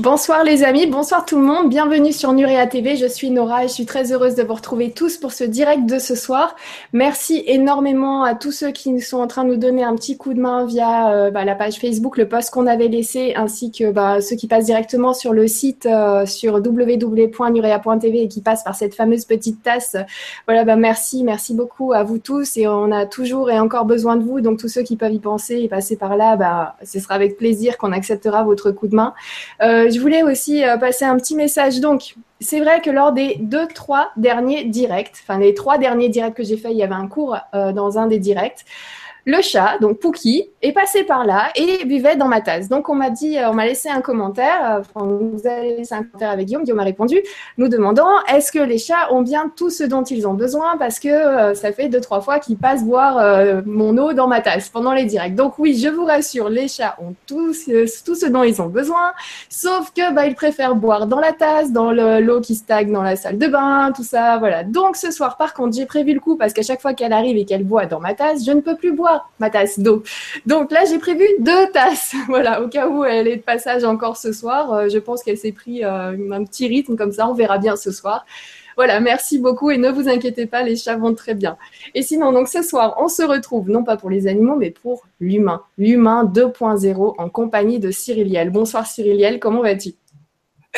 Bonsoir les amis, bonsoir tout le monde, bienvenue sur Nurea TV, je suis Nora et je suis très heureuse de vous retrouver tous pour ce direct de ce soir. Merci énormément à tous ceux qui sont en train de nous donner un petit coup de main via euh, bah, la page Facebook, le post qu'on avait laissé, ainsi que bah, ceux qui passent directement sur le site euh, sur www.nurea.tv et qui passent par cette fameuse petite tasse. Voilà, bah, merci, merci beaucoup à vous tous et on a toujours et encore besoin de vous, donc tous ceux qui peuvent y penser et passer par là, bah, ce sera avec plaisir qu'on acceptera votre coup de main. Euh, je voulais aussi euh, passer un petit message. Donc, c'est vrai que lors des deux, trois derniers directs, enfin les trois derniers directs que j'ai fait, il y avait un cours euh, dans un des directs le chat, donc Pookie, est passé par là et buvait dans ma tasse. Donc on m'a dit, euh, on m'a laissé un commentaire, euh, on nous a laissé un commentaire avec Guillaume, Guillaume m'a répondu, nous demandant est-ce que les chats ont bien tout ce dont ils ont besoin? Parce que euh, ça fait deux trois fois qu'ils passent boire mon eau dans ma tasse pendant les directs. Donc oui, je vous rassure, les chats ont tout, tout ce dont ils ont besoin, sauf que bah, ils préfèrent boire dans la tasse, dans l'eau qui stagne dans la salle de bain, tout ça, voilà. Donc ce soir, par contre, j'ai prévu le coup parce qu'à chaque fois qu'elle arrive et qu'elle boit dans ma tasse, je ne peux plus boire ma tasse d'eau. Donc là, j'ai prévu deux tasses. Voilà, au cas où elle est de passage encore ce soir. Euh, je pense qu'elle s'est pris euh, un petit rythme comme ça. On verra bien ce soir. Voilà, merci beaucoup et ne vous inquiétez pas, les chats vont très bien. Et sinon, donc ce soir, on se retrouve non pas pour les animaux, mais pour l'humain. L'humain 2.0 en compagnie de Cyriliel. Bonsoir Cyriliel, comment vas-tu?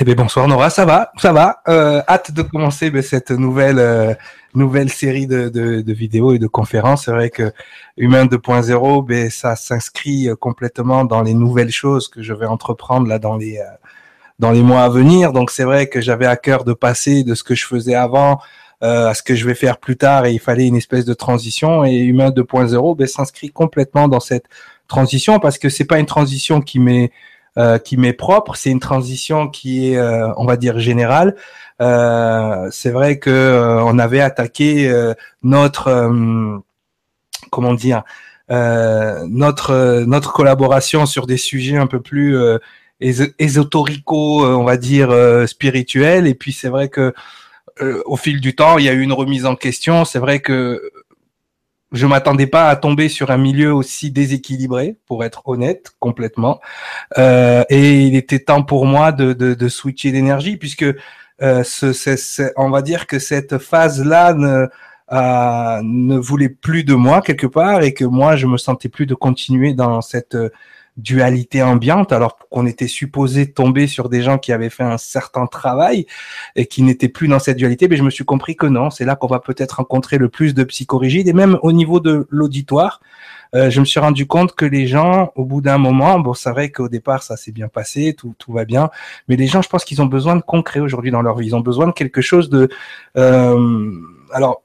Eh bien, bonsoir Nora, ça va, ça va? Euh, hâte de commencer ben, cette nouvelle euh, nouvelle série de, de, de, vidéos et de conférences. C'est vrai que Humain 2.0, ben, ça s'inscrit euh, complètement dans les nouvelles choses que je vais entreprendre là dans les euh, dans les mois à venir. Donc c'est vrai que j'avais à cœur de passer de ce que je faisais avant euh, à ce que je vais faire plus tard et il fallait une espèce de transition. Et Humain 2.0 ben, s'inscrit complètement dans cette transition parce que c'est pas une transition qui m'est euh, qui m'est propre. C'est une transition qui est, euh, on va dire, générale. Euh, c'est vrai que on avait attaqué notre, comment dire, notre notre collaboration sur des sujets un peu plus ésotorico, on va dire, spirituels. Et puis c'est vrai que au fil du temps, il y a eu une remise en question. C'est vrai que je m'attendais pas à tomber sur un milieu aussi déséquilibré, pour être honnête, complètement. Euh, et il était temps pour moi de, de, de switcher d'énergie, puisque euh, ce, on va dire que cette phase-là ne, euh, ne voulait plus de moi quelque part, et que moi je me sentais plus de continuer dans cette dualité ambiante, alors qu'on était supposé tomber sur des gens qui avaient fait un certain travail et qui n'étaient plus dans cette dualité, mais je me suis compris que non, c'est là qu'on va peut-être rencontrer le plus de psychorigides et même au niveau de l'auditoire, euh, je me suis rendu compte que les gens, au bout d'un moment, bon, c'est vrai qu'au départ ça s'est bien passé, tout, tout va bien, mais les gens, je pense qu'ils ont besoin de concret aujourd'hui dans leur vie, ils ont besoin de quelque chose de, euh, alors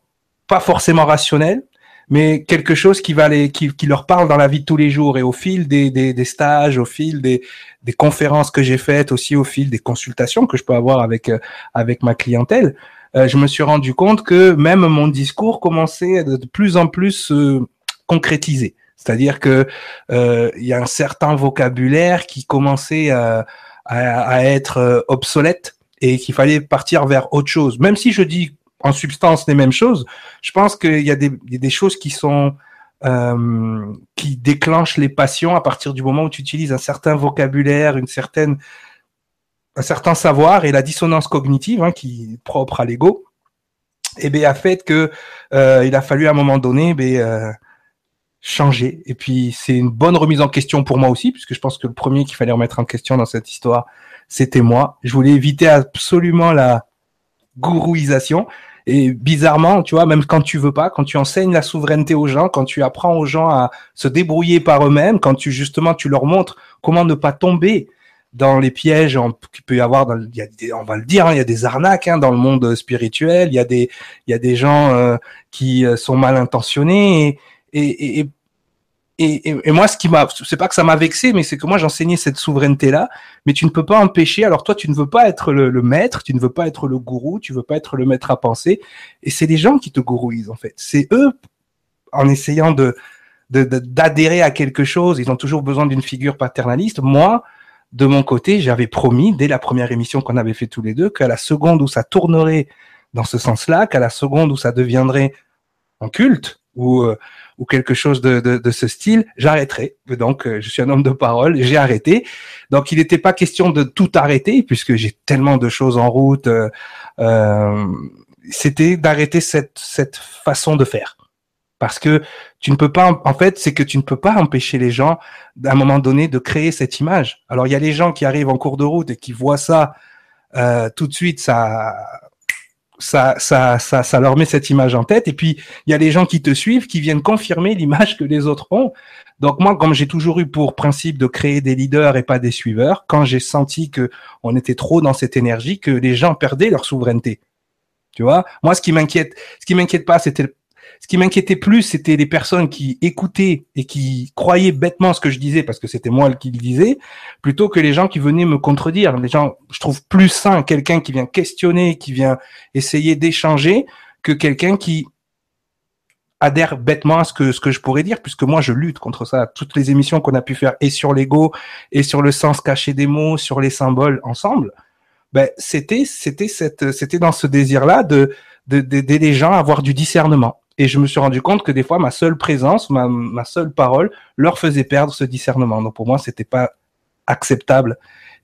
pas forcément rationnel, mais quelque chose qui va les, qui, qui, leur parle dans la vie de tous les jours et au fil des, des, des stages, au fil des, des conférences que j'ai faites, aussi au fil des consultations que je peux avoir avec euh, avec ma clientèle, euh, je me suis rendu compte que même mon discours commençait de plus en plus se concrétiser. C'est-à-dire que euh, il y a un certain vocabulaire qui commençait à, à, à être obsolète et qu'il fallait partir vers autre chose. Même si je dis en substance les mêmes choses. Je pense qu'il y, a des, choses qui sont euh, qui déclenchent les passions à partir du moment où tu utilises un certain vocabulaire, une certaine un certain savoir et la dissonance cognitive hein, qui est propre à l'ego. Et eh bien a fait que euh, il a fallu à un moment donné ben, euh, changer. Et puis c'est une bonne remise en question pour moi aussi, puisque je pense que le premier qu'il fallait remettre en question dans cette histoire, c'était moi. Je voulais éviter absolument la gourouisation. Et bizarrement, tu vois, même quand tu veux pas, quand tu enseignes la souveraineté aux gens, quand tu apprends aux gens à se débrouiller par eux-mêmes, quand tu justement tu leur montres comment ne pas tomber dans les pièges qu'il peut y avoir, dans, il on va le dire, hein, il y a des arnaques hein, dans le monde spirituel, il y a des, il y a des gens euh, qui euh, sont mal intentionnés et, et, et et, et, et, moi, ce qui m'a, c'est pas que ça m'a vexé, mais c'est que moi j'enseignais cette souveraineté-là. Mais tu ne peux pas empêcher. Alors toi, tu ne veux pas être le, le, maître, tu ne veux pas être le gourou, tu veux pas être le maître à penser. Et c'est les gens qui te gourouisent en fait. C'est eux, en essayant de d'adhérer à quelque chose, ils ont toujours besoin d'une figure paternaliste. Moi, de mon côté, j'avais promis dès la première émission qu'on avait fait tous les deux qu'à la seconde où ça tournerait dans ce sens-là, qu'à la seconde où ça deviendrait en culte ou ou quelque chose de, de, de ce style, j'arrêterai. Donc, euh, je suis un homme de parole, j'ai arrêté. Donc, il n'était pas question de tout arrêter puisque j'ai tellement de choses en route. Euh, euh, C'était d'arrêter cette cette façon de faire parce que tu ne peux pas, en fait, c'est que tu ne peux pas empêcher les gens, à un moment donné, de créer cette image. Alors, il y a les gens qui arrivent en cours de route et qui voient ça euh, tout de suite, ça, ça, ça, ça, ça leur met cette image en tête. Et puis, il y a les gens qui te suivent, qui viennent confirmer l'image que les autres ont. Donc moi, comme j'ai toujours eu pour principe de créer des leaders et pas des suiveurs, quand j'ai senti que on était trop dans cette énergie, que les gens perdaient leur souveraineté. Tu vois, moi, ce qui m'inquiète, ce qui m'inquiète pas, c'était ce qui m'inquiétait plus, c'était les personnes qui écoutaient et qui croyaient bêtement ce que je disais parce que c'était moi qui le disais, plutôt que les gens qui venaient me contredire. Les gens, je trouve plus sain quelqu'un qui vient questionner, qui vient essayer d'échanger, que quelqu'un qui adhère bêtement à ce que ce que je pourrais dire, puisque moi je lutte contre ça. Toutes les émissions qu'on a pu faire et sur l'ego et sur le sens caché des mots, sur les symboles ensemble, ben c'était c'était cette c'était dans ce désir là de d'aider les gens à avoir du discernement et je me suis rendu compte que des fois, ma seule présence, ma, ma seule parole, leur faisait perdre ce discernement. Donc pour moi, c'était pas acceptable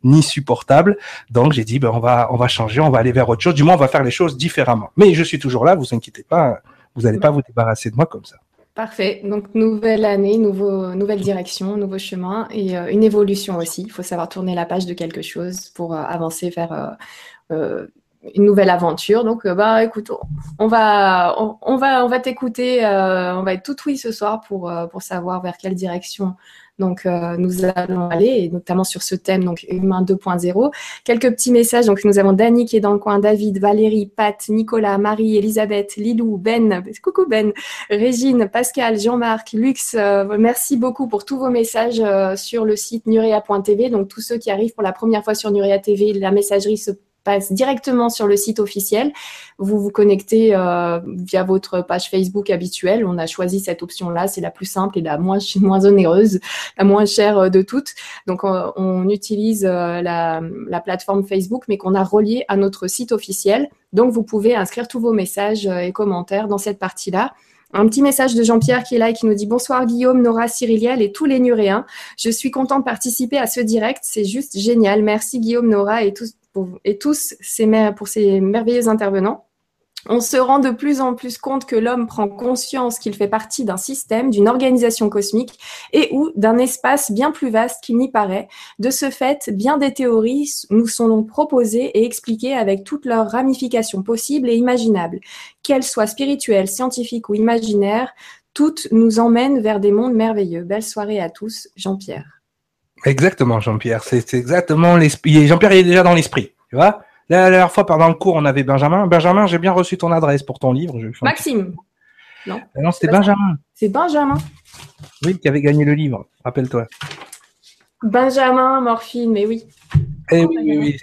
ni supportable. Donc j'ai dit, ben, on va, on va changer, on va aller vers autre chose. Du moins, on va faire les choses différemment. Mais je suis toujours là, vous inquiétez pas, vous n'allez pas vous débarrasser de moi comme ça. Parfait. Donc nouvelle année, nouveau, nouvelle direction, nouveau chemin et euh, une évolution aussi. Il faut savoir tourner la page de quelque chose pour euh, avancer vers euh, une nouvelle aventure. Donc, euh, bah, écoute, on va, on, va, on va t'écouter. Euh, on va être tout oui ce soir pour, euh, pour savoir vers quelle direction donc nous allons aller, et notamment sur ce thème donc humain 2.0. Quelques petits messages. Donc, nous avons Dani qui est dans le coin, David, Valérie, Pat, Nicolas, Marie, Elisabeth, Lilou, Ben, coucou Ben, Régine, Pascal, Jean-Marc, Lux. merci beaucoup pour tous vos messages sur le site nurea.tv. Donc, tous ceux qui arrivent pour la première fois sur Nurea TV, la messagerie se passe directement sur le site officiel. Vous vous connectez euh, via votre page Facebook habituelle. On a choisi cette option-là. C'est la plus simple et la moins, onéreuse, la moins chère euh, de toutes. Donc, on, utilise euh, la, la, plateforme Facebook, mais qu'on a relié à notre site officiel. Donc, vous pouvez inscrire tous vos messages et commentaires dans cette partie-là. Un petit message de Jean-Pierre qui est là et qui nous dit bonsoir Guillaume, Nora, Cyriliel et tous les Nuréens. Je suis content de participer à ce direct. C'est juste génial. Merci Guillaume, Nora et tous, et tous ces, merveilleux intervenants. On se rend de plus en plus compte que l'homme prend conscience qu'il fait partie d'un système, d'une organisation cosmique et ou d'un espace bien plus vaste qu'il n'y paraît. De ce fait, bien des théories nous sont donc proposées et expliquées avec toutes leurs ramifications possibles et imaginables. Qu'elles soient spirituelles, scientifiques ou imaginaires, toutes nous emmènent vers des mondes merveilleux. Belle soirée à tous, Jean-Pierre. Exactement, Jean-Pierre. C'est exactement l'esprit. Jean-Pierre est déjà dans l'esprit, tu vois? La dernière fois, pendant le cours, on avait Benjamin. Benjamin, j'ai bien reçu ton adresse pour ton livre. Maxime. Non, euh, non c'était Benjamin. C'est Benjamin. Oui, qui avait gagné le livre. Rappelle-toi. Benjamin, Morphine, mais oui. Eh oui, oui, oui.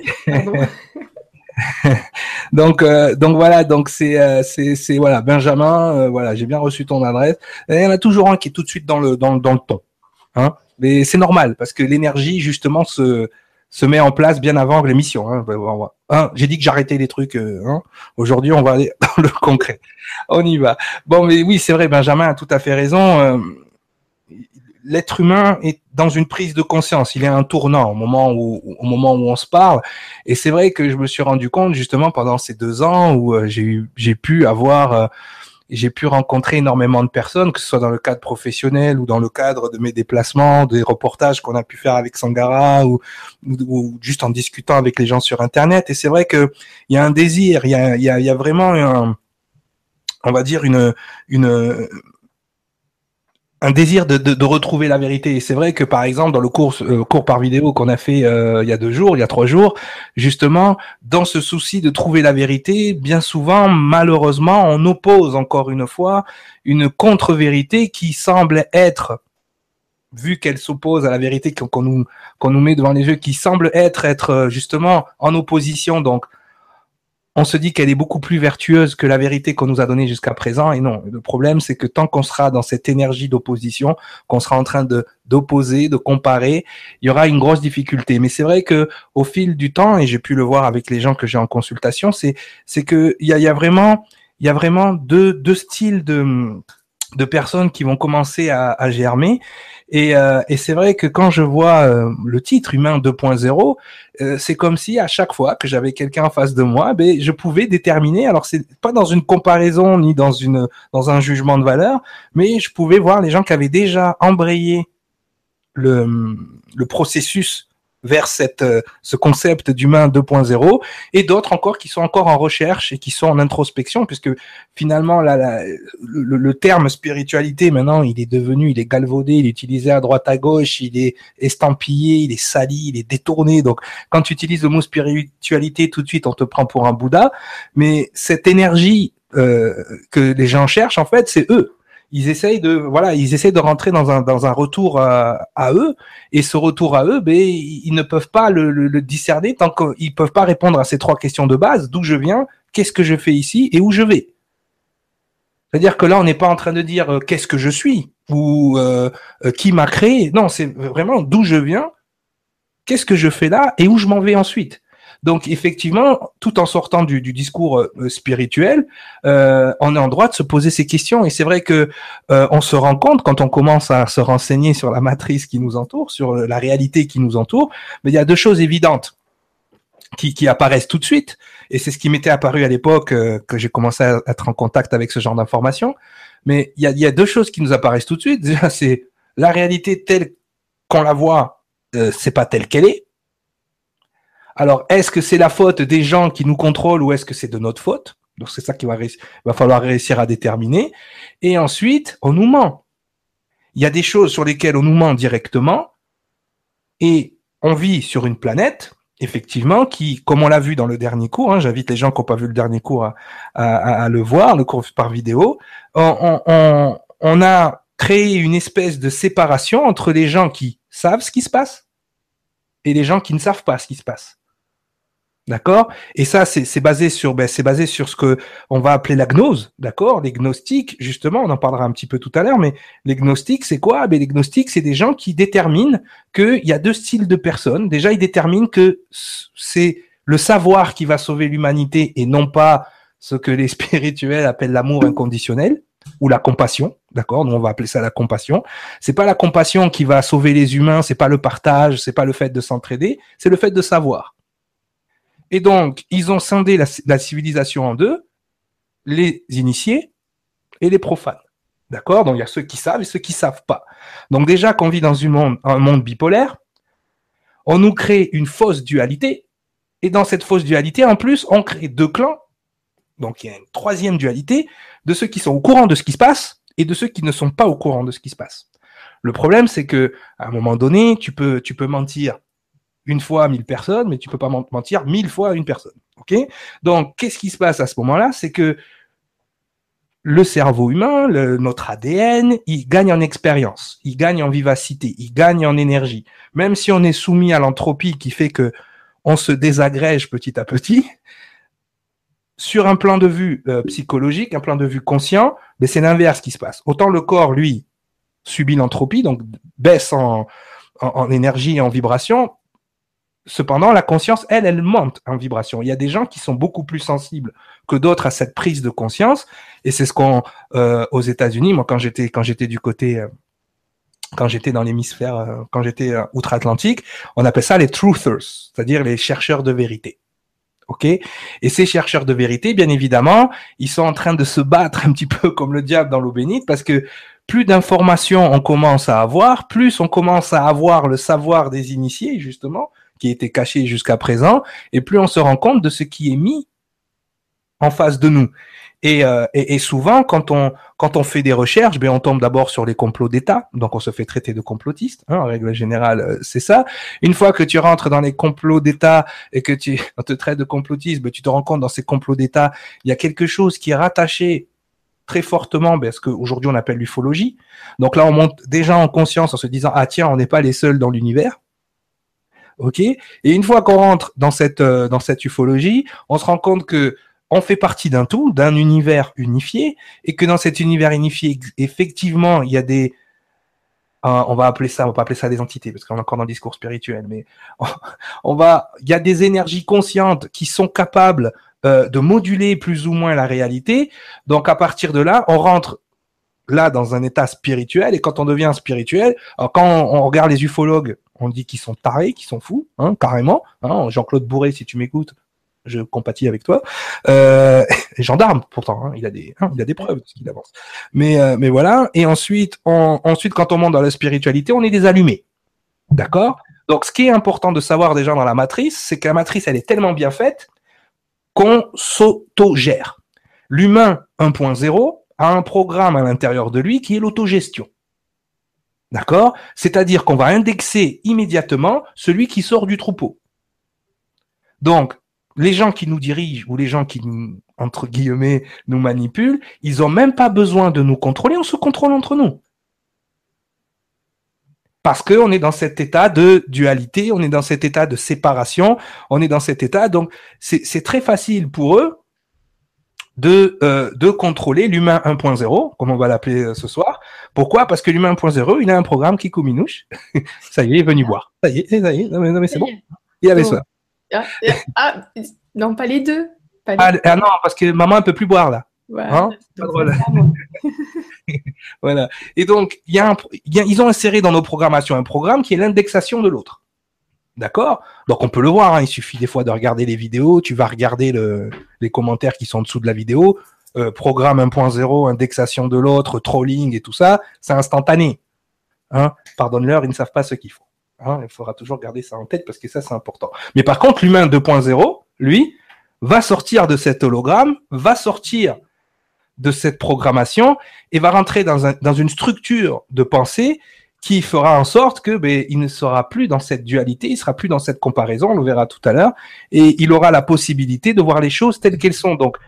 donc, euh, donc voilà, donc c'est, euh, c'est, c'est voilà, Benjamin, euh, voilà, j'ai bien reçu ton adresse. Et il y en a toujours un qui est tout de suite dans le, dans, dans le ton, hein. Mais c'est normal parce que l'énergie justement se, se met en place bien avant l'émission. Hein. hein J'ai dit que j'arrêtais les trucs. Hein. Aujourd'hui, on va aller dans le concret. On y va. Bon, mais oui, c'est vrai, Benjamin a tout à fait raison l'être humain est dans une prise de conscience. Il est un tournant au moment où, au moment où on se parle. Et c'est vrai que je me suis rendu compte justement pendant ces deux ans où euh, j'ai pu avoir, euh, j'ai pu rencontrer énormément de personnes, que ce soit dans le cadre professionnel ou dans le cadre de mes déplacements, des reportages qu'on a pu faire avec Sangara ou, ou, juste en discutant avec les gens sur Internet. Et c'est vrai que il y a un désir, il y a, y a, y a vraiment un, on va dire une, une un désir de, retrouver la vérité. Et c'est vrai que par exemple dans le cours, euh, cours par vidéo qu'on a fait euh, il y a deux jours, il y a trois jours, justement, dans ce souci de trouver la vérité, bien souvent, malheureusement, on oppose encore une fois une contre-vérité qui semble être vu qu'elle s'oppose à la vérité qu'on nous qu'on nous met devant les yeux, qui semble être être euh, justement en opposition donc on se dit qu'elle est beaucoup plus vertueuse que la vérité qu'on nous a donnée jusqu'à présent. Et non, le problème, c'est que tant qu'on sera dans cette énergie d'opposition, qu'on sera en train de d'opposer, de comparer, il y aura une grosse difficulté. Mais c'est vrai que au fil du temps, et j'ai pu le voir avec les gens que j'ai en consultation, c'est c'est que il y a, y a vraiment il y a vraiment deux, deux styles de, de personnes qui vont commencer à, germer. Et, euh, et c'est vrai que quand je vois euh, le titre Humain 2.0, euh, c'est comme si à chaque fois que j'avais quelqu'un en face de moi, ben, je pouvais déterminer. Alors c'est pas dans une comparaison ni dans une dans un jugement de valeur, mais je pouvais voir les gens qui avaient déjà embrayé le, le processus vers cette, euh, ce concept d'humain 2.0 et d'autres encore qui sont encore en recherche et qui sont en introspection puisque finalement là, le, le, terme spiritualité maintenant il est devenu il est galvaudé il est utilisé à droite à gauche il est estampillé il est sali il est détourné. Donc quand tu utilises le mot spiritualité tout de suite on te prend pour un Bouddha. Mais cette énergie euh, que les gens cherchent en fait c'est eux ils essayent de voilà, ils essayent de rentrer dans un dans un retour à, à eux et ce retour à eux, ben ils ne peuvent pas le, le, discerner tant qu'ils peuvent pas répondre à ces trois questions de base d'où je viens, qu'est-ce que je fais ici et où je vais? C'est-à-dire que là, on n'est pas en train de dire euh, qu'est-ce que je suis ou euh, euh, qui m'a créé. Non, c'est vraiment d'où je viens, qu'est-ce que je fais là et où je m'en vais ensuite. Donc effectivement, tout en sortant du, discours euh, spirituel, euh, on est en droit de se poser ces questions. Et c'est vrai que euh, on se rend compte quand on commence à se renseigner sur la matrice qui nous entoure, sur la réalité qui nous entoure, mais il y a deux choses évidentes qui, qui apparaissent tout de suite. Et c'est ce qui m'était apparu à l'époque que j'ai commencé à être en contact avec ce genre d'informations. Mais il y a, y a, deux choses qui nous apparaissent tout de suite. Déjà, c'est la réalité telle qu'on la voit, euh, c'est pas telle qu'elle est. Alors, est-ce que c'est la faute des gens qui nous contrôlent ou est-ce que c'est de notre faute? Donc, c'est ça qu'il va, falloir réussir à déterminer. Et ensuite, on nous ment. Il y a des choses sur lesquelles on nous ment directement et on vit sur une planète, effectivement, qui, comme on l'a vu dans le dernier cours, hein, j'invite les gens qui n'ont pas vu le dernier cours à, le voir, le cours par vidéo, on, on, on a créé une espèce de séparation entre les gens qui savent ce qui se passe et les gens qui ne savent pas ce qui se passe. D'accord? Et ça, c'est basé sur, ben, c'est basé sur ce que on va appeler la gnose, d'accord? Les gnostiques, justement, on en parlera un petit peu tout à l'heure, mais les gnostiques, c'est quoi? Ben les gnostiques, c'est des gens qui déterminent qu'il y a deux styles de personnes. Déjà, ils déterminent que c'est le savoir qui va sauver l'humanité et non pas ce que les spirituels appellent l'amour inconditionnel ou la compassion, d'accord? Nous on va appeler ça la compassion. C'est pas la compassion qui va sauver les humains, c'est pas le partage, c'est pas le fait de s'entraider, c'est le fait de savoir. Et donc, ils ont scindé la, civilisation en deux, les initiés et les profanes. D'accord? Donc, il y a ceux qui savent et ceux qui savent pas. Donc, déjà qu'on vit dans un monde bipolaire, on nous crée une fausse dualité. Et dans cette fausse dualité, en plus, on crée deux clans. Donc, il y a une troisième dualité de ceux qui sont au courant de ce qui se passe et de ceux qui ne sont pas au courant de ce qui se passe. Le problème, c'est que à un moment donné, tu peux mentir une fois à mille personnes, mais tu peux pas mentir mille fois à une personne. Ok? Donc, qu'est-ce qui se passe à ce moment-là? C'est que le cerveau humain, notre ADN, il gagne en expérience, il gagne en vivacité, il gagne en énergie. Même si on est soumis à l'entropie qui fait que on se désagrège petit à petit, sur un plan de vue euh, psychologique, un plan de vue conscient, mais c'est l'inverse qui se passe. Autant le corps, lui, subit l'entropie, donc baisse en, en, en énergie et en vibration, Cependant, la conscience, elle, elle monte en vibration. Il y a des gens qui sont beaucoup plus sensibles que d'autres à cette prise de conscience, et c'est ce qu'on euh, aux États-Unis, moi quand j'étais quand j'étais du côté euh, quand j'étais dans l'hémisphère, euh, quand j'étais outre-Atlantique, on appelle ça les truthers, c'est-à-dire les chercheurs de vérité. Ok? Et ces chercheurs de vérité, bien évidemment, ils sont en train de se battre un petit peu comme le diable dans l'eau bénite, parce que plus d'informations on commence à avoir, plus on commence à avoir le savoir des initiés, justement, qui était caché jusqu'à présent, et plus on se rend compte de ce qui est mis en face de nous. Et, euh, et, souvent, quand on quand on fait des recherches, ben on tombe d'abord sur les complots d'État, donc on se fait traiter de complotiste. Hein, en règle générale, euh, c'est ça. Une fois que tu rentres dans les complots d'État et que tu te traite de complotiste, ben tu te rends compte dans ces complots d'État, il y a quelque chose qui est rattaché très fortement ben, ce qu'aujourd'hui on appelle l'ufologie. Donc là, on monte déjà en conscience en se disant ah tiens, on n'est pas les seuls dans l'univers ok Et une fois qu'on rentre dans cette euh, dans cette ufologie, on se rend compte que on fait partie d'un tout, d'un univers unifié, et que dans cet univers unifié, effectivement, il y a des on va appeler ça, on va pas appeler ça des entités parce qu'on est encore dans le discours spirituel, mais on va, il y a des énergies conscientes qui sont capables euh, de moduler plus ou moins la réalité. Donc à partir de là, on rentre là dans un état spirituel et quand on devient spirituel, alors quand on, regarde les ufologues, on dit qu'ils sont tarés, qu'ils sont fous, hein, carrément. Hein, Jean-Claude Bourré, si tu m'écoutes, je compatis avec toi. Euh, gendarme, pourtant, hein, il a des, il preuves ce qu'il avance. Mais, euh, voilà. Et ensuite, ensuite, quand on monte dans la spiritualité, on est des allumés. D'accord? Donc, ce qui est important de savoir déjà dans la matrice, c'est que la matrice, elle est tellement bien faite qu'on s'autogère. L'humain 1.0 a un programme à l'intérieur de lui qui est l'autogestion. D'accord? C'est-à-dire qu'on va indexer immédiatement celui qui sort du troupeau. Donc, les gens qui nous dirigent ou les gens qui nous, entre guillemets, nous manipulent, ils ont même pas besoin de nous contrôler, on se contrôle entre nous. Parce qu'on est dans cet état de dualité, on est dans cet état de séparation, on est dans cet état, donc c'est très facile pour eux de, euh, de contrôler l'humain 1.0, comme on va l'appeler euh, ce soir. Pourquoi? Parce que l'humain 1.0, il a un programme qui comminouche. ça y est, il est venu voir. Ça y est, ça y est, non mais, c'est bon. Il avait ça. Ah, ah, non, pas les deux. Ah, ah, non, parce que maman ne peut plus boire là. Hein? Voilà. Et donc, y a ils ont inséré dans nos programmations un programme qui est l'indexation de l'autre. D'accord? Donc on peut le voir, hein, il suffit des fois de regarder les vidéos, tu vas regarder les commentaires qui sont en dessous de la vidéo, euh, programme 1.0, indexation de l'autre, trolling et tout ça, c'est instantané. Hein Pardonne-leur, ils ne savent pas ce qu'il faut. Hein, il faudra toujours garder ça en tête parce que ça, c'est important. Mais par contre, l'humain 2.0, lui, va sortir de cet hologramme, va sortir de cette programmation et va rentrer dans, un, dans une structure de pensée qui fera en sorte que ben, il ne sera plus dans cette dualité, il sera plus dans cette comparaison, on le verra tout à l'heure, et il aura la possibilité de voir les choses telles qu'elles sont. Donc,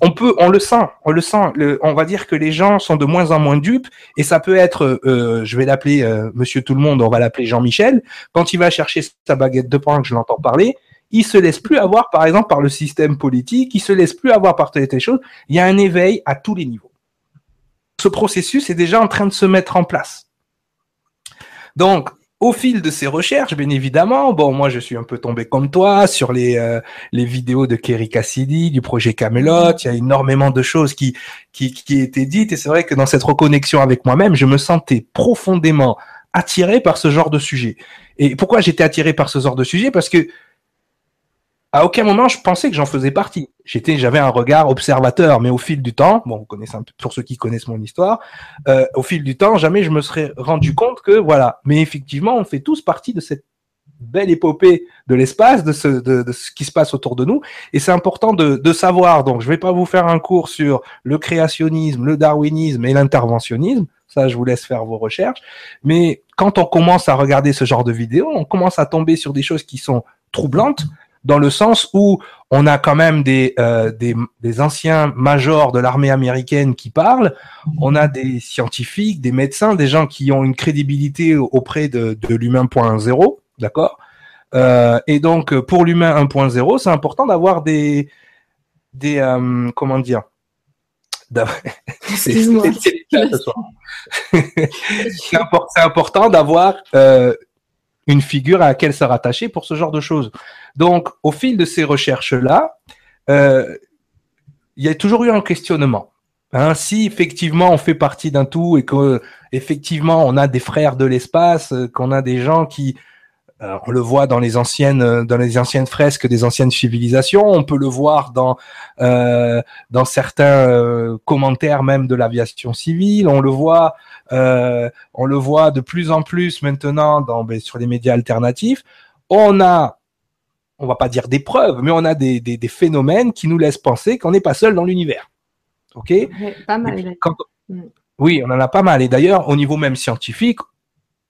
on peut, on le sent, on le sent. on va dire que les gens sont de moins en moins dupes et ça peut être, euh, je vais l'appeler euh, Monsieur Tout le Monde, on va l'appeler Jean-Michel. Quand il va chercher sa baguette de pain, que je l'entends parler, il se laisse plus avoir, par exemple, par le système politique, il se laisse plus avoir par telle et choses. Il y a un éveil à tous les niveaux. Ce processus est déjà en train de se mettre en place. Donc, au fil de ces recherches, bien évidemment, bon, moi je suis un peu tombé comme toi sur les euh, les vidéos de Kerry Cassidy du projet Camelot. Il y a énormément de choses qui qui qui étaient dites et c'est vrai que dans cette reconnexion avec moi-même, je me sentais profondément attiré par ce genre de sujet. Et pourquoi j'étais attiré par ce genre de sujet? Parce que à aucun moment je pensais que j'en faisais partie. J'étais, j'avais un regard observateur, mais au fil du temps, bon, vous connaissez un peu, pour ceux qui connaissent mon histoire, euh, au fil du temps, jamais je me serais rendu compte que voilà. Mais effectivement, on fait tous partie de cette belle épopée de l'espace, de ce, de, de, ce qui se passe autour de nous, et c'est important de, de savoir. Donc, je vais pas vous faire un cours sur le créationnisme, le darwinisme et l'interventionnisme. Ça, je vous laisse faire vos recherches. Mais quand on commence à regarder ce genre de vidéos, on commence à tomber sur des choses qui sont troublantes, dans le sens où on a quand même des, euh, des, des, anciens majors de l'armée américaine qui parlent, on a des scientifiques, des médecins, des gens qui ont une crédibilité auprès de, de l'humain point zéro, d'accord? Euh, Et donc pour l'humain 1.0, c'est important d'avoir des, des euh, comment dire? C'est important d'avoir euh, une figure à laquelle se rattacher pour ce genre de choses. Donc, au fil de ces recherches-là, euh, il y a toujours eu un questionnement. Hein, si effectivement on fait partie d'un tout et que effectivement on a des frères de l'espace, euh, qu'on a des gens qui, euh, on le voit dans les anciennes dans les anciennes fresques des anciennes civilisations, on peut le voir dans dans certains commentaires même de l'aviation civile, on le voit euh, on le voit de plus en plus maintenant dans, ben, sur les médias alternatifs. On a, on va pas dire des preuves, mais on a des, des, phénomènes qui nous laissent penser qu'on n'est pas seul dans l'univers. Ok? Pas mal. Mm. Oui, on en a pas mal. Et d'ailleurs, au niveau même scientifique,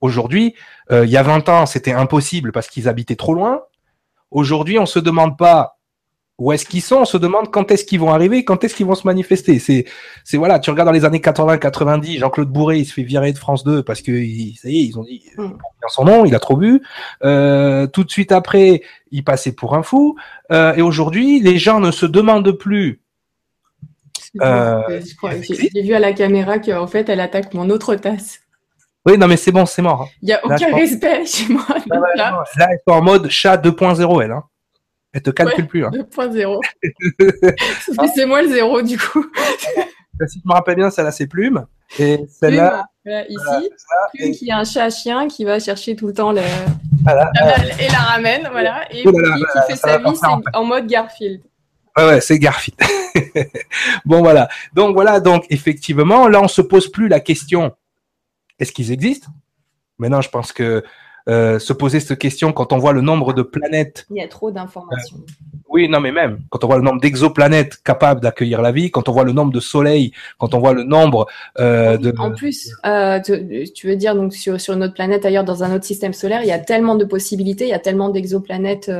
aujourd'hui, euh, il y a 20 ans, c'était impossible parce qu'ils habitaient trop loin. Aujourd'hui, on se demande pas où est-ce qu'ils sont On se demande quand est-ce qu'ils vont arriver, quand est-ce qu'ils vont se manifester. C'est, c'est voilà, tu regardes dans les années 80-90, Jean-Claude Bourré, il se fait virer de France 2 parce que ça y est, ils ont dit mm. son nom, il a trop bu. Euh, tout de suite après, il passait pour un fou. Euh, et aujourd'hui, les gens ne se demandent plus. Euh, j'ai vu à la caméra qu'en fait, elle attaque mon autre tasse. Oui, non, mais c'est bon, c'est mort. Il n'y a aucun respect chez moi. là, elle est en mode chat 2.0, elle. Hein. Elle te calcule plus. Hein. 2.0. c'est moi le zéro du coup. si je me rappelle bien, celle-là, c'est Plume. Et celle-là. ici, Plume qui est un chat à chien qui va chercher tout le temps le... et la ramène, voilà. Et qui, fait sa vie, c'est en mode Garfield. Ouais, ouais, c'est Garfield. bon, voilà. Donc, voilà. Donc, effectivement, là, on se pose plus la question est-ce qu'ils existent? Maintenant, je pense que euh, se poser cette question quand on voit le nombre de planètes. Il y a trop d'informations. Euh, oui, non, mais même quand on voit le nombre d'exoplanètes capables d'accueillir la vie, quand on voit le nombre de soleils, quand on voit le nombre euh, de. En plus, tu, veux dire donc sur, sur notre planète ailleurs dans un autre système solaire, il y a tellement de possibilités, il y a tellement d'exoplanètes.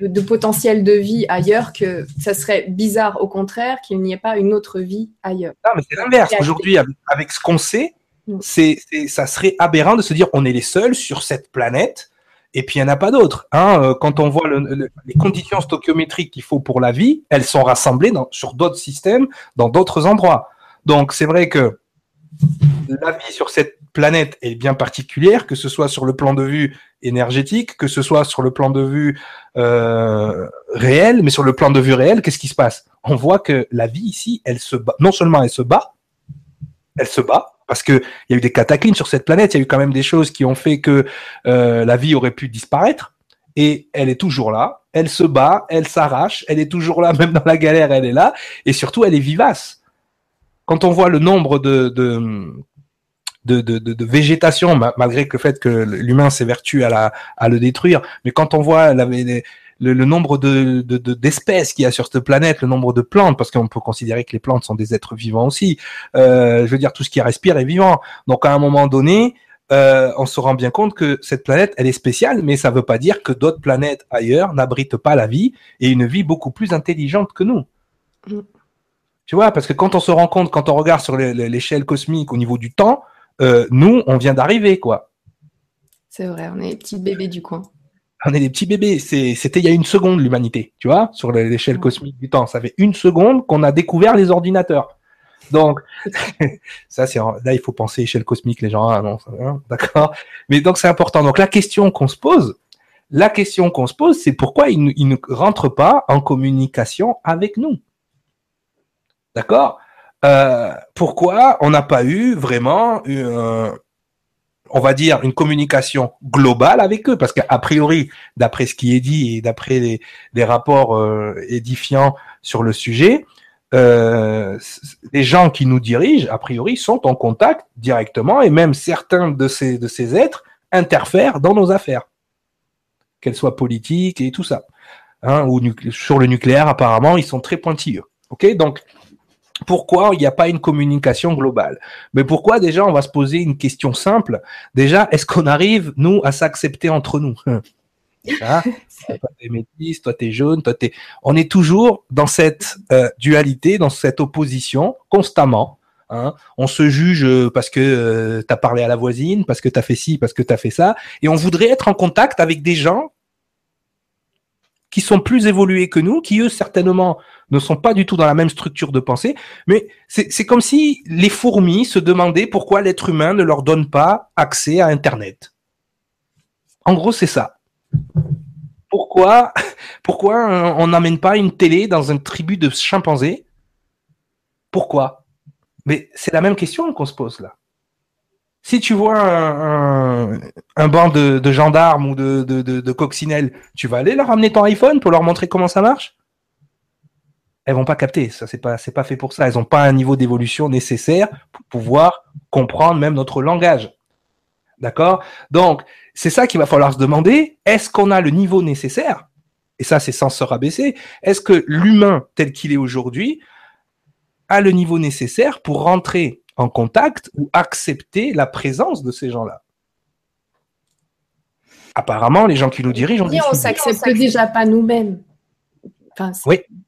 De, potentiel de vie ailleurs que ça serait bizarre au contraire qu'il n'y ait pas une autre vie ailleurs. Non, mais c'est l'inverse. Aujourd'hui, avec ce qu'on sait. C'est, ça serait aberrant de se dire on est les seuls sur cette planète et puis il n'y en a pas d'autres. Hein. Euh, quand on voit les conditions stoichiométriques qu'il faut pour la vie, elles sont rassemblées sur d'autres systèmes, dans d'autres endroits. Donc c'est vrai que la vie sur cette planète est bien particulière, que ce soit sur le plan de vue énergétique, que ce soit sur le plan de vue euh, réel, mais sur le plan de vue réel, qu'est-ce qui se passe? On voit que la vie ici, elle se bat, non seulement elle se bat, elle se bat, parce que il y a eu des cataclysmes sur cette planète, il y a eu quand même des choses qui ont fait que euh, la vie aurait pu disparaître, et elle est toujours là, elle se bat, elle s'arrache, elle est toujours là, même dans la galère, elle est là, et surtout elle est vivace. Quand on voit le nombre de, de de, végétation, malgré le fait que l'humain s'évertue à, la, à le détruire. Mais quand on voit la, le, nombre de, d'espèces qu'il y a sur cette planète, le nombre de plantes, parce qu'on peut considérer que les plantes sont des êtres vivants aussi. Euh, je veux dire, tout ce qui respire est vivant. Donc à un moment donné, euh, on se rend bien compte que cette planète, elle est spéciale, mais ça ne veut pas dire que d'autres planètes ailleurs n'abritent pas la vie et une vie beaucoup plus intelligente que nous. Mm. Tu vois, parce que quand on se rend compte, quand on regarde sur l'échelle cosmique au niveau du temps, euh, nous, on vient d'arriver, quoi. C'est vrai, on est les petits bébés du coin on est des petits bébés. C'était il y a une seconde l'humanité, tu vois, sur l'échelle cosmique du temps. Ça fait une seconde qu'on a découvert les ordinateurs. Donc, ça, c'est là, il faut penser échelle cosmique, les gens. Ah non, hein, d'accord. Mais donc, c'est important. Donc, la question qu'on se pose, la question qu'on se pose, c'est pourquoi ils, ne rentrent pas en communication avec nous? D'accord? Euh, Pourquoi on n'a pas eu vraiment euh, on va dire, une communication globale avec eux, parce qu'a priori, d'après ce qui est dit et d'après les, rapports euh, édifiants sur le sujet, euh, les gens qui nous dirigent, a priori, sont en contact directement, et même certains de ces, êtres interfèrent dans nos affaires, qu'elles soient politiques et tout ça. Hein, sur le nucléaire, apparemment, ils sont très pointilleux. Ok, donc pourquoi il n'y a pas une communication globale Mais pourquoi déjà on va se poser une question simple Déjà, est-ce qu'on arrive, nous, à s'accepter entre nous? Ah, Toi, t'es métis, toi, t'es jaune, toi, t'es... On est toujours dans cette euh, dualité, dans cette opposition, constamment. Hein. On se juge parce que euh, tu as parlé à la voisine, parce que tu as fait ci, parce que tu as fait ça. Et on voudrait être en contact avec des gens qui sont plus évolués que nous, qui eux certainement ne sont pas du tout dans la même structure de pensée, mais c'est comme si les fourmis se demandaient pourquoi l'être humain ne leur donne pas accès à Internet. En gros, c'est ça. Pourquoi, pourquoi on n'amène pas une télé dans une tribu de chimpanzés? Pourquoi? Mais c'est la même question qu'on se pose là si tu vois un, banc de, gendarmes ou de, de, coccinelles, tu vas aller leur amener ton iPhone pour leur montrer comment ça marche? Elles vont pas capter. Ça, c'est pas, pas fait pour ça. Elles ont pas un niveau d'évolution nécessaire pour pouvoir comprendre même notre langage. D'accord? Donc, c'est ça qu'il va falloir se demander. Est-ce qu'on a le niveau nécessaire? Et ça, c'est sans se rabaisser. Est-ce que l'humain tel qu'il est aujourd'hui a le niveau nécessaire pour rentrer en contact ou accepter la présence de ces gens-là. Apparemment, les gens qui nous dirigent, on dit on s'accepte déjà pas nous-mêmes. Enfin,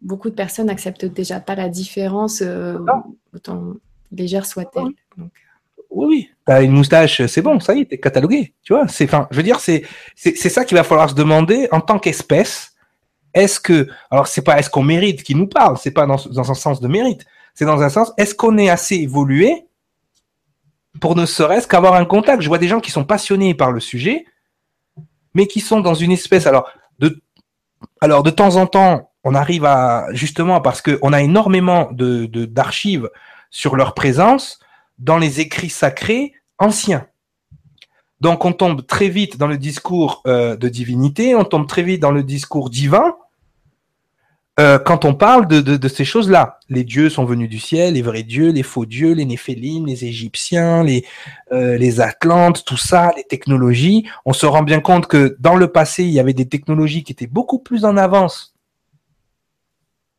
Beaucoup de personnes n'acceptent déjà pas la différence, euh, autant légère soit-elle. Oui, oui. T'as une moustache, c'est bon, ça y est, t'es catalogué. Tu vois, c'est, enfin, je veux dire, c'est, c'est, ça qu'il va falloir se demander en tant qu'espèce. Est-ce que, alors c'est pas est-ce qu'on mérite qu'il nous parle, c'est pas dans, dans un sens de mérite, c'est dans un sens, est-ce qu'on est assez évolué pour ne serait-ce qu'avoir un contact? Je vois des gens qui sont passionnés par le sujet, mais qui sont dans une espèce alors de alors de temps en temps, on arrive à justement parce qu'on a énormément de d'archives sur leur présence dans les écrits sacrés anciens. Donc on tombe très vite dans le discours euh, de divinité, on tombe très vite dans le discours divin, euh, quand on parle de, de, de ces choses-là, les dieux sont venus du ciel, les vrais dieux, les faux dieux, les Néphélim, les Égyptiens, les, euh, les Atlantes, tout ça, les technologies, on se rend bien compte que dans le passé, il y avait des technologies qui étaient beaucoup plus en avance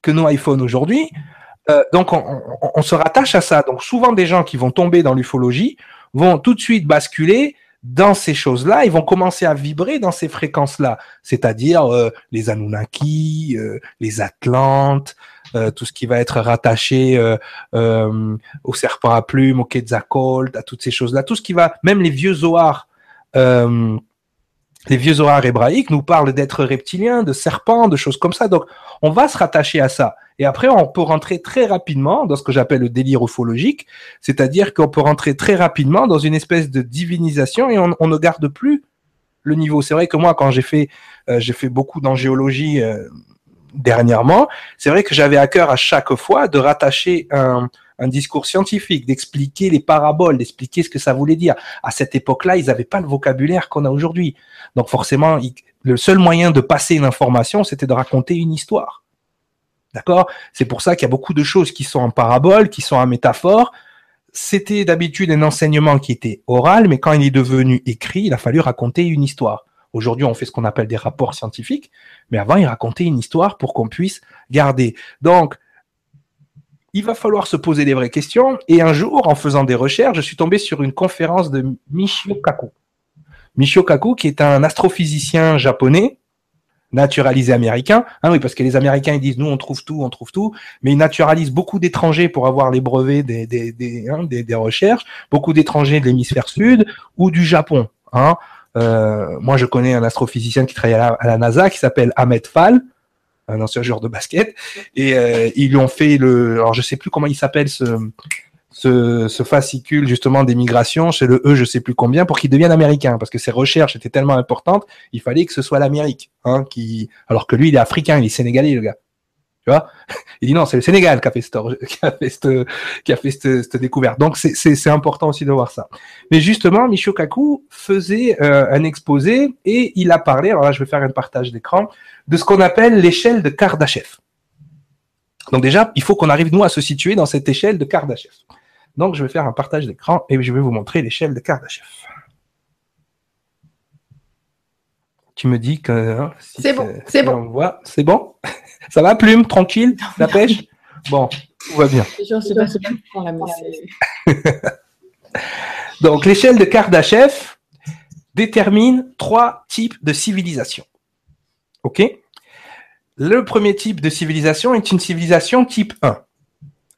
que nos iPhones aujourd'hui. Euh, donc on, on, on, se rattache à ça. Donc souvent des gens qui vont tomber dans l'ufologie vont tout de suite basculer dans ces choses-là, ils vont commencer à vibrer dans ces fréquences-là, c'est-à-dire euh, les Anunnaki, euh, les Atlantes, euh, tout ce qui va être rattaché au serpent à plumes, au Quetzalcoatl, à toutes ces choses-là, tout ce qui va, même les vieux Zohar, les vieux Zohar hébraïques nous parlent d'êtres reptiliens, de serpents, de choses comme ça. Donc, on va se rattacher à ça. Et après, on peut rentrer très rapidement dans ce que j'appelle le délire ufologique, c'est-à-dire qu'on peut rentrer très rapidement dans une espèce de divinisation et on, ne garde plus le niveau. C'est vrai que moi, quand j'ai fait, euh, j'ai fait beaucoup d'angéologie euh, dernièrement, c'est vrai que j'avais à cœur à chaque fois de rattacher un, un discours scientifique, d'expliquer les paraboles, d'expliquer ce que ça voulait dire. À cette époque-là, ils n'avaient pas le vocabulaire qu'on a aujourd'hui. Donc forcément, le seul moyen de passer une information, c'était de raconter une histoire. D'accord? C'est pour ça qu'il y a beaucoup de choses qui sont en parabole, qui sont en métaphore. C'était d'habitude un enseignement qui était oral, mais quand il est devenu écrit, il a fallu raconter une histoire. Aujourd'hui, on fait ce qu'on appelle des rapports scientifiques, mais avant, il racontait une histoire pour qu'on puisse garder. Donc, il va falloir se poser des vraies questions. Et un jour, en faisant des recherches, je suis tombé sur une conférence de Michio Kaku. Michio Kaku, qui est un astrophysicien japonais, naturalisé américain. Ah oui, parce que les Américains ils disent nous on trouve tout, on trouve tout, mais ils naturalisent beaucoup d'étrangers pour avoir les brevets des des des, hein, des, des recherches, beaucoup d'étrangers de l'hémisphère sud ou du Japon. Hein. Euh, moi je connais un astrophysicien qui travaille à la, NASA qui s'appelle Ahmed Fall, un ancien joueur de basket, et euh, ils lui ont fait le, alors je sais plus comment il s'appelle ce ce, ce, fascicule justement des migrations chez le E, je sais plus combien, pour qu'il devienne américain, parce que ses recherches étaient tellement importantes, il fallait que ce soit l'Amérique, hein, alors que lui, il est africain, il est sénégalais, le gars. Tu vois? Il dit non, c'est le Sénégal qui a fait cette découverte. Donc c'est important aussi de voir ça. Mais justement, Michio Kaku faisait euh, un exposé et il a parlé. Alors là, je vais faire un partage d'écran de ce qu'on appelle l'échelle de Kardashev. Donc déjà, il faut qu'on arrive nous à se situer dans cette échelle de Kardashev. Donc, je vais faire un partage d'écran et je vais vous montrer l'échelle de Kardashev. Tu me dis que hein, si c'est bon, c'est bon. Voit, c'est bon? Ça va, plume, tranquille, la pêche? Bon, tout va bien. Donc, l'échelle de Kardashev détermine trois types de civilisation. OK? Le premier type de civilisation est une civilisation type 1.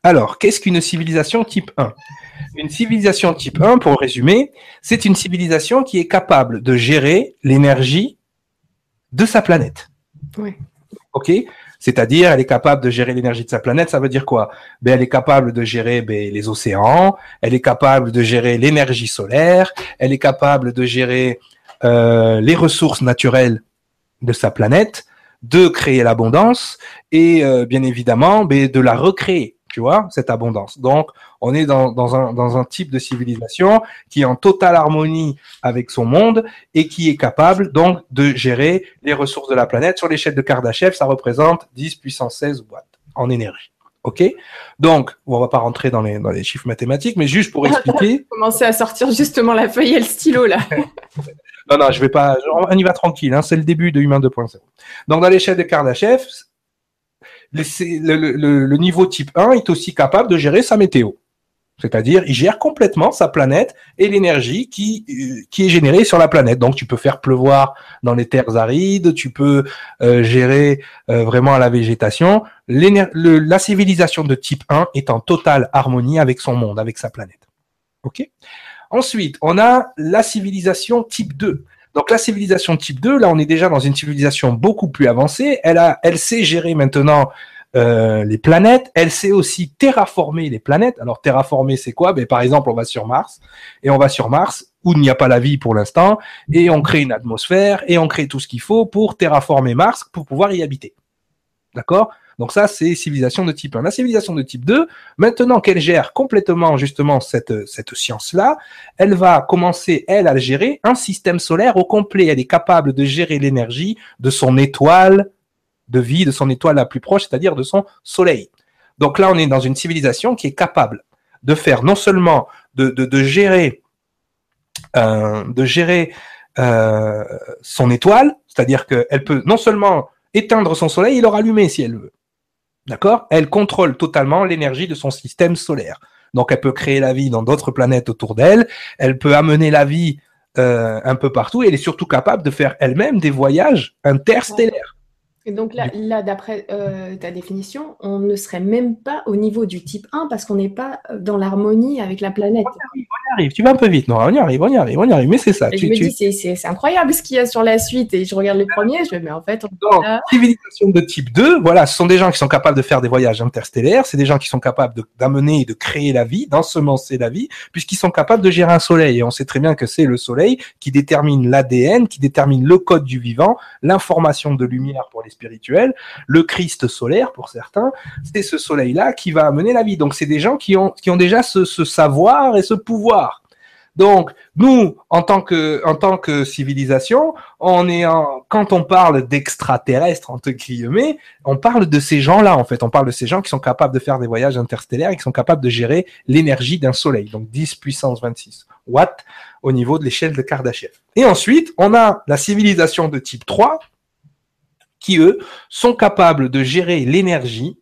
Alors, qu'est-ce qu'une civilisation type 1 Une civilisation type 1, pour résumer, c'est une civilisation qui est capable de gérer l'énergie de sa planète. Oui. OK? C'est-à-dire, elle est capable de gérer l'énergie de sa planète. Ça veut dire quoi? Ben, Elle est capable de gérer ben, les océans, elle est capable de gérer l'énergie solaire, elle est capable de gérer euh, les ressources naturelles de sa planète, de créer l'abondance et euh, bien évidemment ben, de la recréer tu vois, cette abondance. Donc, on est dans, dans, un, dans un type de civilisation qui est en totale harmonie avec son monde et qui est capable donc de gérer les ressources de la planète. Sur l'échelle de Kardashev, ça représente 10 puissance 16 watts en énergie. OK? Donc, on va pas rentrer dans les, dans les chiffres mathématiques, mais juste pour expliquer. Commencer à sortir justement la feuille et le stylo là. non, non, je vais pas. On y va tranquille. Hein, c'est le début de Humain 2.0. Donc, dans l'échelle de Kardashev, le, le, le, niveau type 1 est aussi capable de gérer sa météo. C'est-à-dire, il gère complètement sa planète et l'énergie qui, euh, qui est générée sur la planète. Donc, tu peux faire pleuvoir dans les terres arides, tu peux euh, gérer euh, vraiment la végétation. la civilisation de type 1 est en totale harmonie avec son monde, avec sa planète. OK? Ensuite, on a la civilisation type 2. Donc la civilisation type 2, là on est déjà dans une civilisation beaucoup plus avancée. Elle, a, elle sait gérer maintenant euh, les planètes. Elle sait aussi terraformer les planètes. Alors terraformer, c'est quoi? Ben, Par exemple, on va sur Mars et on va sur Mars. où il n'y a pas la vie pour l'instant, et on crée une atmosphère, et on crée tout ce qu'il faut pour terraformer Mars, pour pouvoir y habiter. D'accord? Donc ça, c'est civilisation de type 1. La civilisation de type 2, maintenant qu'elle gère complètement justement cette, cette science-là, elle va commencer, elle, à gérer un système solaire au complet. Elle est capable de gérer l'énergie de son étoile de vie, de son étoile la plus proche, c'est-à-dire de son soleil. Donc là, on est dans une civilisation qui est capable de faire non seulement de, gérer euh, euh, son étoile, c'est-à-dire qu'elle peut non seulement éteindre son soleil et le rallumer si elle veut. D'accord? Elle contrôle totalement l'énergie de son système solaire. Donc elle peut créer la vie dans d'autres planètes autour d'elle, elle peut amener la vie euh, un peu partout et elle est surtout capable de faire elle-même des voyages interstellaires. Et donc là, là d'après euh, ta définition, on ne serait même pas au niveau du type 1 parce qu'on n'est pas dans l'harmonie avec la planète. On y arrive, on y arrive. Tu vas un peu vite, non On y arrive, on y arrive, on y arrive. Mais c'est ça. Tu, je me tu- dis, c'est- incroyable ce qu'il y a sur la suite. Et je regarde les premiers, je me dis, mais en fait, on Donc, là. civilisation de type 2, voilà, ce sont des gens qui sont capables de faire des voyages interstellaires, c'est des gens qui sont capables d'amener et de créer la vie, d'ensemencer la vie, puisqu'ils sont capables de gérer un soleil. Et on sait très bien que c'est le soleil qui détermine l'ADN, qui détermine le code du vivant, l'information de lumière pour les spirituels, le Christ solaire pour certains. C'est ce soleil-là qui va amener la vie. Donc, c'est des gens qui ont, qui déjà ce, savoir et ce pouvoir. Donc, nous, en tant que, en civilisation, quand on parle d'extraterrestres, on parle de ces gens-là, en fait. On parle de ces gens qui sont capables de faire des voyages interstellaires et qui sont capables de gérer l'énergie d'un soleil. Donc, 10 puissance 26 watts au niveau de l'échelle de Kardashev. Et ensuite, on a la civilisation de type 3 qui, eux, sont capables de gérer l'énergie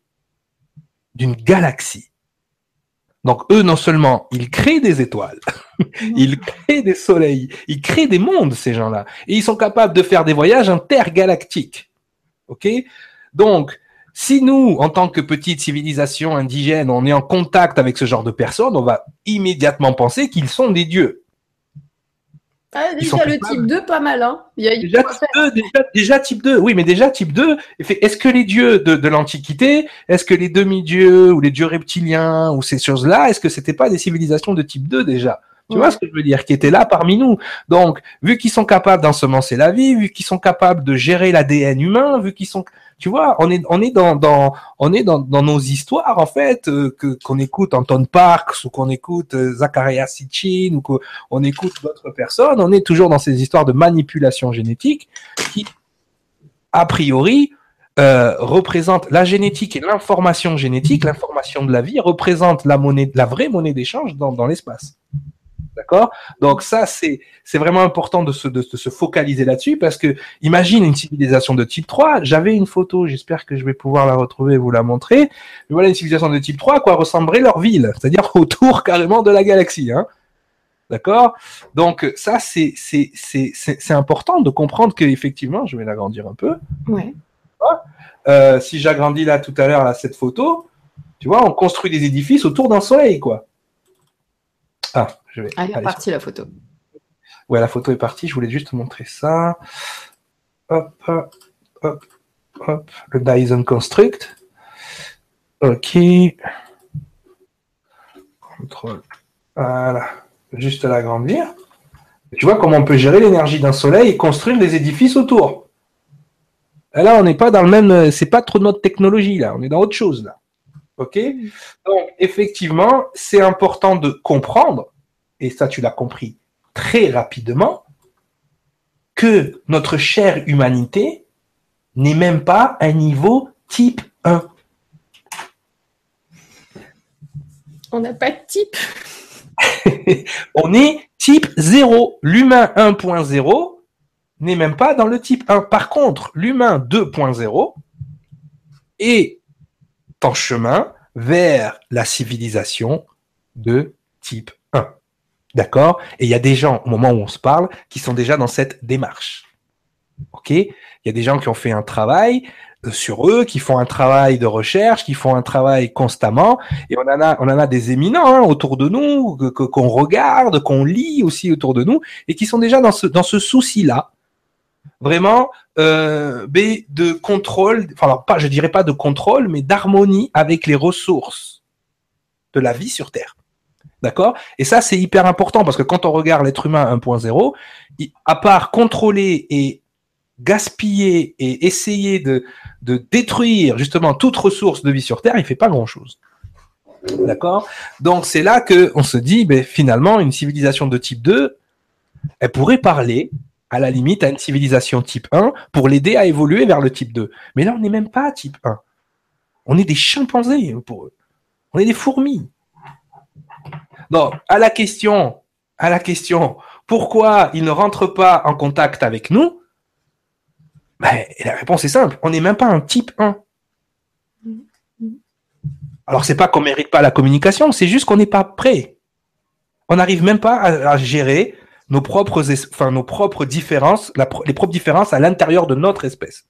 d'une galaxie. Donc, eux, non seulement, ils créent des étoiles, ils créent des soleils, ils créent des mondes, ces gens-là. Et ils sont capables de faire des voyages intergalactiques. OK? Donc, si nous, en tant que petite civilisation indigène, on est en contact avec ce genre de personnes, on va immédiatement penser qu'ils sont des dieux. Ah, déjà, le type 2, pas mal. Hein. Il y a Déjà type faire. 2, déjà, déjà type 2, oui, mais déjà type 2, fait- est-ce que les dieux de, de l'Antiquité, est-ce que les demi-dieux ou les dieux reptiliens ou ces choses-là, est-ce que c'était pas des civilisations de type 2 déjà? Tu Ouais. vois ce que je veux dire Qui étaient là parmi nous. Donc, vu qu'ils sont capables d'ensemencer la vie, vu qu'ils sont capables de gérer l'ADN humain, vu qu'ils sont, tu vois, on est dans nos histoires en fait euh, que qu'on écoute Anton Parks ou qu'on écoute euh, Zacharias Sitchin ou qu'on écoute d'autres personnes. On est toujours dans ces histoires de manipulation génétique qui, a priori, euh, représente la génétique et l'information génétique, l'information de la vie représente la vraie monnaie d'échange dans l'espace. D'accord? Donc ça, c'est vraiment important de se, de, de se focaliser là-dessus parce que imagine une civilisation de type 3. J'avais une photo, j'espère que je vais pouvoir la retrouver et vous la montrer. Mais voilà une civilisation de type 3 à quoi ressemblerait leur ville, c'est-à-dire autour carrément de la galaxie. Hein D'accord? Donc ça, c'est important de comprendre que effectivement, je vais l'agrandir un peu. Ouais. Euh, si j'agrandis là tout à l'heure cette photo, tu vois, on construit des édifices autour d'un soleil, quoi. Ah, je vais. Ah, elle est repartie la photo. Ouais, la photo est partie. Je voulais juste te montrer ça. Hop, hop, hop. Le Dyson Construct. Ok. Contrôle. Voilà. Juste l'agrandir. Tu vois comment on peut gérer l'énergie d'un soleil et construire des édifices autour. Là, on n'est pas dans le même. C'est pas trop notre technologie là. On est dans autre chose là. Ok. Donc effectivement, c'est important de comprendre. Et ça, tu l'as compris très rapidement que notre chère humanité n'est même pas un niveau type 1. On n'a pas de type. On est type 0. L'humain 1.0 n'est même pas dans le type 1. Par contre, l'humain 2.0 est en chemin vers la civilisation de type 1. D'accord? Et il y a des gens, au moment où on se parle, qui sont déjà dans cette démarche. OK? Il y a des gens qui ont fait un travail euh, sur eux, qui font un travail de recherche, qui font un travail constamment. Et on en a, on en a des éminents hein, autour de nous, qu'on regarde, qu'on lit aussi autour de nous, et qui sont déjà dans ce, dans ce souci-là. Vraiment, euh, mais de contrôle, enfin, pas, je dirais pas de contrôle, mais d'harmonie avec les ressources de la vie sur Terre. D'accord? Et ça, c'est hyper important parce que quand on regarde l'être humain 1.0, à part contrôler et gaspiller et essayer de, de détruire justement toute ressource de vie sur Terre, il fait pas grand-chose. D'accord? Donc c'est là que on se dit, ben, finalement, une civilisation de type 2, elle pourrait parler à la limite à une civilisation type 1 pour l'aider à évoluer vers le type 2. Mais là, on n'est même pas type 1. On est des chimpanzés pour eux. On est des fourmis. Donc, à la question, à la question, pourquoi ils ne rentrent pas en contact avec nous? Ben, La réponse est simple. On n'est même pas un type 1. Alors, c'est pas qu'on mérite pas la communication, c'est juste qu'on n'est pas prêt. On n'arrive même pas à gérer nos propres, enfin, nos propres différences, les propres différences à l'intérieur de notre espèce.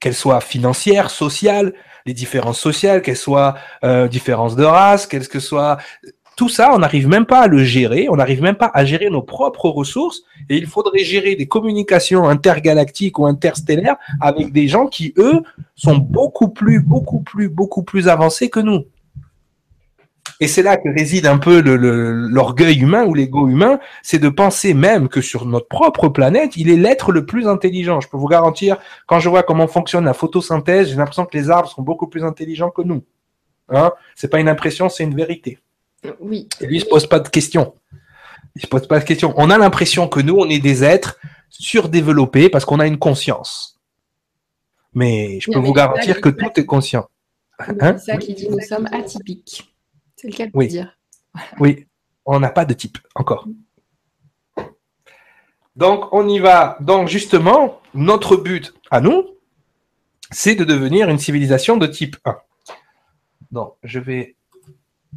Qu'elles soient financières, sociales, les différences sociales, qu'elles soient euh, différences de race, qu'elles que soient tout ça, on n'arrive même pas à le gérer, on n'arrive même pas à gérer nos propres ressources, et il faudrait gérer des communications intergalactiques ou interstellaires avec des gens qui, eux, sont beaucoup plus, beaucoup plus, beaucoup plus avancés que nous. Et c'est là que réside un peu l'orgueil humain ou l'ego humain, c'est de penser même que sur notre propre planète, il est l'être le plus intelligent. Je peux vous garantir, quand je vois comment fonctionne la photosynthèse, j'ai l'impression que les arbres sont beaucoup plus intelligents que nous. Hein? C'est pas une impression, c'est une vérité. Oui. Et lui, il se pose pas de questions. Il se pose pas de questions. On a l'impression que nous, on est des êtres surdéveloppés parce qu'on a une conscience. Mais je peux vous garantir que tout est conscient. Hein? c'est ça qui dit nous sommes atypiques. C'est le cas de oui. dire. Oui, on n'a pas de type encore. Donc, on y va. Donc, justement, notre but à nous, c'est de devenir une civilisation de type 1. Donc, je vais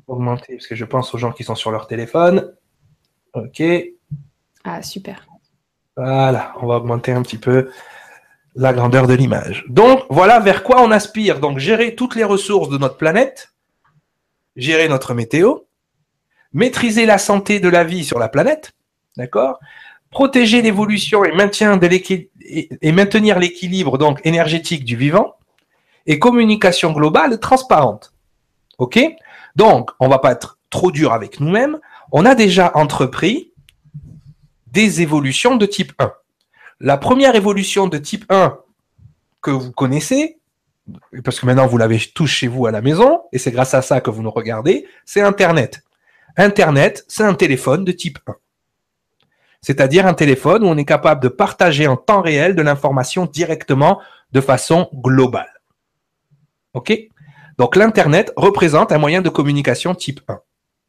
augmenter parce que je pense aux gens qui sont sur leur téléphone. OK. Ah, super. Voilà, on va augmenter un petit peu la grandeur de l'image. Donc, voilà vers quoi on aspire. Donc, gérer toutes les ressources de notre planète gérer notre météo, maîtriser la santé de la vie sur la planète, d'accord Protéger l'évolution et, maintenir l'équilibre donc énergétique du vivant et communication globale transparente. OK Donc, on va pas être trop dur avec nous-mêmes. On a déjà entrepris des évolutions de type 1. La première évolution de type 1 que vous connaissez, parce que maintenant vous l'avez tous chez vous à la maison, et c'est grâce à ça que vous nous regardez, c'est Internet. Internet, c'est un téléphone de type 1. C'est-à-dire un téléphone où on est capable de partager en temps réel de l'information directement de façon globale. OK? Donc l'Internet représente un moyen de communication type 1.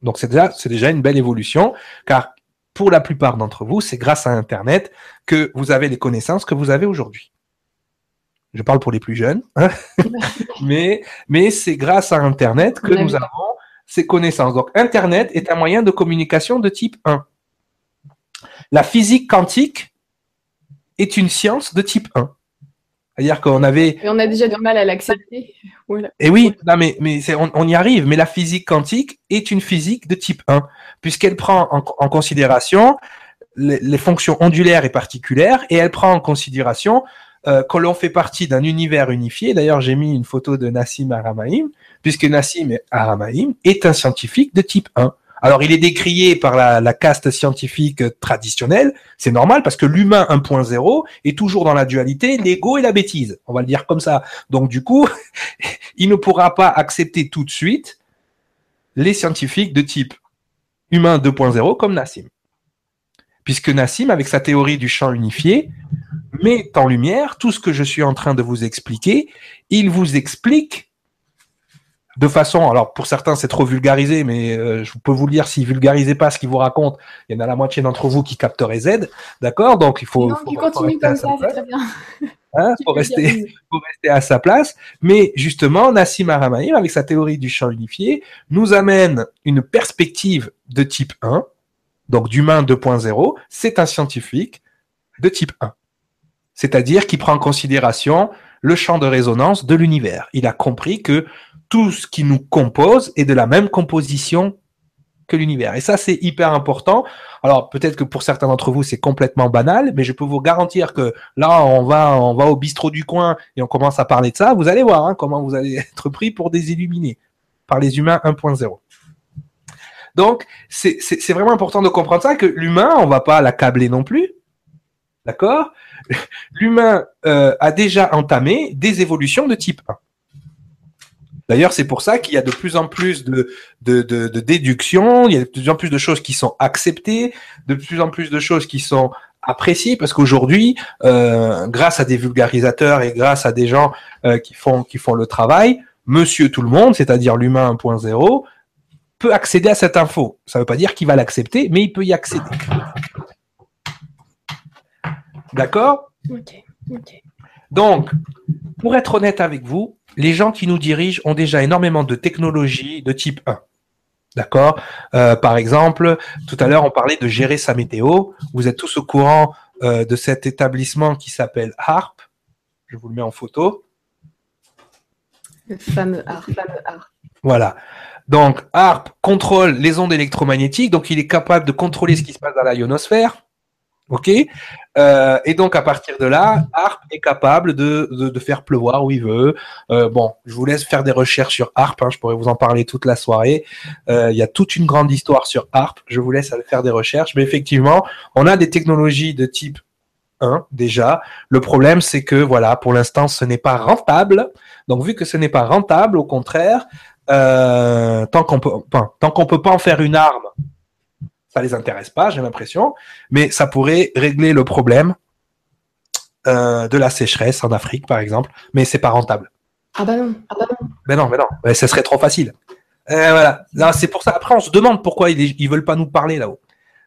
Donc c'est déjà, c'est déjà une belle évolution, car pour la plupart d'entre vous, c'est grâce à Internet que vous avez les connaissances que vous avez aujourd'hui. Je parle pour les plus jeunes, hein. mais, mais c'est grâce à Internet que nous avons ces connaissances. Donc, Internet est un moyen de communication de type 1. La physique quantique est une science de type 1. C'est-à-dire qu'on avait. Et on a déjà du mal à l'accepter. Et oui, non, mais, mais on, y arrive. Mais la physique quantique est une physique de type 1, puisqu'elle prend en, en considération les, les, fonctions ondulaires et particulières, et elle prend en considération euh, que l'on fait partie d'un univers unifié. D'ailleurs, j'ai mis une photo de Nassim Aramaim, puisque Nassim Aramaim est un scientifique de type 1. Alors, il est décrié par la caste scientifique traditionnelle. C'est normal parce que l'humain 1.0 est toujours dans la dualité, l'ego et la bêtise. On va le dire comme ça. Donc, du coup, il ne pourra pas accepter tout de suite les scientifiques de type humain 2.0 comme Nassim. Puisque Nassim, avec sa théorie du champ unifié, met en lumière tout ce que je suis en train de vous expliquer. Il vous explique de façon, alors pour certains c'est trop vulgarisé, mais euh, je peux vous le dire, s'il vulgarisait pas ce qu'il vous raconte, il y en a la moitié d'entre vous qui capteraient Z, d'accord? Donc il faut, non, faut, comme ça, c'est très bien. Hein, faut, rester, faut rester à sa place. Mais justement, Nassim Aramaïr, avec sa théorie du champ unifié, nous amène une perspective de type 1, donc d'humain 2.0. C'est un scientifique de type 1 c'est-à-dire qu'il prend en considération le champ de résonance de l'univers. Il a compris que tout ce qui nous compose est de la même composition que l'univers. Et ça, c'est hyper important. Alors, peut-être que pour certains d'entre vous, c'est complètement banal, mais je peux vous garantir que là, on va, on va au bistrot du coin et on commence à parler de ça. Vous allez voir hein, comment vous allez être pris pour des illuminés par les humains 1.0. Donc, c'est vraiment important de comprendre ça, que l'humain, on va pas l'accabler non plus. D'accord? L'humain euh, a déjà entamé des évolutions de type 1. D'ailleurs, c'est pour ça qu'il y a de plus en plus de, déductions, il y a de plus en plus de choses qui sont acceptées, de plus en plus de choses qui sont appréciées, parce qu'aujourd'hui, euh, grâce à des vulgarisateurs et grâce à des gens euh, qui, font, qui font le travail, monsieur tout le monde, c'est-à-dire l'humain 1.0, peut accéder à cette info. Ça ne veut pas dire qu'il va l'accepter, mais il peut y accéder. D'accord? Ok. ok. Donc, pour être honnête avec vous, les gens qui nous dirigent ont déjà énormément de technologies de type 1. D'accord? Euh, Par exemple, tout à l'heure, on parlait de gérer sa météo. Vous êtes tous au courant euh, de cet établissement qui s'appelle HARP. Je vous le mets en photo. Le fameux HARP. Voilà. Donc, HARP contrôle les ondes électromagnétiques. Donc, il est capable de contrôler ce qui se passe dans la ionosphère. OK euh, Et donc, à partir de là, ARP est capable de, de, faire pleuvoir où il veut. Euh, bon, je vous laisse faire des recherches sur ARP. Hein, je pourrais vous en parler toute la soirée. Euh, il y a toute une grande histoire sur ARP. Je vous laisse faire des recherches. Mais effectivement, on a des technologies de type 1 déjà. Le problème, c'est que, voilà, pour l'instant, ce n'est pas rentable. Donc, vu que ce n'est pas rentable, au contraire, tant qu'on peut, tant qu'on peut pas en faire une arme ça les intéresse pas, j'ai l'impression, mais ça pourrait régler le problème euh, de la sécheresse en Afrique, par exemple, mais c'est pas rentable. Ah bah non, ah bah non. Mais non, mais non, mais ça serait trop facile. voilà, c'est pour ça. Après, on se demande pourquoi ils, ils veulent pas nous parler là-haut.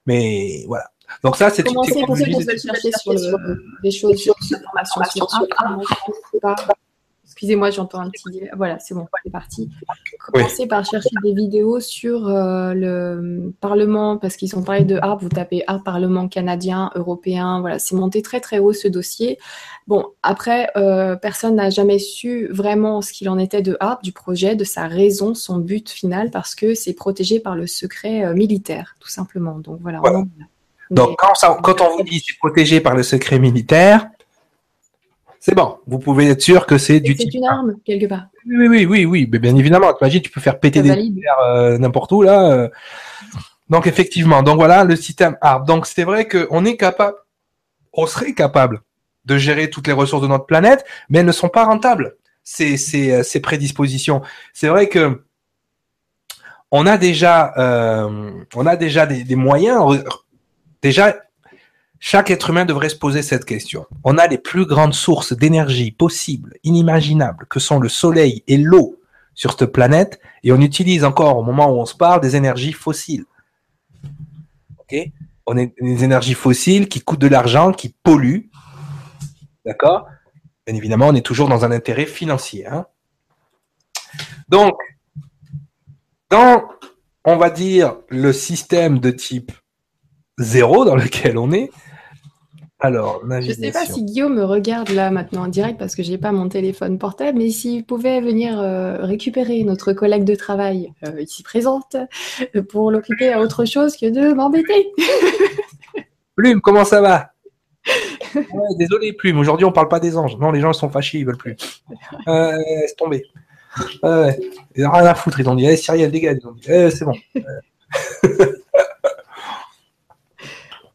Mais voilà. Donc ça, c'est une technologie. Pour chercher sur des choses sur l'information sur Excusez-moi, j'entends un petit. Voilà, c'est bon, c'est parti. Commencez par chercher des vidéos sur euh, le Parlement, parce qu'ils ont parlé de ARP. Vous tapez ARP Parlement canadien, européen. Voilà, c'est monté très très haut ce dossier. Bon, après, euh, personne n'a jamais su vraiment ce qu'il en était de ARP, du projet, de sa raison, son but final, parce que c'est protégé par le secret euh, militaire, tout simplement. Donc voilà. Donc quand, quand on vous dit c'est protégé par le secret militaire, c'est bon. Vous pouvez être sûr que c'est du type. C'est une arme, quelque part. Oui, oui, oui, oui, mais bien évidemment. T'imagines, tu peux faire péter des euh, n'importe où, là. Euh. Donc, effectivement. Donc, voilà, le système ARP. Donc, c'est vrai qu'on est capable, on serait capable de gérer toutes les ressources de notre planète, mais elles ne sont pas rentables, ces, ces, euh, ces prédispositions. C'est vrai que on a déjà, euh, on a déjà des, des moyens. Déjà, chaque être humain devrait se poser cette question. On a les plus grandes sources d'énergie possibles, inimaginables, que sont le soleil et l'eau sur cette planète, et on utilise encore, au moment où on se parle, des énergies fossiles. Ok? On a des énergies fossiles qui coûtent de l'argent, qui polluent. D'accord? Bien évidemment, on est toujours dans un intérêt financier. Hein Donc, dans, on va dire, le système de type zéro dans lequel on est, alors, Je ne sais pas si Guillaume me regarde là maintenant en direct parce que je n'ai pas mon téléphone portable, mais s'il pouvait venir euh, récupérer notre collègue de travail euh, ici présente euh, pour l'occuper à autre chose que de m'embêter. Plume, comment ça va? Désolé, Plume, aujourd'hui on ne parle pas des anges. Non, les gens sont fâchés, ils veulent plus. laisse tomber. Ouais, ils n'ont rien à foutre, ils ont dit. Eh, dégage, ils ont dit. Eh, c'est bon.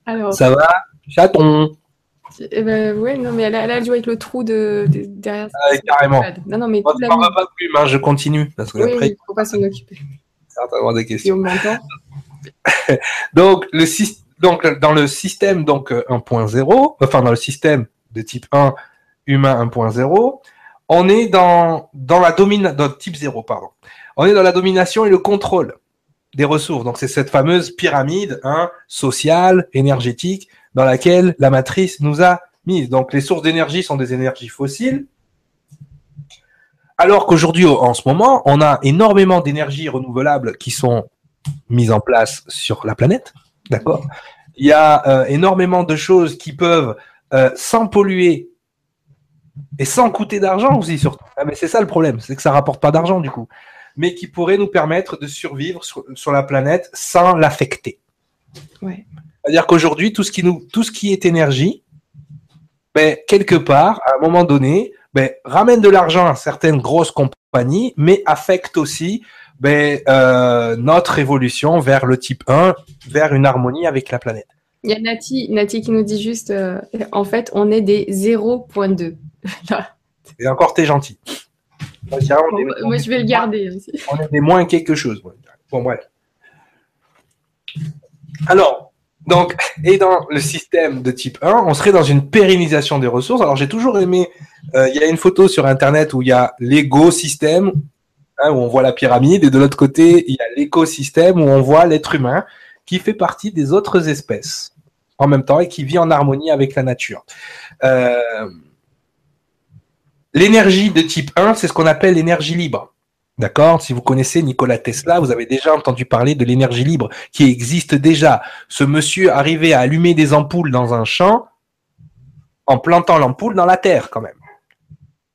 Alors... Ça va? Chaton. Eh ben, ouais, non, mais elle a, elle a joué avec le trou de, derrière. Ah, carrément. Non, non, mais tout la pas plus, hein, je continue. Parce que oui, après, il faut pas s'en occuper. Certainement des questions. donc, le, donc, dans le système donc 1.0, euh, enfin, dans le système de type 1, humain 1.0, on est dans, dans la domination, type 0, pardon. On est dans la domination et le contrôle des ressources. Donc, c'est cette fameuse pyramide hein, sociale, énergétique, dans laquelle la matrice nous a mis. Donc les sources d'énergie sont des énergies fossiles. Alors qu'aujourd'hui, en ce moment, on a énormément d'énergies renouvelables qui sont mises en place sur la planète. D'accord? Il y a euh, énormément de choses qui peuvent, euh, sans polluer et sans coûter d'argent aussi, surtout. Ah, mais c'est ça le problème, c'est que ça rapporte pas d'argent du coup. Mais qui pourrait nous permettre de survivre sur, sur la planète sans l'affecter. Ouais. C'est-à-dire qu'aujourd'hui, tout ce qui nous, tout ce qui est énergie, ben, quelque part, à un moment donné, ben, ramène de l'argent à certaines grosses compagnies, mais affecte aussi ben, euh, notre évolution vers le type 1, vers une harmonie avec la planète. Il y a Nati, Nati qui nous dit juste, euh, en fait, on est des 0.2. Et encore, t'es gentil. Moi, je vais le garder aussi. On est des moins quelque chose. Bon, bref. Alors, donc, et dans le système de type 1, on serait dans une pérennisation des ressources. Alors, j'ai toujours aimé, euh, il y a une photo sur Internet où il y a l'égo-système, hein, où on voit la pyramide, et de l'autre côté, il y a l'écosystème où on voit l'être humain qui fait partie des autres espèces en même temps et qui vit en harmonie avec la nature. Euh, l'énergie de type 1, c'est ce qu'on appelle l'énergie libre. D'accord? Si vous connaissez Nikola Tesla, vous avez déjà entendu parler de l'énergie libre qui existe déjà. Ce monsieur arrivait à allumer des ampoules dans un champ en plantant l'ampoule dans la terre quand même.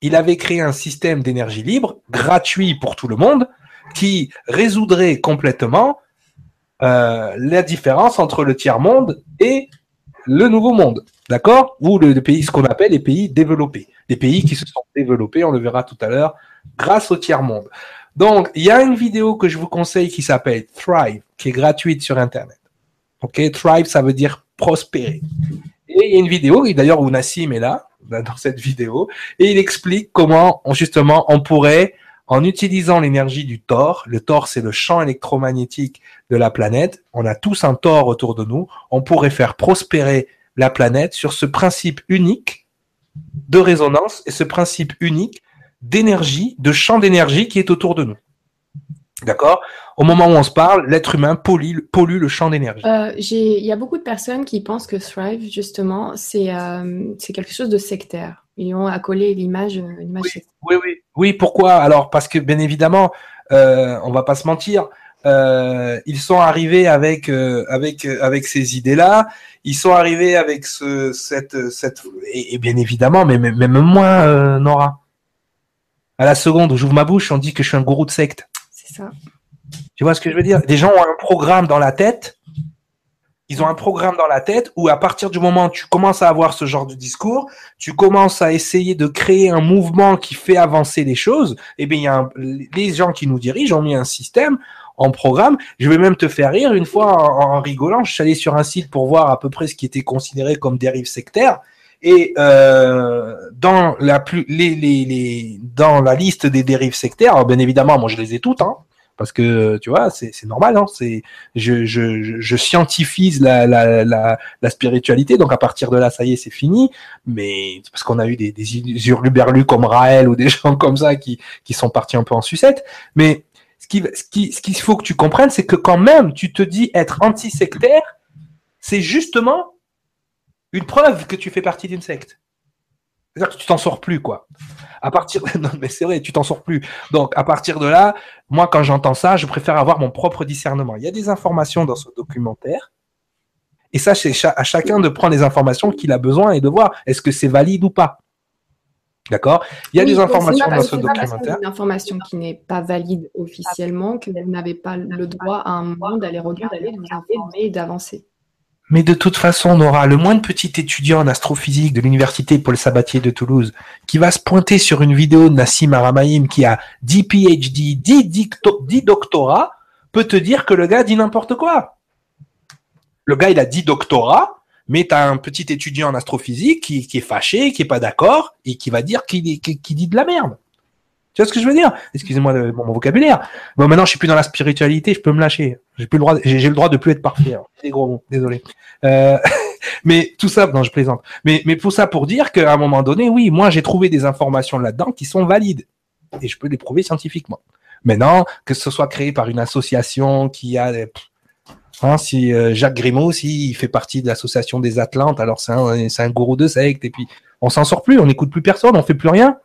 Il avait créé un système d'énergie libre gratuit pour tout le monde qui résoudrait complètement euh, la différence entre le tiers-monde et le nouveau monde. D'accord? Ou le, pays, ce qu'on appelle les pays développés. Les pays qui se sont développés, on le verra tout à l'heure, grâce au tiers-monde. Donc, il y a une vidéo que je vous conseille qui s'appelle Thrive, qui est gratuite sur Internet. Ok, Thrive, ça veut dire prospérer. Et il y a une vidéo, et d'ailleurs où Nassim est là, dans cette vidéo, et il explique comment, justement, on pourrait, en utilisant l'énergie du Thor, le Thor c'est le champ électromagnétique de la planète, on a tous un Thor autour de nous, on pourrait faire prospérer la planète sur ce principe unique de résonance et ce principe unique d'énergie, de champ d'énergie qui est autour de nous. D'accord? Au moment où on se parle, l'être humain pollue, pollue le champ d'énergie. Euh, il y a beaucoup de personnes qui pensent que Thrive, justement, c'est euh, quelque chose de sectaire. Ils ont accolé l'image oui, oui, oui, oui. pourquoi? Alors, parce que, bien évidemment, euh, on va pas se mentir, euh, ils sont arrivés avec euh, avec avec ces idées-là. Ils sont arrivés avec ce cette cette et, bien évidemment, mais même moi, Nora à la seconde où j'ouvre ma bouche, on dit que je suis un gourou de secte. C'est ça. Tu vois ce que je veux dire? Des gens ont un programme dans la tête. Ils ont un programme dans la tête où à partir du moment où tu commences à avoir ce genre de discours, tu commences à essayer de créer un mouvement qui fait avancer les choses. Eh bien, il y a les gens qui nous dirigent ont mis un système en programme. Je vais même te faire rire. Une fois, en, en rigolant, je suis allé sur un site pour voir à peu près ce qui était considéré comme dérive sectaire. Et euh, dans la plus les, les, les, dans la liste des dérives sectaires, bien évidemment, moi je les ai toutes, hein, parce que tu vois, c'est normal, hein, c'est je, je, je scientifise la, la, la, la, spiritualité, donc à partir de là, ça y est, c'est fini. Mais parce qu'on a eu des, des hurluberlus comme Raël ou des gens comme ça qui, qui sont partis un peu en sucette. Mais ce qui ce qui ce qu'il faut que tu comprennes, c'est que quand même, tu te dis être anti-sectaire, c'est justement une preuve que tu fais partie d'une secte. C'est-à-dire que tu t'en sors plus, quoi. À partir, non, mais c'est vrai, tu t'en sors plus. Donc, à partir de là, moi, quand j'entends ça, je préfère avoir mon propre discernement. Il y a des informations dans ce documentaire. Et ça, c'est à chacun de prendre les informations qu'il a besoin et de voir est-ce que c'est valide ou pas. D'accord? Il y a des informations dans ce documentaire. Une information qui n'est pas valide officiellement, que vous n'avez pas le droit à un moment d'aller regarder, de vous et d'avancer. Mais de toute façon, on aura le moins petit étudiant en astrophysique de l'université Paul Sabatier de Toulouse qui va se pointer sur une vidéo de Nassim Aramaïm qui a 10 PhD, 10, doctorats, peut te dire que le gars dit n'importe quoi. Le gars, il a 10 doctorats, mais tu un petit étudiant en astrophysique qui, est fâché, qui est pas d'accord et qui va dire qu'il dit de la merde. Tu vois ce que je veux dire? Excusez-moi de mon vocabulaire. Bon, maintenant, je suis plus dans la spiritualité, je peux me lâcher. J'ai plus le droit, j'ai le droit de plus être parfait. C'est gros mots, désolé. Euh, mais tout ça, non, je plaisante. Mais, mais pour ça, pour dire qu'à un moment donné, oui, moi, j'ai trouvé des informations là-dedans qui sont valides et je peux les prouver scientifiquement. Maintenant, que ce soit créé par une association qui a Hein, si euh, Jacques Grimaud, s'il il fait partie de l'association des Atlantes, alors c'est un, un gourou de secte, et puis on s'en sort plus, on n'écoute plus personne, on fait plus rien.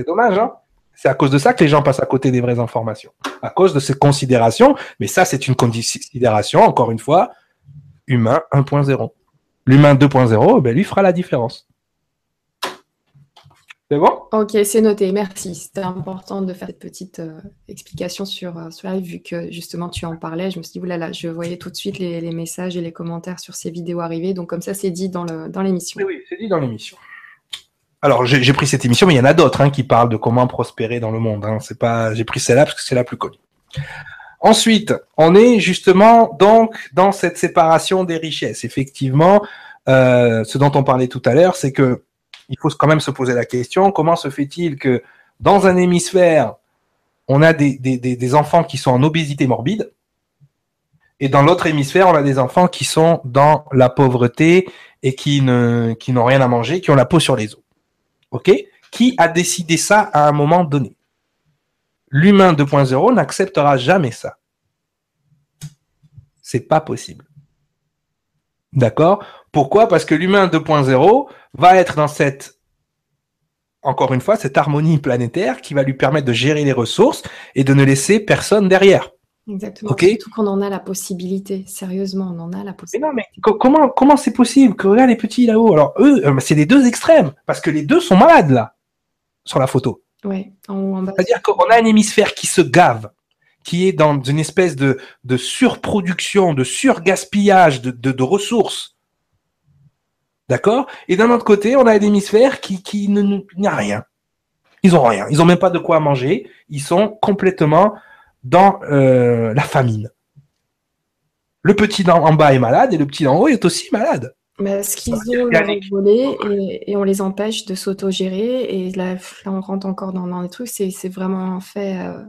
C'est dommage, hein C'est à cause de ça que les gens passent à côté des vraies informations. À cause de ces considérations. Mais ça, c'est une considération, encore une fois, humain 1.0. L'humain 2.0, ben, lui fera la différence. C'est bon? Ok, c'est noté, merci. C'était important de faire cette petite euh, explication sur, euh, sur live, vu que justement tu en parlais. Je me suis dit, oulala, je voyais tout de suite les, les, messages et les commentaires sur ces vidéos arriver. Donc comme ça, c'est dit dans l'émission. Dans oui, oui, c'est dit dans l'émission. Alors j'ai pris cette émission, mais il y en a d'autres hein, qui parlent de comment prospérer dans le monde. Hein. C'est pas, j'ai pris celle-là parce que c'est la plus connue. Ensuite, on est justement donc dans cette séparation des richesses. Effectivement, euh, ce dont on parlait tout à l'heure, c'est que il faut quand même se poser la question comment se fait-il que dans un hémisphère, on a des, des, des enfants qui sont en obésité morbide, et dans l'autre hémisphère, on a des enfants qui sont dans la pauvreté et qui ne qui n'ont rien à manger, qui ont la peau sur les os. OK? Qui a décidé ça à un moment donné? L'humain 2.0 n'acceptera jamais ça. C'est pas possible. D'accord? Pourquoi? Parce que l'humain 2.0 va être dans cette encore une fois, cette harmonie planétaire qui va lui permettre de gérer les ressources et de ne laisser personne derrière. Exactement. Surtout qu'on en a la possibilité. Sérieusement, on en a la possibilité. Mais non, mais comment comment c'est possible que regarde les petits là-haut? Alors eux, euh, c'est les deux extrêmes parce que les deux sont malades là sur la photo. Ouais. En, bas. C'est-à-dire qu'on a un hémisphère qui se gave, qui est dans une espèce de de surproduction, de surgaspillage de, de, de ressources. D'accord? Et d'un autre côté, on a un hémisphère qui qui n'y a rien. Ils ont rien. Ils ont même pas de quoi manger. Ils sont complètement dans euh, la famine. Le petit en bas est malade et le petit en haut est aussi malade. Mais ce qu'ils ont volé et, et, on les empêche de s'autogérer et là, on rentre encore dans, dans les trucs, c'est vraiment fait euh,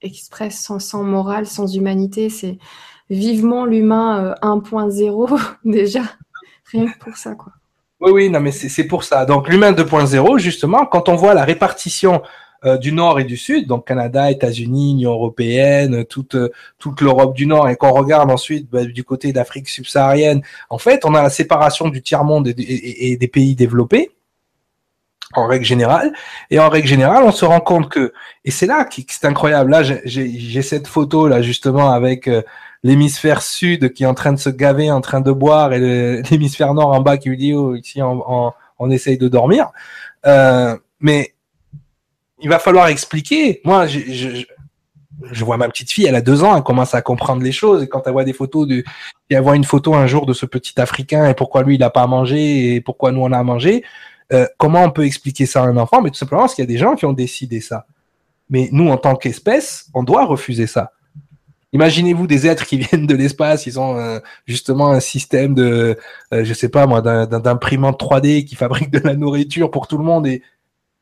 express, sans, sans morale, sans humanité. C'est vivement l'humain 1.0 euh, déjà, rien que pour ça quoi. Oui, oui, non, mais c'est pour ça. Donc l'humain 2.0, justement, quand on voit la répartition euh, du Nord et du Sud, donc Canada, États-Unis, Union européenne, toute toute l'Europe du Nord, et qu'on regarde ensuite bah, du côté d'Afrique subsaharienne, en fait, on a la séparation du tiers monde et, des pays développés en règle générale. Et en règle générale, on se rend compte que, et c'est là qui c'est incroyable. Là, j'ai cette photo là justement avec euh, l'hémisphère sud qui est en train de se gaver, en train de boire, et l'hémisphère nord en bas qui lui dit oh, ici on, on, essaye de dormir. Euh, mais il va falloir expliquer. Moi, je, vois ma petite fille, elle a deux ans, elle commence à comprendre les choses. Et quand elle voit des photos de, elle voit une photo un jour de ce petit Africain et pourquoi lui il n'a pas à manger et pourquoi nous on a à manger, euh, comment on peut expliquer ça à un enfant? Mais tout simplement parce qu'il y a des gens qui ont décidé ça. Mais nous, en tant qu'espèce, on doit refuser ça. Imaginez-vous des êtres qui viennent de l'espace, ils ont euh, justement un système de, euh, je sais pas moi, d'imprimante 3D qui fabrique de la nourriture pour tout le monde et,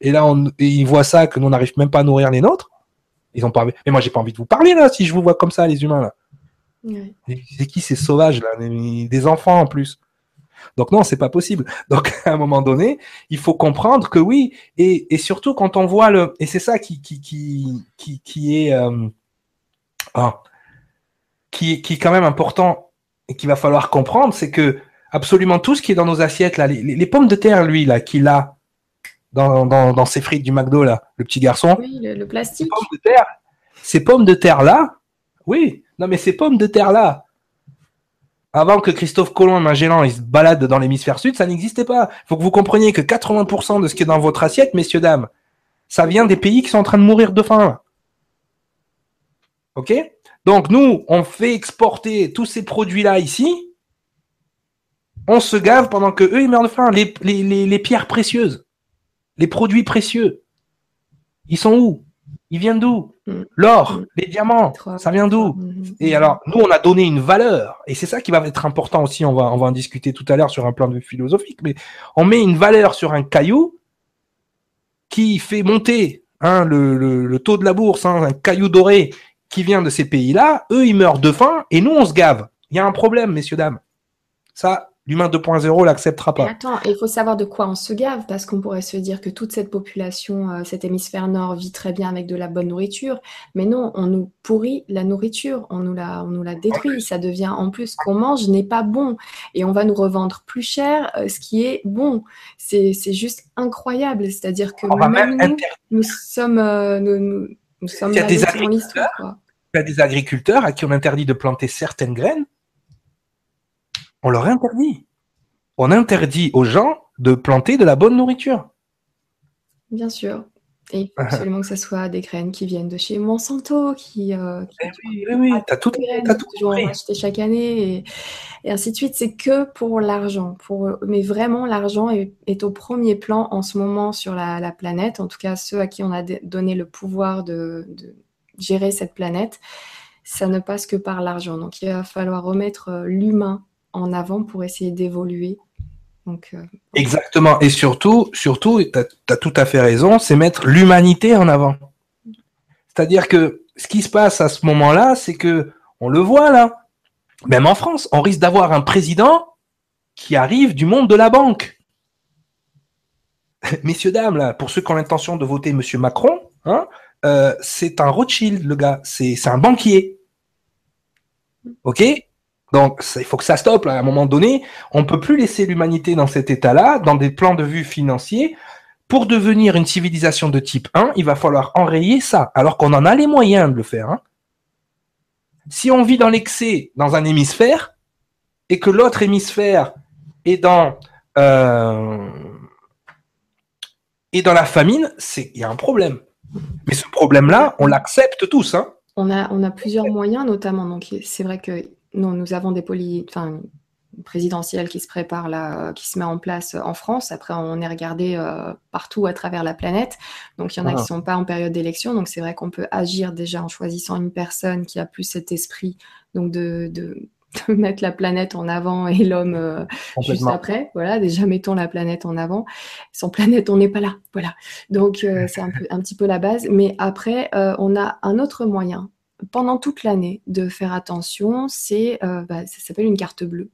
et là, on, ils voient ça, que nous n'arrive même pas à nourrir les nôtres. Ils ont pas Mais moi, j'ai pas envie de vous parler là, si je vous vois comme ça, les humains là. C'est qui ces sauvages là? Des enfants en plus. Donc non, c'est pas possible. Donc à un moment donné, il faut comprendre que oui, et, et surtout quand on voit le, et c'est ça qui qui qui qui, qui est euh... ah, qui qui est quand même important et qu'il va falloir comprendre, c'est que absolument tout ce qui est dans nos assiettes là, les, les pommes de terre, lui là, qu'il a, dans, dans, dans, ces frites du McDo, là, le petit garçon. Oui, le, plastique. Ces pommes de terre, ces pommes de terre-là, oui, non mais ces pommes de terre-là, avant que Christophe Colomb et Magellan ils se baladent dans l'hémisphère sud, ça n'existait pas. Il faut que vous compreniez que 80% de ce qui est dans votre assiette, messieurs, dames, ça vient des pays qui sont en train de mourir de faim. OK? Donc nous, on fait exporter tous ces produits-là ici. On se gave pendant que eux, ils meurent de faim. Les, les, les, les pierres précieuses. Les produits précieux, ils sont où? Ils viennent d'où? Mm. L'or, mm. les diamants, ça vient d'où? Mm, Et alors, nous, on a donné une valeur, et c'est ça qui va être important aussi, on va, on va en discuter tout à l'heure sur un plan de vue philosophique, mais on met une valeur sur un caillou qui fait monter hein, le, taux de la bourse, hein, un caillou doré qui vient de ces pays-là, eux, ils meurent de faim, et nous, on se gave. Il y a un problème, messieurs, dames. Ça, L'humain 2.0 l'acceptera pas. attends, il faut savoir de quoi on se gave, parce qu'on pourrait se dire que toute cette population, euh, cet hémisphère nord, vit très bien avec de la bonne nourriture, mais non, on nous pourrit la nourriture, on nous la, on nous la détruit, ça devient en plus qu'on mange n'est pas bon, et on va nous revendre plus cher euh, ce qui est bon. C'est juste incroyable, c'est-à-dire que même, nous, nous sommes, euh, nous, nous, sommes il y a des agriculteurs, il y a des agriculteurs à qui on interdit de planter certaines graines on leur interdit. On interdit aux gens de planter de la bonne nourriture. Bien sûr. Et il faut absolument que ce soit des graines qui viennent de chez Monsanto, qui, euh, eh oui, oui, oui, t'as tout, as tout toujours acheté chaque année et, et, ainsi de suite. C'est que pour l'argent, pour mais vraiment l'argent est, est, au premier plan en ce moment sur la, la, planète. En tout cas, ceux à qui on a donné le pouvoir de, de gérer cette planète, ça ne passe que par l'argent. Donc, il va falloir remettre euh, l'humain en avant pour essayer d'évoluer euh, Exactement. Et surtout, surtout, tu as, tout à fait raison, c'est mettre l'humanité en avant. C'est-à-dire que ce qui se passe à ce moment-là, c'est que on le voit là, même en France, on risque d'avoir un président qui arrive du monde de la banque. Messieurs, dames, là, pour ceux qui ont l'intention de voter Monsieur Macron, hein, euh, c'est un Rothschild, le gars. C'est un banquier. OK? Donc, il faut que ça stoppe à un moment donné. On peut plus laisser l'humanité dans cet état-là, dans des plans de vue financiers. Pour devenir une civilisation de type 1, il va falloir enrayer ça, alors qu'on en a les moyens de le faire. Hein. Si on vit dans l'excès dans un hémisphère et que l'autre hémisphère est dans euh, est dans la famine, il y a un problème. Mais ce problème-là, on l'accepte tous. Hein. On a on a plusieurs moyens, notamment. Donc c'est vrai que nous, nous avons des poly, enfin, présidentielles qui se prépare là, qui se met en place en France. Après, on est regardé euh, partout à travers la planète. Donc, il y en a qui ne ah. sont pas en période d'élection. Donc, c'est vrai qu'on peut agir déjà en choisissant une personne qui a plus cet esprit donc de, de, de mettre la planète en avant et l'homme euh, juste après. Voilà, déjà mettons la planète en avant. Sans planète, on n'est pas là. Voilà. Donc, euh, c'est un, un, petit peu la base. Mais après, on a un autre moyen pendant toute l'année de faire attention, c'est euh, bah, ça s'appelle une carte bleue.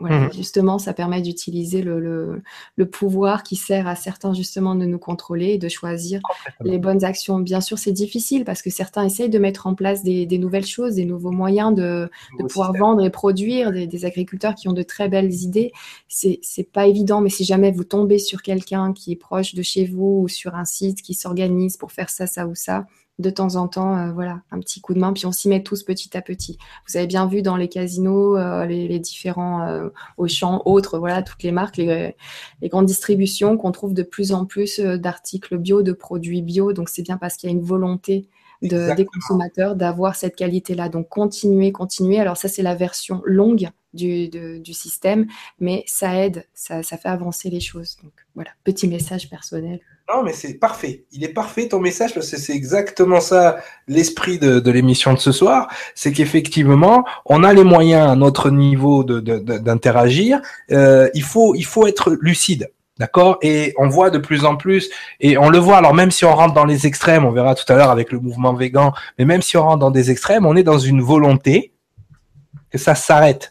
Voilà, mmh. Justement, ça permet d'utiliser le, le, pouvoir qui sert à certains justement de nous contrôler et de choisir les bonnes actions. Bien sûr, c'est difficile parce que certains essayent de mettre en place des, des nouvelles choses, des nouveaux moyens de, de pouvoir vendre et produire, des, des, agriculteurs qui ont de très belles idées. C'est pas évident, mais si jamais vous tombez sur quelqu'un qui est proche de chez vous ou sur un site qui s'organise pour faire ça, ça ou ça, de temps en temps, euh, voilà, un petit coup de main, puis on s'y met tous petit à petit. Vous avez bien vu dans les casinos, euh, les, différents euh, Auchan, autres, voilà, toutes les marques, les, grandes distributions, qu'on trouve de plus en plus d'articles bio, de produits bio. Donc c'est bien parce qu'il y a une volonté de, des consommateurs d'avoir cette qualité-là. Donc continuer, continuer. Alors ça, c'est la version longue du, du, système, mais ça aide, ça, ça fait avancer les choses. Donc voilà, petit message personnel. Non, mais c'est parfait. Il est parfait ton message parce que c'est exactement ça l'esprit de, l'émission de ce soir. C'est qu'effectivement, on a les moyens à notre niveau d'interagir. De, euh, il faut il faut être lucide. D'accord? Et on voit de plus en plus, et on le voit, alors même si on rentre dans les extrêmes, on verra tout à l'heure avec le mouvement végan, mais même si on rentre dans des extrêmes, on est dans une volonté que ça s'arrête.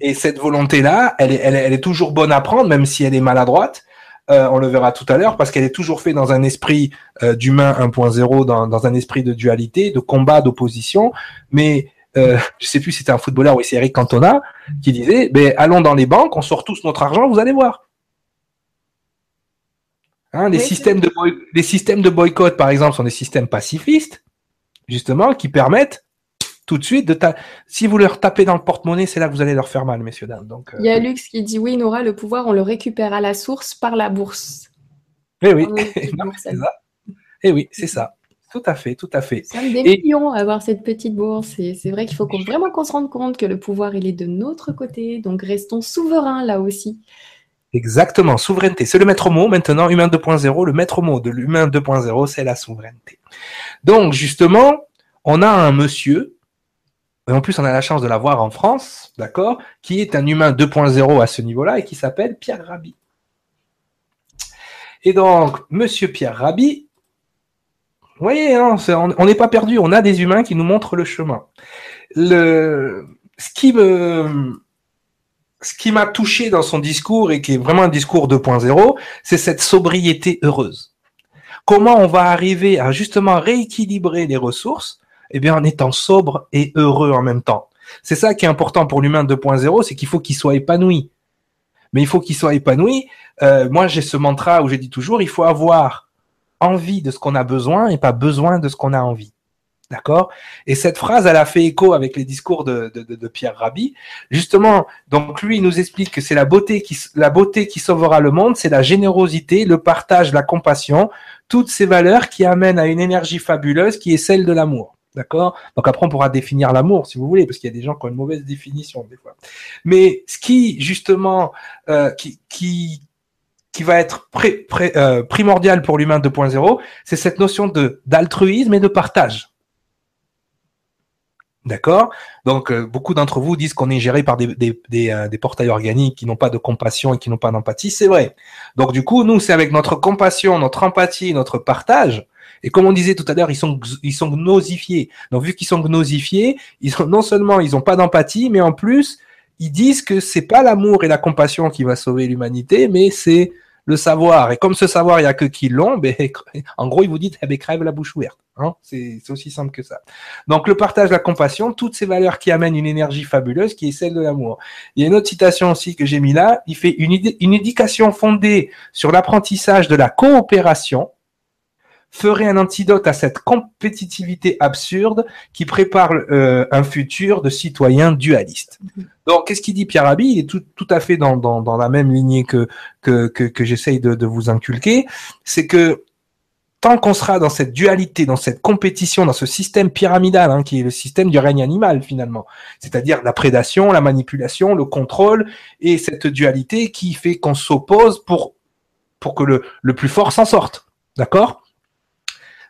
Et cette volonté-là, elle est, elle, elle est toujours bonne à prendre, même si elle est maladroite, euh, on le verra tout à l'heure, parce qu'elle est toujours faite dans un esprit euh, d'humain 1.0, dans, dans, un esprit de dualité, de combat, d'opposition. Mais euh, je sais plus si c'était un footballeur ou c'est Eric Cantona qui disait ben, allons dans les banques, on sort tous notre argent, vous allez voir. Hein, les, systèmes de les systèmes de boycott, par exemple, sont des systèmes pacifistes, justement, qui permettent tout de suite. De Si vous leur tapez dans le porte-monnaie, c'est là que vous allez leur faire mal, messieurs, dames. Donc, Il y a euh, Lux qui dit oui, Nora, le pouvoir, on le récupère à la source par la bourse. Eh oui, c'est ça. Eh oui, c'est ça. Tout à fait, tout à fait. Ça des millions à avoir cette petite bourse. Et c'est vrai qu'il faut vraiment qu'on se rende compte que le pouvoir, il est de notre côté. Donc restons souverains là aussi. Exactement, souveraineté. C'est le maître mot maintenant, humain 2.0. Le maître mot de l'humain 2.0, c'est la souveraineté. Donc justement, on a un monsieur et en plus on a la chance de l'avoir en France, d'accord, qui est un humain 2.0 à ce niveau-là et qui s'appelle Pierre Rabhi. Et donc, Monsieur Pierre Rabhi, vous voyez, hein, on n'est pas perdu, on a des humains qui nous montrent le chemin. Ce ce qui m'a touché dans son discours et qui est vraiment un discours 2.0, c'est cette sobriété heureuse. Comment on va arriver à justement rééquilibrer les ressources eh bien, en étant sobre et heureux en même temps. C'est ça qui est important pour l'humain 2.0, c'est qu'il faut qu'il soit épanoui. Mais il faut qu'il soit épanoui. Euh, moi, j'ai ce mantra où j'ai dit toujours, il faut avoir envie de ce qu'on a besoin et pas besoin de ce qu'on a envie. D'accord? Et cette phrase, elle a fait écho avec les discours de, de, Pierre Rabhi. Justement, donc lui, il nous explique que c'est la beauté qui, la beauté qui sauvera le monde, c'est la générosité, le partage, la compassion, toutes ces valeurs qui amènent à une énergie fabuleuse qui est celle de l'amour. D'accord? Donc après, on pourra définir l'amour, si vous voulez, parce qu'il y a des gens qui ont une mauvaise définition des fois. Mais ce qui, justement, euh, qui, va être euh, primordial pour l'humain 2.0, c'est cette notion d'altruisme et de partage. D'accord? Donc, euh, beaucoup d'entre vous disent qu'on est géré par des, des portails organiques qui n'ont pas de compassion et qui n'ont pas d'empathie. C'est vrai. Donc, du coup, nous, c'est avec notre compassion, notre empathie, notre partage. Et comme on disait tout à l'heure, ils sont, ils sont gnosifiés. Donc, vu qu'ils sont gnosifiés, ils sont, non seulement ils n'ont pas d'empathie, mais en plus, ils disent que c'est pas l'amour et la compassion qui va sauver l'humanité, mais c'est le savoir. Et comme ce savoir, il n'y a que qui l'ont, ben, en gros, il vous dit, eh ben, crève la bouche ouverte. Hein c'est aussi simple que ça. Donc, le partage, la compassion, toutes ces valeurs qui amènent une énergie fabuleuse qui est celle de l'amour. Il y a une autre citation aussi que j'ai mis là. Il fait une, une éducation fondée sur l'apprentissage de la coopération ferait un antidote à cette compétitivité absurde qui prépare euh, un futur de citoyens dualistes. Mm-hmm. Donc, qu'est-ce qu'il dit Pierre Rabhi? Il est tout, tout à fait dans, dans, dans, la même lignée que, que, que, que j'essaye de, de vous inculquer. C'est que tant qu'on sera dans cette dualité, dans cette compétition, dans ce système pyramidal, hein, qui est le système du règne animal finalement, c'est-à-dire la prédation, la manipulation, le contrôle, et cette dualité qui fait qu'on s'oppose pour, pour que le, le plus fort s'en sorte. D'accord?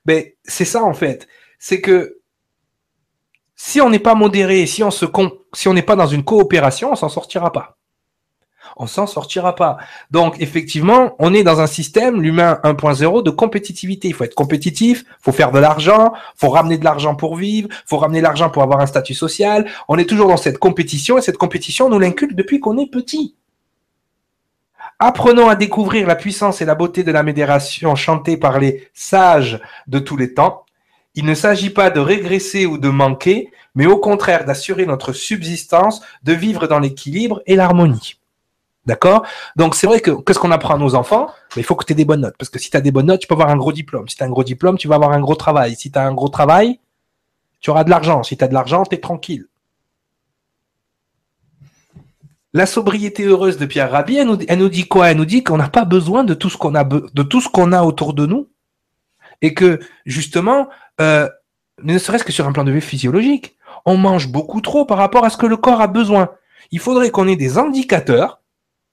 Mais c'est ça en fait. C'est que si on n'est pas modéré, si on n'est pas dans une coopération, on s'en sortira pas. On s'en sortira pas. Donc effectivement, on est dans un système, l'humain 1.0, de compétitivité. Il faut être compétitif, faut faire de l'argent, faut ramener de l'argent pour vivre, faut ramener de l'argent pour avoir un statut social. On est toujours dans cette compétition et cette compétition, nous l'inculque depuis qu'on est petit. Apprenons à découvrir la puissance et la beauté de la médiation chantée par les sages de tous les temps. Il ne s'agit pas de régresser ou de manquer, mais au contraire d'assurer notre subsistance, de vivre dans l'équilibre et l'harmonie. D'accord? Donc c'est vrai que qu'est-ce qu'on apprend à nos enfants? Il faut que tu aies des bonnes notes. Parce que si tu as des bonnes notes, tu peux avoir un gros diplôme. Si tu as un gros diplôme, tu vas avoir un gros travail. Si tu as un gros travail, tu auras de l'argent. Si tu as de l'argent, tu es tranquille. La sobriété heureuse de Pierre Rabhi, elle nous, dit quoi? Elle nous dit qu'on n'a pas besoin de tout ce qu'on a de tout ce qu'on a autour de nous, et que justement, euh, ne serait-ce que sur un plan de vue physiologique, on mange beaucoup trop par rapport à ce que le corps a besoin. Il faudrait qu'on ait des indicateurs.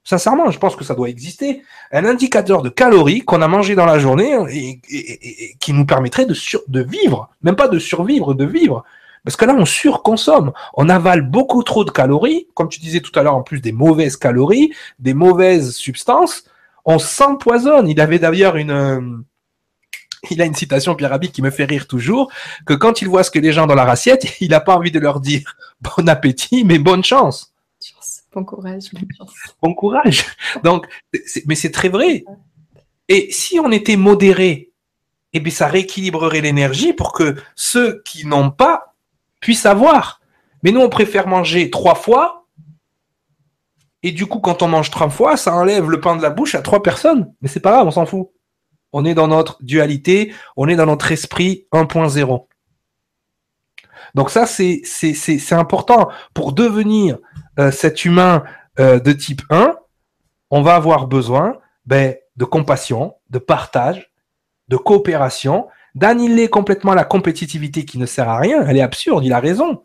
Sincèrement, je pense que ça doit exister. Un indicateur de calories qu'on a mangé dans la journée et, qui nous permettrait de, de vivre, même pas de survivre, de vivre. Parce que là, on surconsomme. On avale beaucoup trop de calories, comme tu disais tout à l'heure, en plus des mauvaises calories, des mauvaises substances. On s'empoisonne. Il avait d'ailleurs une, euh, il a une citation Pierre Rabhi qui me fait rire toujours, que quand il voit ce que les gens dans leur assiette, il n'a pas envie de leur dire bon appétit, mais bonne chance. Bon courage. Bon courage. Donc, mais c'est très vrai. Et si on était modéré, eh bien, ça rééquilibrerait l'énergie pour que ceux qui n'ont pas puisse avoir. Mais nous, on préfère manger trois fois. Et du coup, quand on mange trois fois, ça enlève le pain de la bouche à trois personnes. Mais c'est pas grave, on s'en fout. On est dans notre dualité, on est dans notre esprit 1.0. Donc ça, c'est, c'est, important. Pour devenir euh, cet humain euh, de type 1, on va avoir besoin ben, de compassion, de partage, de coopération, d'annihiler complètement la compétitivité qui ne sert à rien. Elle est absurde, il a raison.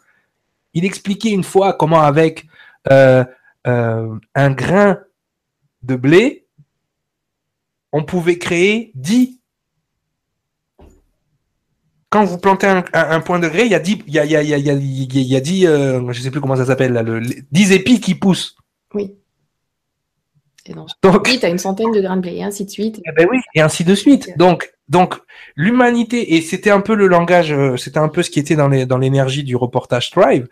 Il expliquait une fois comment avec euh, euh, un grain de blé, on pouvait créer 10. Quand vous plantez un, point de gré, il y a 10, il y a, il y a, il y a, il y a 10 euh, je sais plus comment ça s'appelle, là, le, 10 épis qui poussent. Oui. Et donc, tu as une centaine de grains de blé, et ainsi de suite. Eh ben oui, et ainsi de suite. Donc, donc l'humanité, et c'était un peu le langage, euh, c'était un peu ce qui était dans dans l'énergie du reportage Thrive,